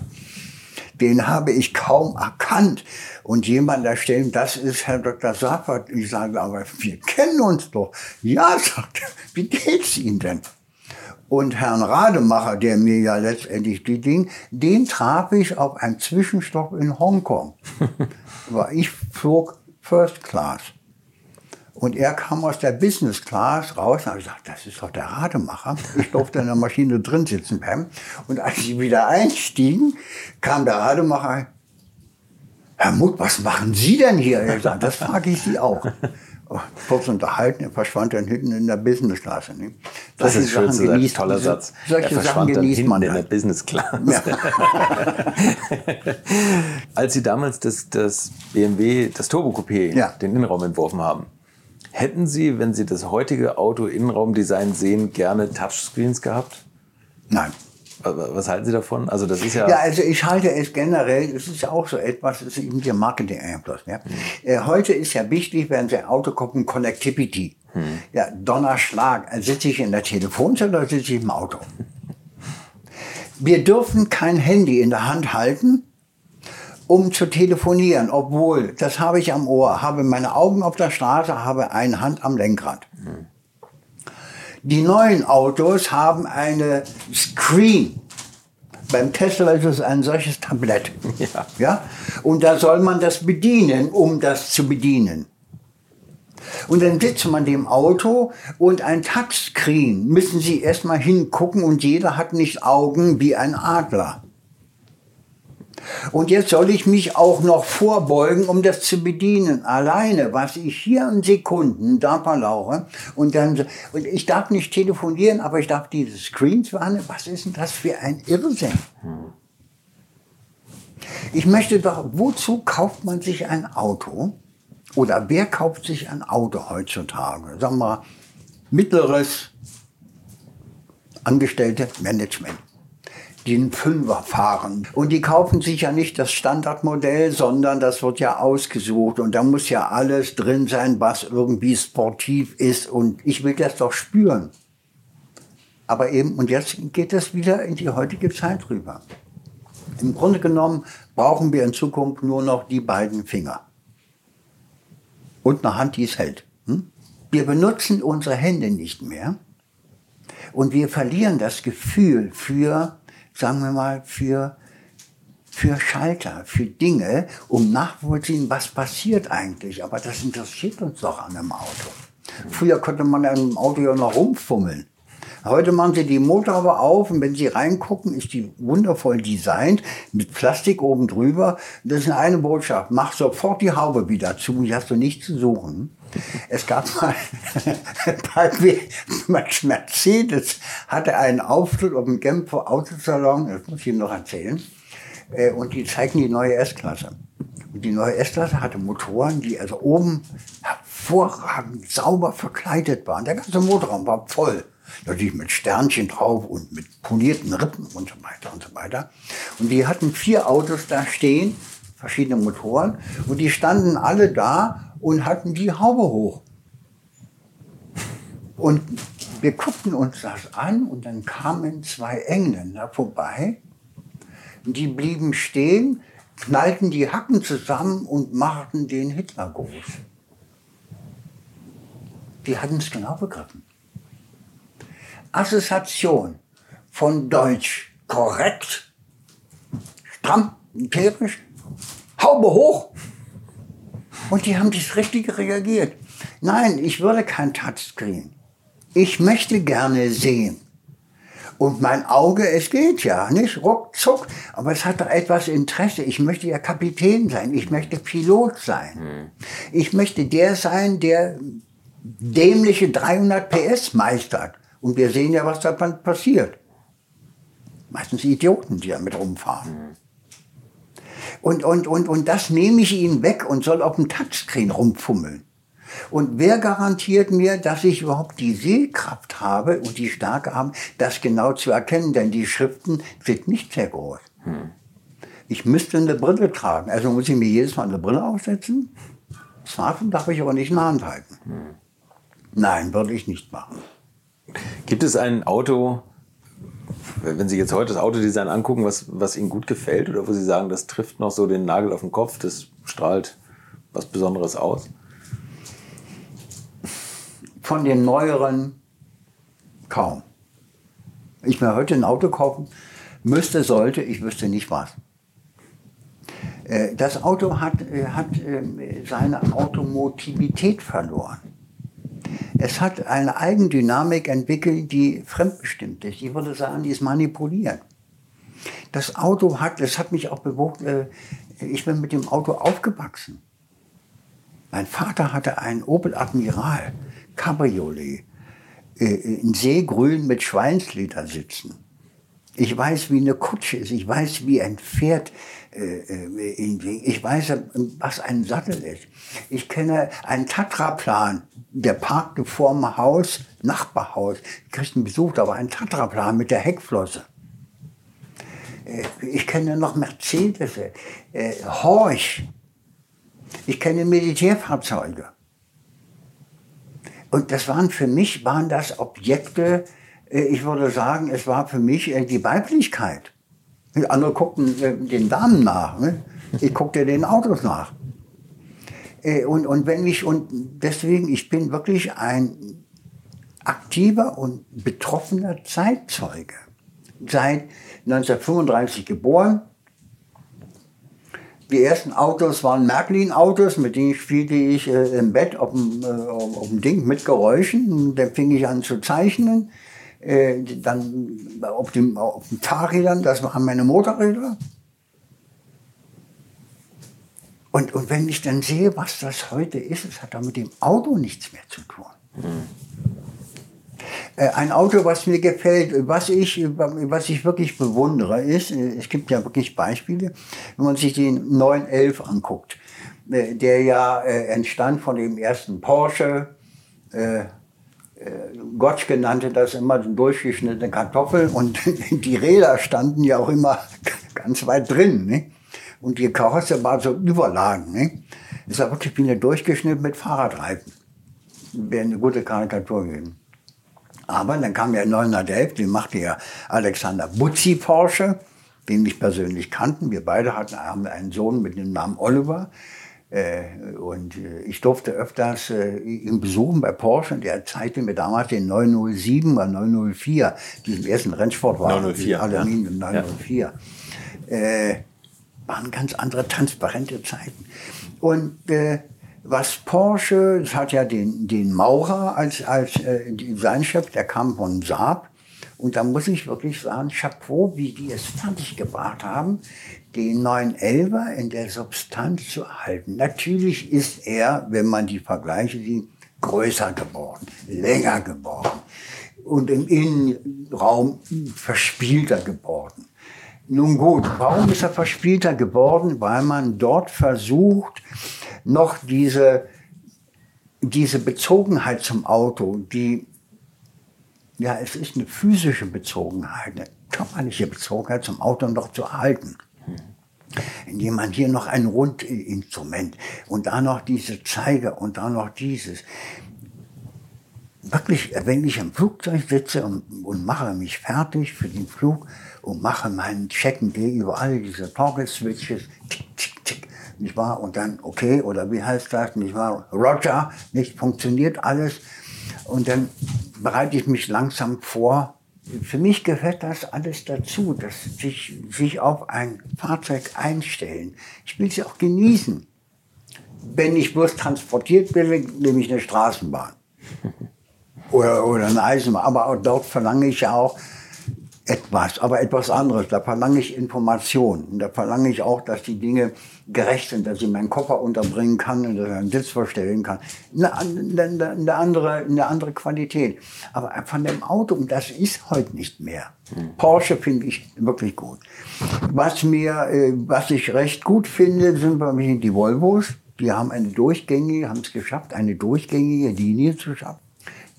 den habe ich kaum erkannt. Und jemand erstellt, das ist Herr Dr. Safa. Ich sage, aber wir kennen uns doch. Ja, sagt er, wie geht's Ihnen denn? Und Herrn Rademacher, der mir ja letztendlich die Ding, den traf ich auf einem Zwischenstopp in Hongkong. Aber ich flog First Class. Und er kam aus der Business Class raus und habe gesagt, das ist doch der Rademacher. Ich durfte in der Maschine drin sitzen. Bam. Und als sie wieder einstiegen, kam der Rademacher. Herr Mutt, was machen Sie denn hier? Er sagt, das frage ich Sie auch. Kurz unterhalten, er verschwand dann hinten in der Business Class. Ne? Das ist schön zu sagen, toller Satz. Solche Sachen genießt man in der Business Class. Ja. Als Sie damals das, das BMW, das Turbo Coupé, ja. den Innenraum entworfen haben, hätten Sie, wenn Sie das heutige Auto-Innenraumdesign sehen, gerne Touchscreens gehabt? Nein. Was halten Sie davon? Also das ist ja. Ja, also ich halte es generell, es ist ja auch so etwas, das ist eben der Marketing-Einfluss. Ja. Mhm. heute ist ja wichtig, wenn Sie Auto gucken, Connectivity. Mhm. Ja, Donnerschlag. Sitze ich in der Telefonzelle oder sitze ich im Auto? Wir dürfen kein Handy in der Hand halten, um zu telefonieren, obwohl, das habe ich am Ohr, habe meine Augen auf der Straße, habe eine Hand am Lenkrad. Mhm. Die neuen Autos haben eine Screen. Beim Tesla ist es ein solches Tablett. Ja. ja. Und da soll man das bedienen, um das zu bedienen. Und dann sitzt man dem Auto und ein Touchscreen müssen Sie erstmal hingucken und jeder hat nicht Augen wie ein Adler. Und jetzt soll ich mich auch noch vorbeugen, um das zu bedienen. Alleine, was ich hier in Sekunden da verlauche. Und dann, und ich darf nicht telefonieren, aber ich darf diese Screens wahrnehmen. Was ist denn das für ein Irrsinn? Ich möchte doch, wozu kauft man sich ein Auto? Oder wer kauft sich ein Auto heutzutage? Sagen wir, mittleres Angestellte Management den Fünfer fahren. Und die kaufen sich ja nicht das Standardmodell, sondern das wird ja ausgesucht. Und da muss ja alles drin sein, was irgendwie sportiv ist. Und ich will das doch spüren. Aber eben, und jetzt geht es wieder in die heutige Zeit rüber. Im Grunde genommen brauchen wir in Zukunft nur noch die beiden Finger. Und eine Hand, die es hält. Hm? Wir benutzen unsere Hände nicht mehr. Und wir verlieren das Gefühl für sagen wir mal, für, für Schalter, für Dinge, um nachvollziehen, was passiert eigentlich. Aber das interessiert uns doch an einem Auto. Früher konnte man an einem Auto ja noch rumfummeln. Heute machen sie die Motorhaube auf und wenn sie reingucken, ist die wundervoll designt mit Plastik oben drüber. Das ist eine Botschaft. Mach sofort die Haube wieder zu, die hast du nicht zu suchen. Es gab mal bei Mercedes hatte einen Auftritt auf dem Genfer Autosalon, das muss ich Ihnen noch erzählen, äh, und die zeigten die neue S-Klasse. Und die neue S-Klasse hatte Motoren, die also oben hervorragend sauber verkleidet waren. Der ganze Motorraum war voll. Natürlich mit Sternchen drauf und mit polierten Rippen und so weiter und so weiter. Und die hatten vier Autos da stehen, verschiedene Motoren, und die standen alle da und hatten die Haube hoch. Und wir guckten uns das an und dann kamen zwei Engländer vorbei. Die blieben stehen, knallten die Hacken zusammen und machten den Hitlergruß. Die hatten es genau begriffen. Assoziation von Deutsch korrekt, stramm, empirisch, Haube hoch. Und die haben das Richtige reagiert. Nein, ich würde kein Touchscreen. Ich möchte gerne sehen. Und mein Auge, es geht ja, nicht ruckzuck, aber es hat doch etwas Interesse. Ich möchte ja Kapitän sein, ich möchte Pilot sein. Hm. Ich möchte der sein, der dämliche 300 PS meistert. Und wir sehen ja, was da passiert. Meistens Idioten, die damit rumfahren. Und, und, und, und das nehme ich ihnen weg und soll auf dem Touchscreen rumfummeln. Und wer garantiert mir, dass ich überhaupt die Sehkraft habe und die Stärke habe, das genau zu erkennen? Denn die Schriften sind nicht sehr groß. Hm. Ich müsste eine Brille tragen. Also muss ich mir jedes Mal eine Brille aufsetzen. Smartphone darf ich aber nicht in der Hand halten. Hm. Nein, würde ich nicht machen. Gibt es ein Auto, wenn Sie jetzt heute das Autodesign angucken, was, was Ihnen gut gefällt oder wo Sie sagen, das trifft noch so den Nagel auf den Kopf, das strahlt was Besonderes aus? Von den neueren kaum. Ich mir heute ein Auto kaufen müsste, sollte, ich wüsste nicht was. Äh, das Auto hat, äh, hat ähm, seine Automotivität verloren. Es hat eine Eigendynamik entwickelt, die fremdbestimmt ist. Ich würde sagen, die ist manipuliert. Das Auto hat, das hat mich auch bewogen, äh, ich bin mit dem Auto aufgewachsen. Mein Vater hatte einen Opel Admiral Cabriolet äh, in Seegrün mit Schweinsleder sitzen. Ich weiß, wie eine Kutsche ist. Ich weiß, wie ein Pferd. Äh, äh ich weiß, was ein Sattel ist. Ich kenne einen Tatraplan, der parkte vorm Haus, Nachbarhaus. Ich kriegte einen Besuch, da war ein Tatraplan mit der Heckflosse. Äh, ich kenne noch Mercedes, äh, Horch. Ich kenne Militärfahrzeuge. Und das waren für mich, waren das Objekte, äh, ich würde sagen, es war für mich äh, die Weiblichkeit. Andere guckten äh, den Damen nach. Ne? Ich guckte den Autos nach. Und, und wenn ich, und deswegen, ich bin wirklich ein aktiver und betroffener Zeitzeuge. Seit 1935 geboren. Die ersten Autos waren Märklin-Autos, mit denen spielte ich äh, im Bett auf dem, äh, auf dem Ding mit Geräuschen. Dann fing ich an zu zeichnen. Äh, dann auf, dem, auf den Fahrrädern, das waren meine Motorräder. Und, und wenn ich dann sehe, was das heute ist, es hat da mit dem Auto nichts mehr zu tun. Mhm. ein Auto, was mir gefällt, was ich, was ich wirklich bewundere, ist, äh, es gibt ja wirklich Beispiele, wenn man sich den 911 anguckt, der ja entstand von dem ersten Porsche, äh, Gottschke nannte das immer durchgeschnittene Kartoffeln und die Räder standen ja auch immer ganz weit drin. Ne? Und die Karosse war so überlagen. Ne? Das war wirklich wie eine durchgeschnitten mit Fahrradreifen. Wäre eine gute Karikatur gewesen. Aber dann kam ja 911, den machte ja Alexander Butzi Porsche, den mich persönlich kannten. Wir beide hatten haben einen Sohn mit dem Namen Oliver. Äh, und äh, ich durfte öfters äh, ihn besuchen bei Porsche und er zeigte mir damals den 907 oder 904, diesen ersten Rennsportwagen. 904. Aluminium ja. 904. Ja. waren ganz andere transparente Zeiten. Und äh, was Porsche, es hat ja den, den Maurer als, als äh, Designchef, der kam von Saab. Und da muss ich wirklich sagen, Chapeau, wie die es fertiggebracht haben, den 911er in der Substanz zu erhalten. Natürlich ist er, wenn man die Vergleiche sieht, größer geworden, länger geworden und im Innenraum verspielter geworden. Nun gut, warum ist er verspielter geworden? Weil man dort versucht, noch diese, diese Bezogenheit zum Auto, die, ja, es ist eine physische Bezogenheit, eine körperliche Bezogenheit zum Auto noch zu erhalten. Man hier noch ein Rundinstrument und da noch diese Zeiger und da noch dieses. Wirklich, wenn ich im Flugzeug sitze und, und mache mich fertig für den Flug und mache meinen Checken, gehe über alle diese Toggle-Switches, tick, tick, tick, nicht wahr? Und dann, okay, oder wie heißt das, nicht wahr? Roger, nicht funktioniert alles. Und dann bereite ich mich langsam vor. Für mich gehört das alles dazu, dass sich, sich auf ein Fahrzeug einstellen. Ich will es auch genießen. Wenn ich bloß transportiert bin, nehme ich eine Straßenbahn. Oder, oder eine Eisenbahn. Aber auch dort verlange ich ja auch, etwas, aber etwas anderes. Da verlange ich Informationen. Da verlange ich auch, dass die Dinge gerecht sind, dass ich meinen Koffer unterbringen kann und dass ich einen Sitz verstellen kann. Eine, eine, eine, andere, eine andere Qualität. Aber von dem Auto, das ist heute nicht mehr. Porsche finde ich wirklich gut. Was mir, äh, was ich recht gut finde, sind bei mir die Volvos. Die haben eine durchgängige, haben es geschafft, eine durchgängige Linie zu schaffen.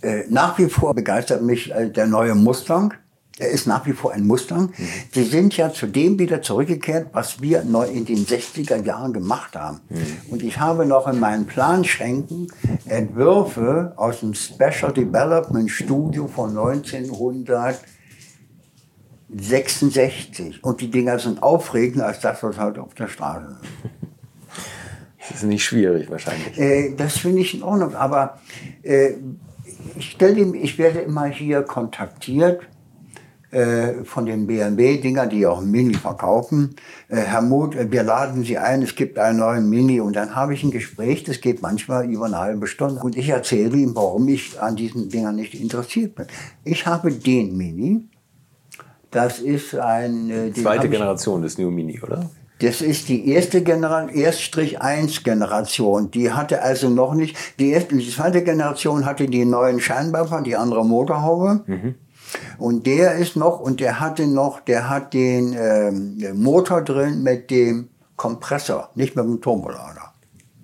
Äh, nach wie vor begeistert mich äh, der neue Mustang er ist nach wie vor ein Mustang. Mhm. Sie sind ja zu dem wieder zurückgekehrt, was wir neu in den 60er Jahren gemacht haben. Mhm. Und ich habe noch in meinen Planschränken Entwürfe aus dem Special Development Studio von 1966. Und die Dinger sind aufregender als das, was heute auf der Straße ist. Das ist nicht schwierig wahrscheinlich. Äh, das finde ich in Ordnung. Aber äh, ich, stell ihm, ich werde immer hier kontaktiert äh, von den BMW-Dingern, die auch Mini verkaufen. Äh, Herr Muth, äh, wir laden Sie ein, es gibt einen neuen Mini. Und dann habe ich ein Gespräch, das geht manchmal über eine halbe Stunde. Und ich erzähle ihm, warum ich an diesen Dingern nicht interessiert bin. Ich habe den Mini. Das ist ein... Äh, Zweite Generation des New Mini, oder? Das ist die erste Generation, Erstrich 1 Generation. Die hatte also noch nicht, die erste, die zweite Generation hatte die neuen Scheinwerfer, die andere Motorhaube. Mhm. Und der ist noch, und der hatte noch, der hat den ähm, Motor drin mit dem Kompressor, nicht mit dem Turbolader.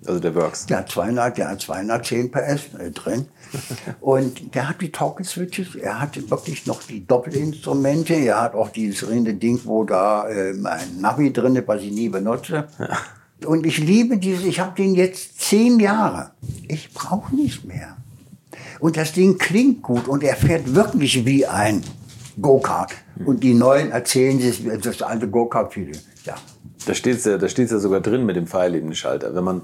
Also der Works. Der hat 200, der hat 210 PS drin. und der hat die Toggle Switches, er hat wirklich noch die Doppelinstrumente, er hat auch dieses rinde Ding, wo da äh, ein Navi drin ist, was ich nie benutze. Und ich liebe dieses, ich habe den jetzt zehn Jahre. Ich brauche nicht mehr. Und das Ding klingt gut und er fährt wirklich wie ein Go-Kart. Und die Neuen erzählen sich das alte Go-Kart-Video. Ja. Da steht es ja, da steht's ja sogar drin mit dem Pfeil-Schalter. Wenn man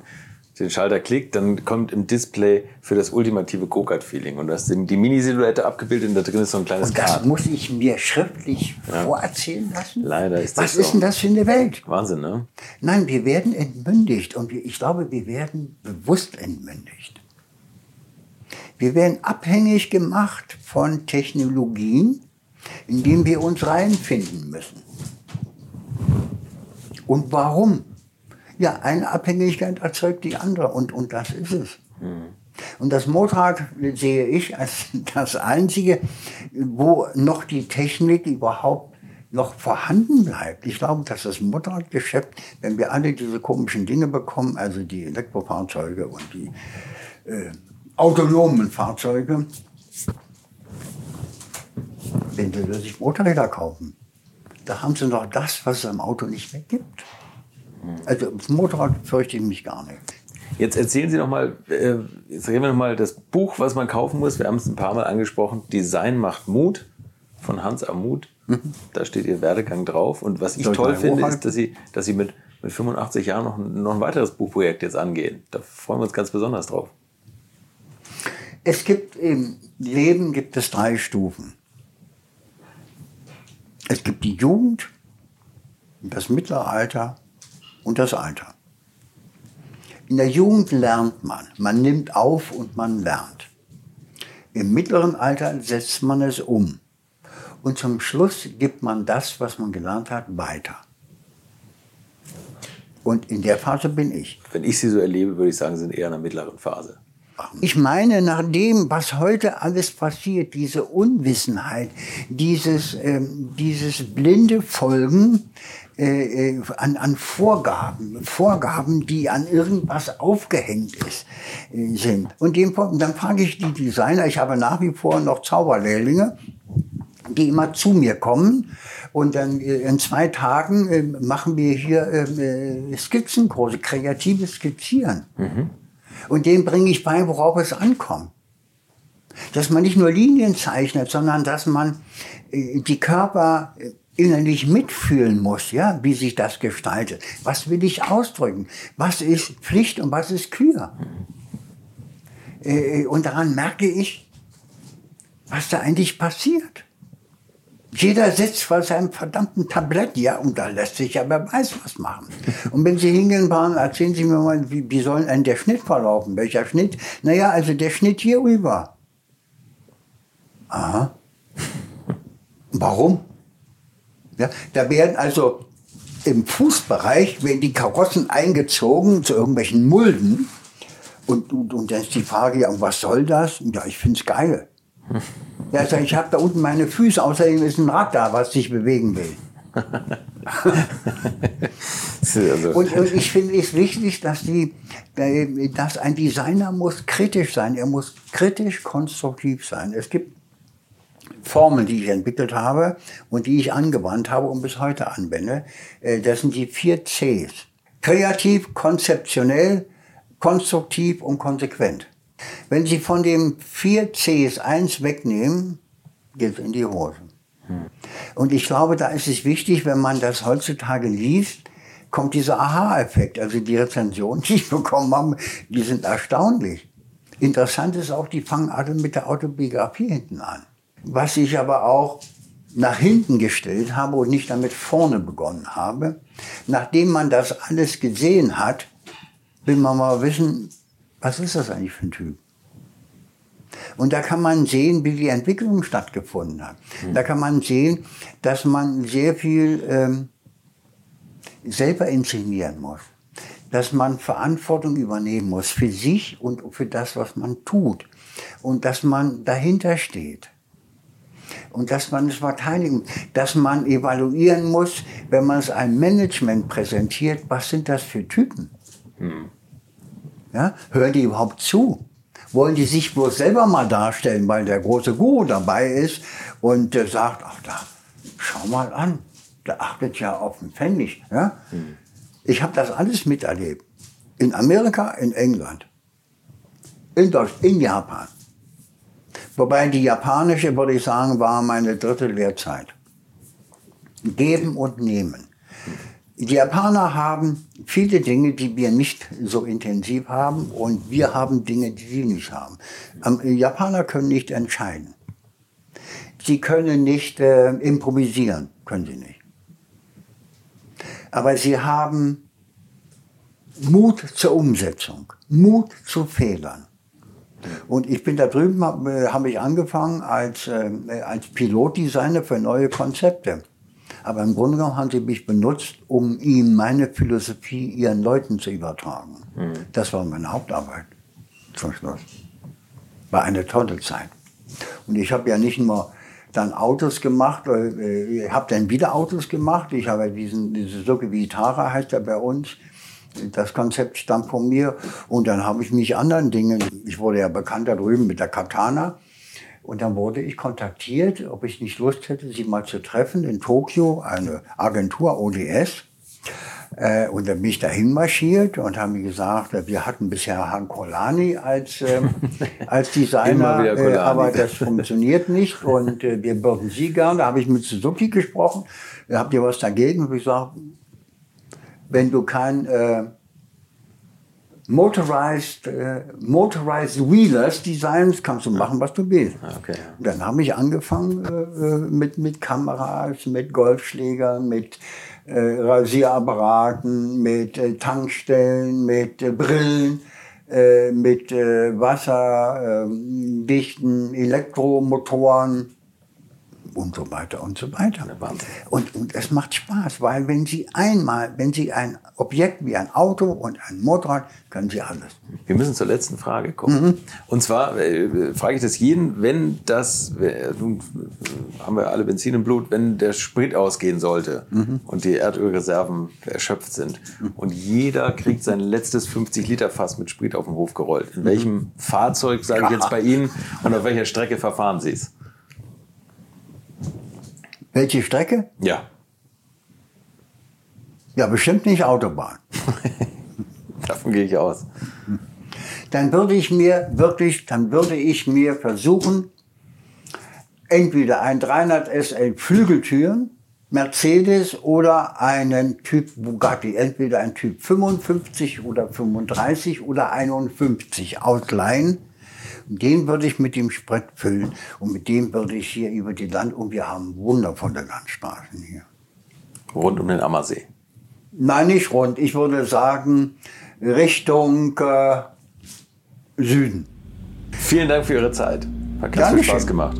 den Schalter klickt, dann kommt im Display für das ultimative Go-Kart-Feeling. Und das ist die Mini-Silhouette abgebildet und da drin ist so ein kleines und das Kart. muss ich mir schriftlich ja. vorerzählen lassen? Leider ist das Was so. ist denn das für eine Welt? Wahnsinn, ne? Nein, wir werden entmündigt und ich glaube, wir werden bewusst entmündigt. Wir werden abhängig gemacht von Technologien, in denen wir uns reinfinden müssen. Und warum? Ja, eine Abhängigkeit erzeugt die andere und, und das ist es. Mhm. Und das Motorrad sehe ich als das Einzige, wo noch die Technik überhaupt noch vorhanden bleibt. Ich glaube, dass das Motorradgeschäft, wenn wir alle diese komischen Dinge bekommen, also die Elektrofahrzeuge und die äh, autonomen Fahrzeuge, wenn sie sich Motorräder kaufen, da haben sie noch das, was es am Auto nicht mehr gibt. Also das Motorrad fürchte ich mich gar nicht. Jetzt erzählen Sie noch mal, äh, jetzt reden wir noch mal das Buch, was man kaufen muss. Wir haben es ein paar Mal angesprochen. Design macht Mut von Hans Amut. Mhm. Da steht Ihr Werdegang drauf. Und was ich Soll toll finde, ist, dass Sie, dass Sie mit, mit 85 Jahren noch, noch ein weiteres Buchprojekt jetzt angehen. Da freuen wir uns ganz besonders drauf. Es gibt im Leben gibt es drei Stufen. Es gibt die Jugend, das Mittelalter und das Alter. In der Jugend lernt man, man nimmt auf und man lernt. Im mittleren Alter setzt man es um. Und zum Schluss gibt man das, was man gelernt hat, weiter. Und in der Phase bin ich. Wenn ich sie so erlebe, würde ich sagen, sie sind eher in der mittleren Phase. Ich meine, nach dem, was heute alles passiert, diese Unwissenheit, dieses, ähm, dieses blinde Folgen äh, äh, an, an Vorgaben, Vorgaben, die an irgendwas aufgehängt ist, äh, sind. Und dem, dann frage ich die Designer, ich habe nach wie vor noch Zauberlehrlinge, die immer zu mir kommen. Und dann äh, in zwei Tagen äh, machen wir hier äh, Skizzenkurse, kreatives Skizzieren. Mhm. Und dem bringe ich bei, worauf es ankommt. Dass man nicht nur Linien zeichnet, sondern dass man äh, die Körper äh, innerlich mitfühlen muss, ja, wie sich das gestaltet. Was will ich ausdrücken? Was ist Pflicht und was ist Kür? Äh, und daran merke ich, was da eigentlich passiert. Jeder sitzt vor seinem verdammten Tablett, ja, und da lässt sich ja wer weiß was machen. Und wenn Sie hingehen waren, erzählen Sie mir mal, wie, wie soll denn der Schnitt verlaufen? Welcher Schnitt? Naja, also der Schnitt hier rüber. Aha. Warum? Ja, da werden also im Fußbereich werden die Karossen eingezogen zu irgendwelchen Mulden. Und, und, und dann ist die Frage, ja, was soll das? Ja, ich find's geil. Ja, also ich habe da unten meine Füße, außerdem ist ein Rad da, was sich bewegen will. und, und, ich finde es wichtig, dass, die, äh, dass ein Designer muss kritisch sein. Er muss kritisch konstruktiv sein. Es gibt Formeln, die ich entwickelt habe und die ich angewandt habe und bis heute anwende. Äh, das sind die vier Cs. Kreativ, konzeptionell, konstruktiv und konsequent. Wenn Sie von dem vier Cs eins wegnehmen, geht es in die Hose. Hm. Und ich glaube, da ist es wichtig, wenn man das heutzutage liest, kommt dieser Aha-Effekt. Also die Rezensionen, die ich bekommen habe, die sind erstaunlich. Interessant ist auch, die fangen alle mit der Autobiografie hinten an. Was ich aber auch nach hinten gestellt habe und nicht damit vorne begonnen habe, nachdem man das alles gesehen hat, will man mal wissen, was ist das eigentlich für ein Typ? Und da kann man sehen, wie die Entwicklung stattgefunden hat. Mhm. Da kann man sehen, dass man sehr viel ähm, selber inszenieren muss. Dass man Verantwortung übernehmen muss für sich und für das, was man tut. Und dass man dahinter steht. Und dass man es verteidigen, dass man evaluieren muss, wenn man es einem Management präsentiert, was sind das für Typen? Mhm. Ja? Hören die überhaupt zu? Wollen die sich bloß selber mal darstellen, weil der große Guru dabei ist und äh, sagt, ach da, schau mal an, der achtet ja auf den Pfennig. Ja? Mhm. Ich habe das alles miterlebt. In Amerika, in England, in Deutschland, in Japan. Wobei die japanische, würde ich sagen, war meine dritte Lehrzeit. Geben und nehmen. Die Japaner haben viele Dinge, die wir nicht so intensiv haben und wir haben Dinge, die sie nicht haben. Japaner können nicht entscheiden. Sie können nicht äh, improvisieren, können sie nicht. Aber sie haben Mut zur Umsetzung, Mut zu Fehlern. Und ich bin da drüben, habe hab ich angefangen als, äh, als Pilotdesigner für neue Konzepte. Aber im Grunde genommen haben sie mich benutzt, um ihnen meine Philosophie ihren Leuten zu übertragen. Mhm. Das war meine Hauptarbeit zum Schluss. War eine tolle Zeit. Und ich habe ja nicht nur dann Autos gemacht, äh, ich habe dann wieder Autos gemacht. Ich habe diesen, diese Sucke Vitara heißt er bei uns. Das Konzept stammt von mir. Und dann habe ich mich anderen Dingen, ich wurde ja bekannt da drüben mit der Katana. Und dann wurde ich kontaktiert, ob ich nicht Lust hätte, sie mal zu treffen in Tokio, eine Agentur ODS. Äh, und dann bin ich dahin marschiert und haben mir gesagt, wir hatten bisher Han Kolani als, ähm, als Designer, äh, aber das funktioniert nicht und äh, wir würden Sie gerne. Da habe ich mit Suzuki gesprochen. Habt ihr was dagegen? Und ich gesagt, wenn du kein äh, Motorized, äh, Motorized Wheelers Designs kannst du machen, was du willst. Ah, okay. dann habe ich angefangen äh, äh, mit, mit Kameras, mit Golfschlägern, mit äh, Rasierapparaten, mit äh, Tankstellen, mit äh, Brillen, äh, mit äh, wasserdichten Elektromotoren und so weiter und so weiter. Und, und es macht Spaß, weil wenn Sie einmal, wenn Sie ein Objekt wie ein Auto und ein Motorrad, können Sie alles. Wir müssen zur letzten Frage kommen. Mhm. Und zwar äh, frage ich das jeden, wenn das, äh, nun haben wir alle Benzin im Blut, wenn der Sprit ausgehen sollte mhm. und die Erdölreserven erschöpft sind mhm. und jeder kriegt sein letztes 50 Liter Fass mit Sprit auf den Hof gerollt. In welchem Fahrzeug, sage ich jetzt bei Ihnen, und auf welcher Strecke verfahren Sie es? Welche Strecke? Ja. Ja, bestimmt nicht Autobahn. Davon gehe ich aus. Dann würde ich mir wirklich, dann würde ich mir versuchen, entweder ein 300 SL Flügeltüren, Mercedes oder einen Typ Bugatti, entweder ein Typ 55 oder 35 oder 51 ausleihen den würde ich mit dem Sprit füllen und mit dem würde ich hier über die Land und wir haben wundervolle Landstraßen hier. Rund um den Ammersee? Nein, nicht rund. Ich würde sagen Richtung äh, Süden. Vielen Dank für Ihre Zeit. Hat ganz viel Spaß gemacht.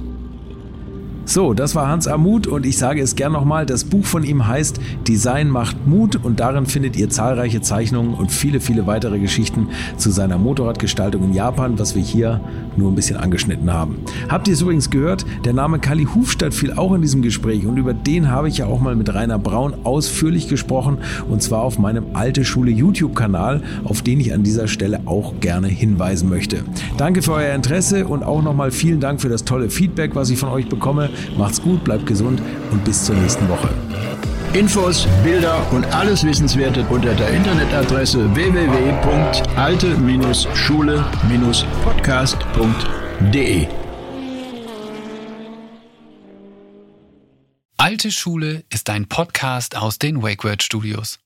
So, das war Hans Amut und ich sage es gern nochmal, das Buch von ihm heißt Design macht Mut und darin findet ihr zahlreiche Zeichnungen und viele, viele weitere Geschichten zu seiner Motorradgestaltung in Japan, was wir hier nur ein bisschen angeschnitten haben. Habt ihr es übrigens gehört? Der Name Kali Hufstadt fiel auch in diesem Gespräch und über den habe ich ja auch mal mit Rainer Braun ausführlich gesprochen und zwar auf meinem Alte Schule YouTube-Kanal, auf den ich an dieser Stelle auch gerne hinweisen möchte. Danke für euer Interesse und auch nochmal vielen Dank für das tolle Feedback, was ich von euch bekomme. Macht's gut, bleibt gesund und bis zur nächsten Woche. Infos, Bilder und alles Wissenswerte unter der Internetadresse www.alte-schule-podcast.de. Alte Schule ist ein Podcast aus den WakeWord Studios.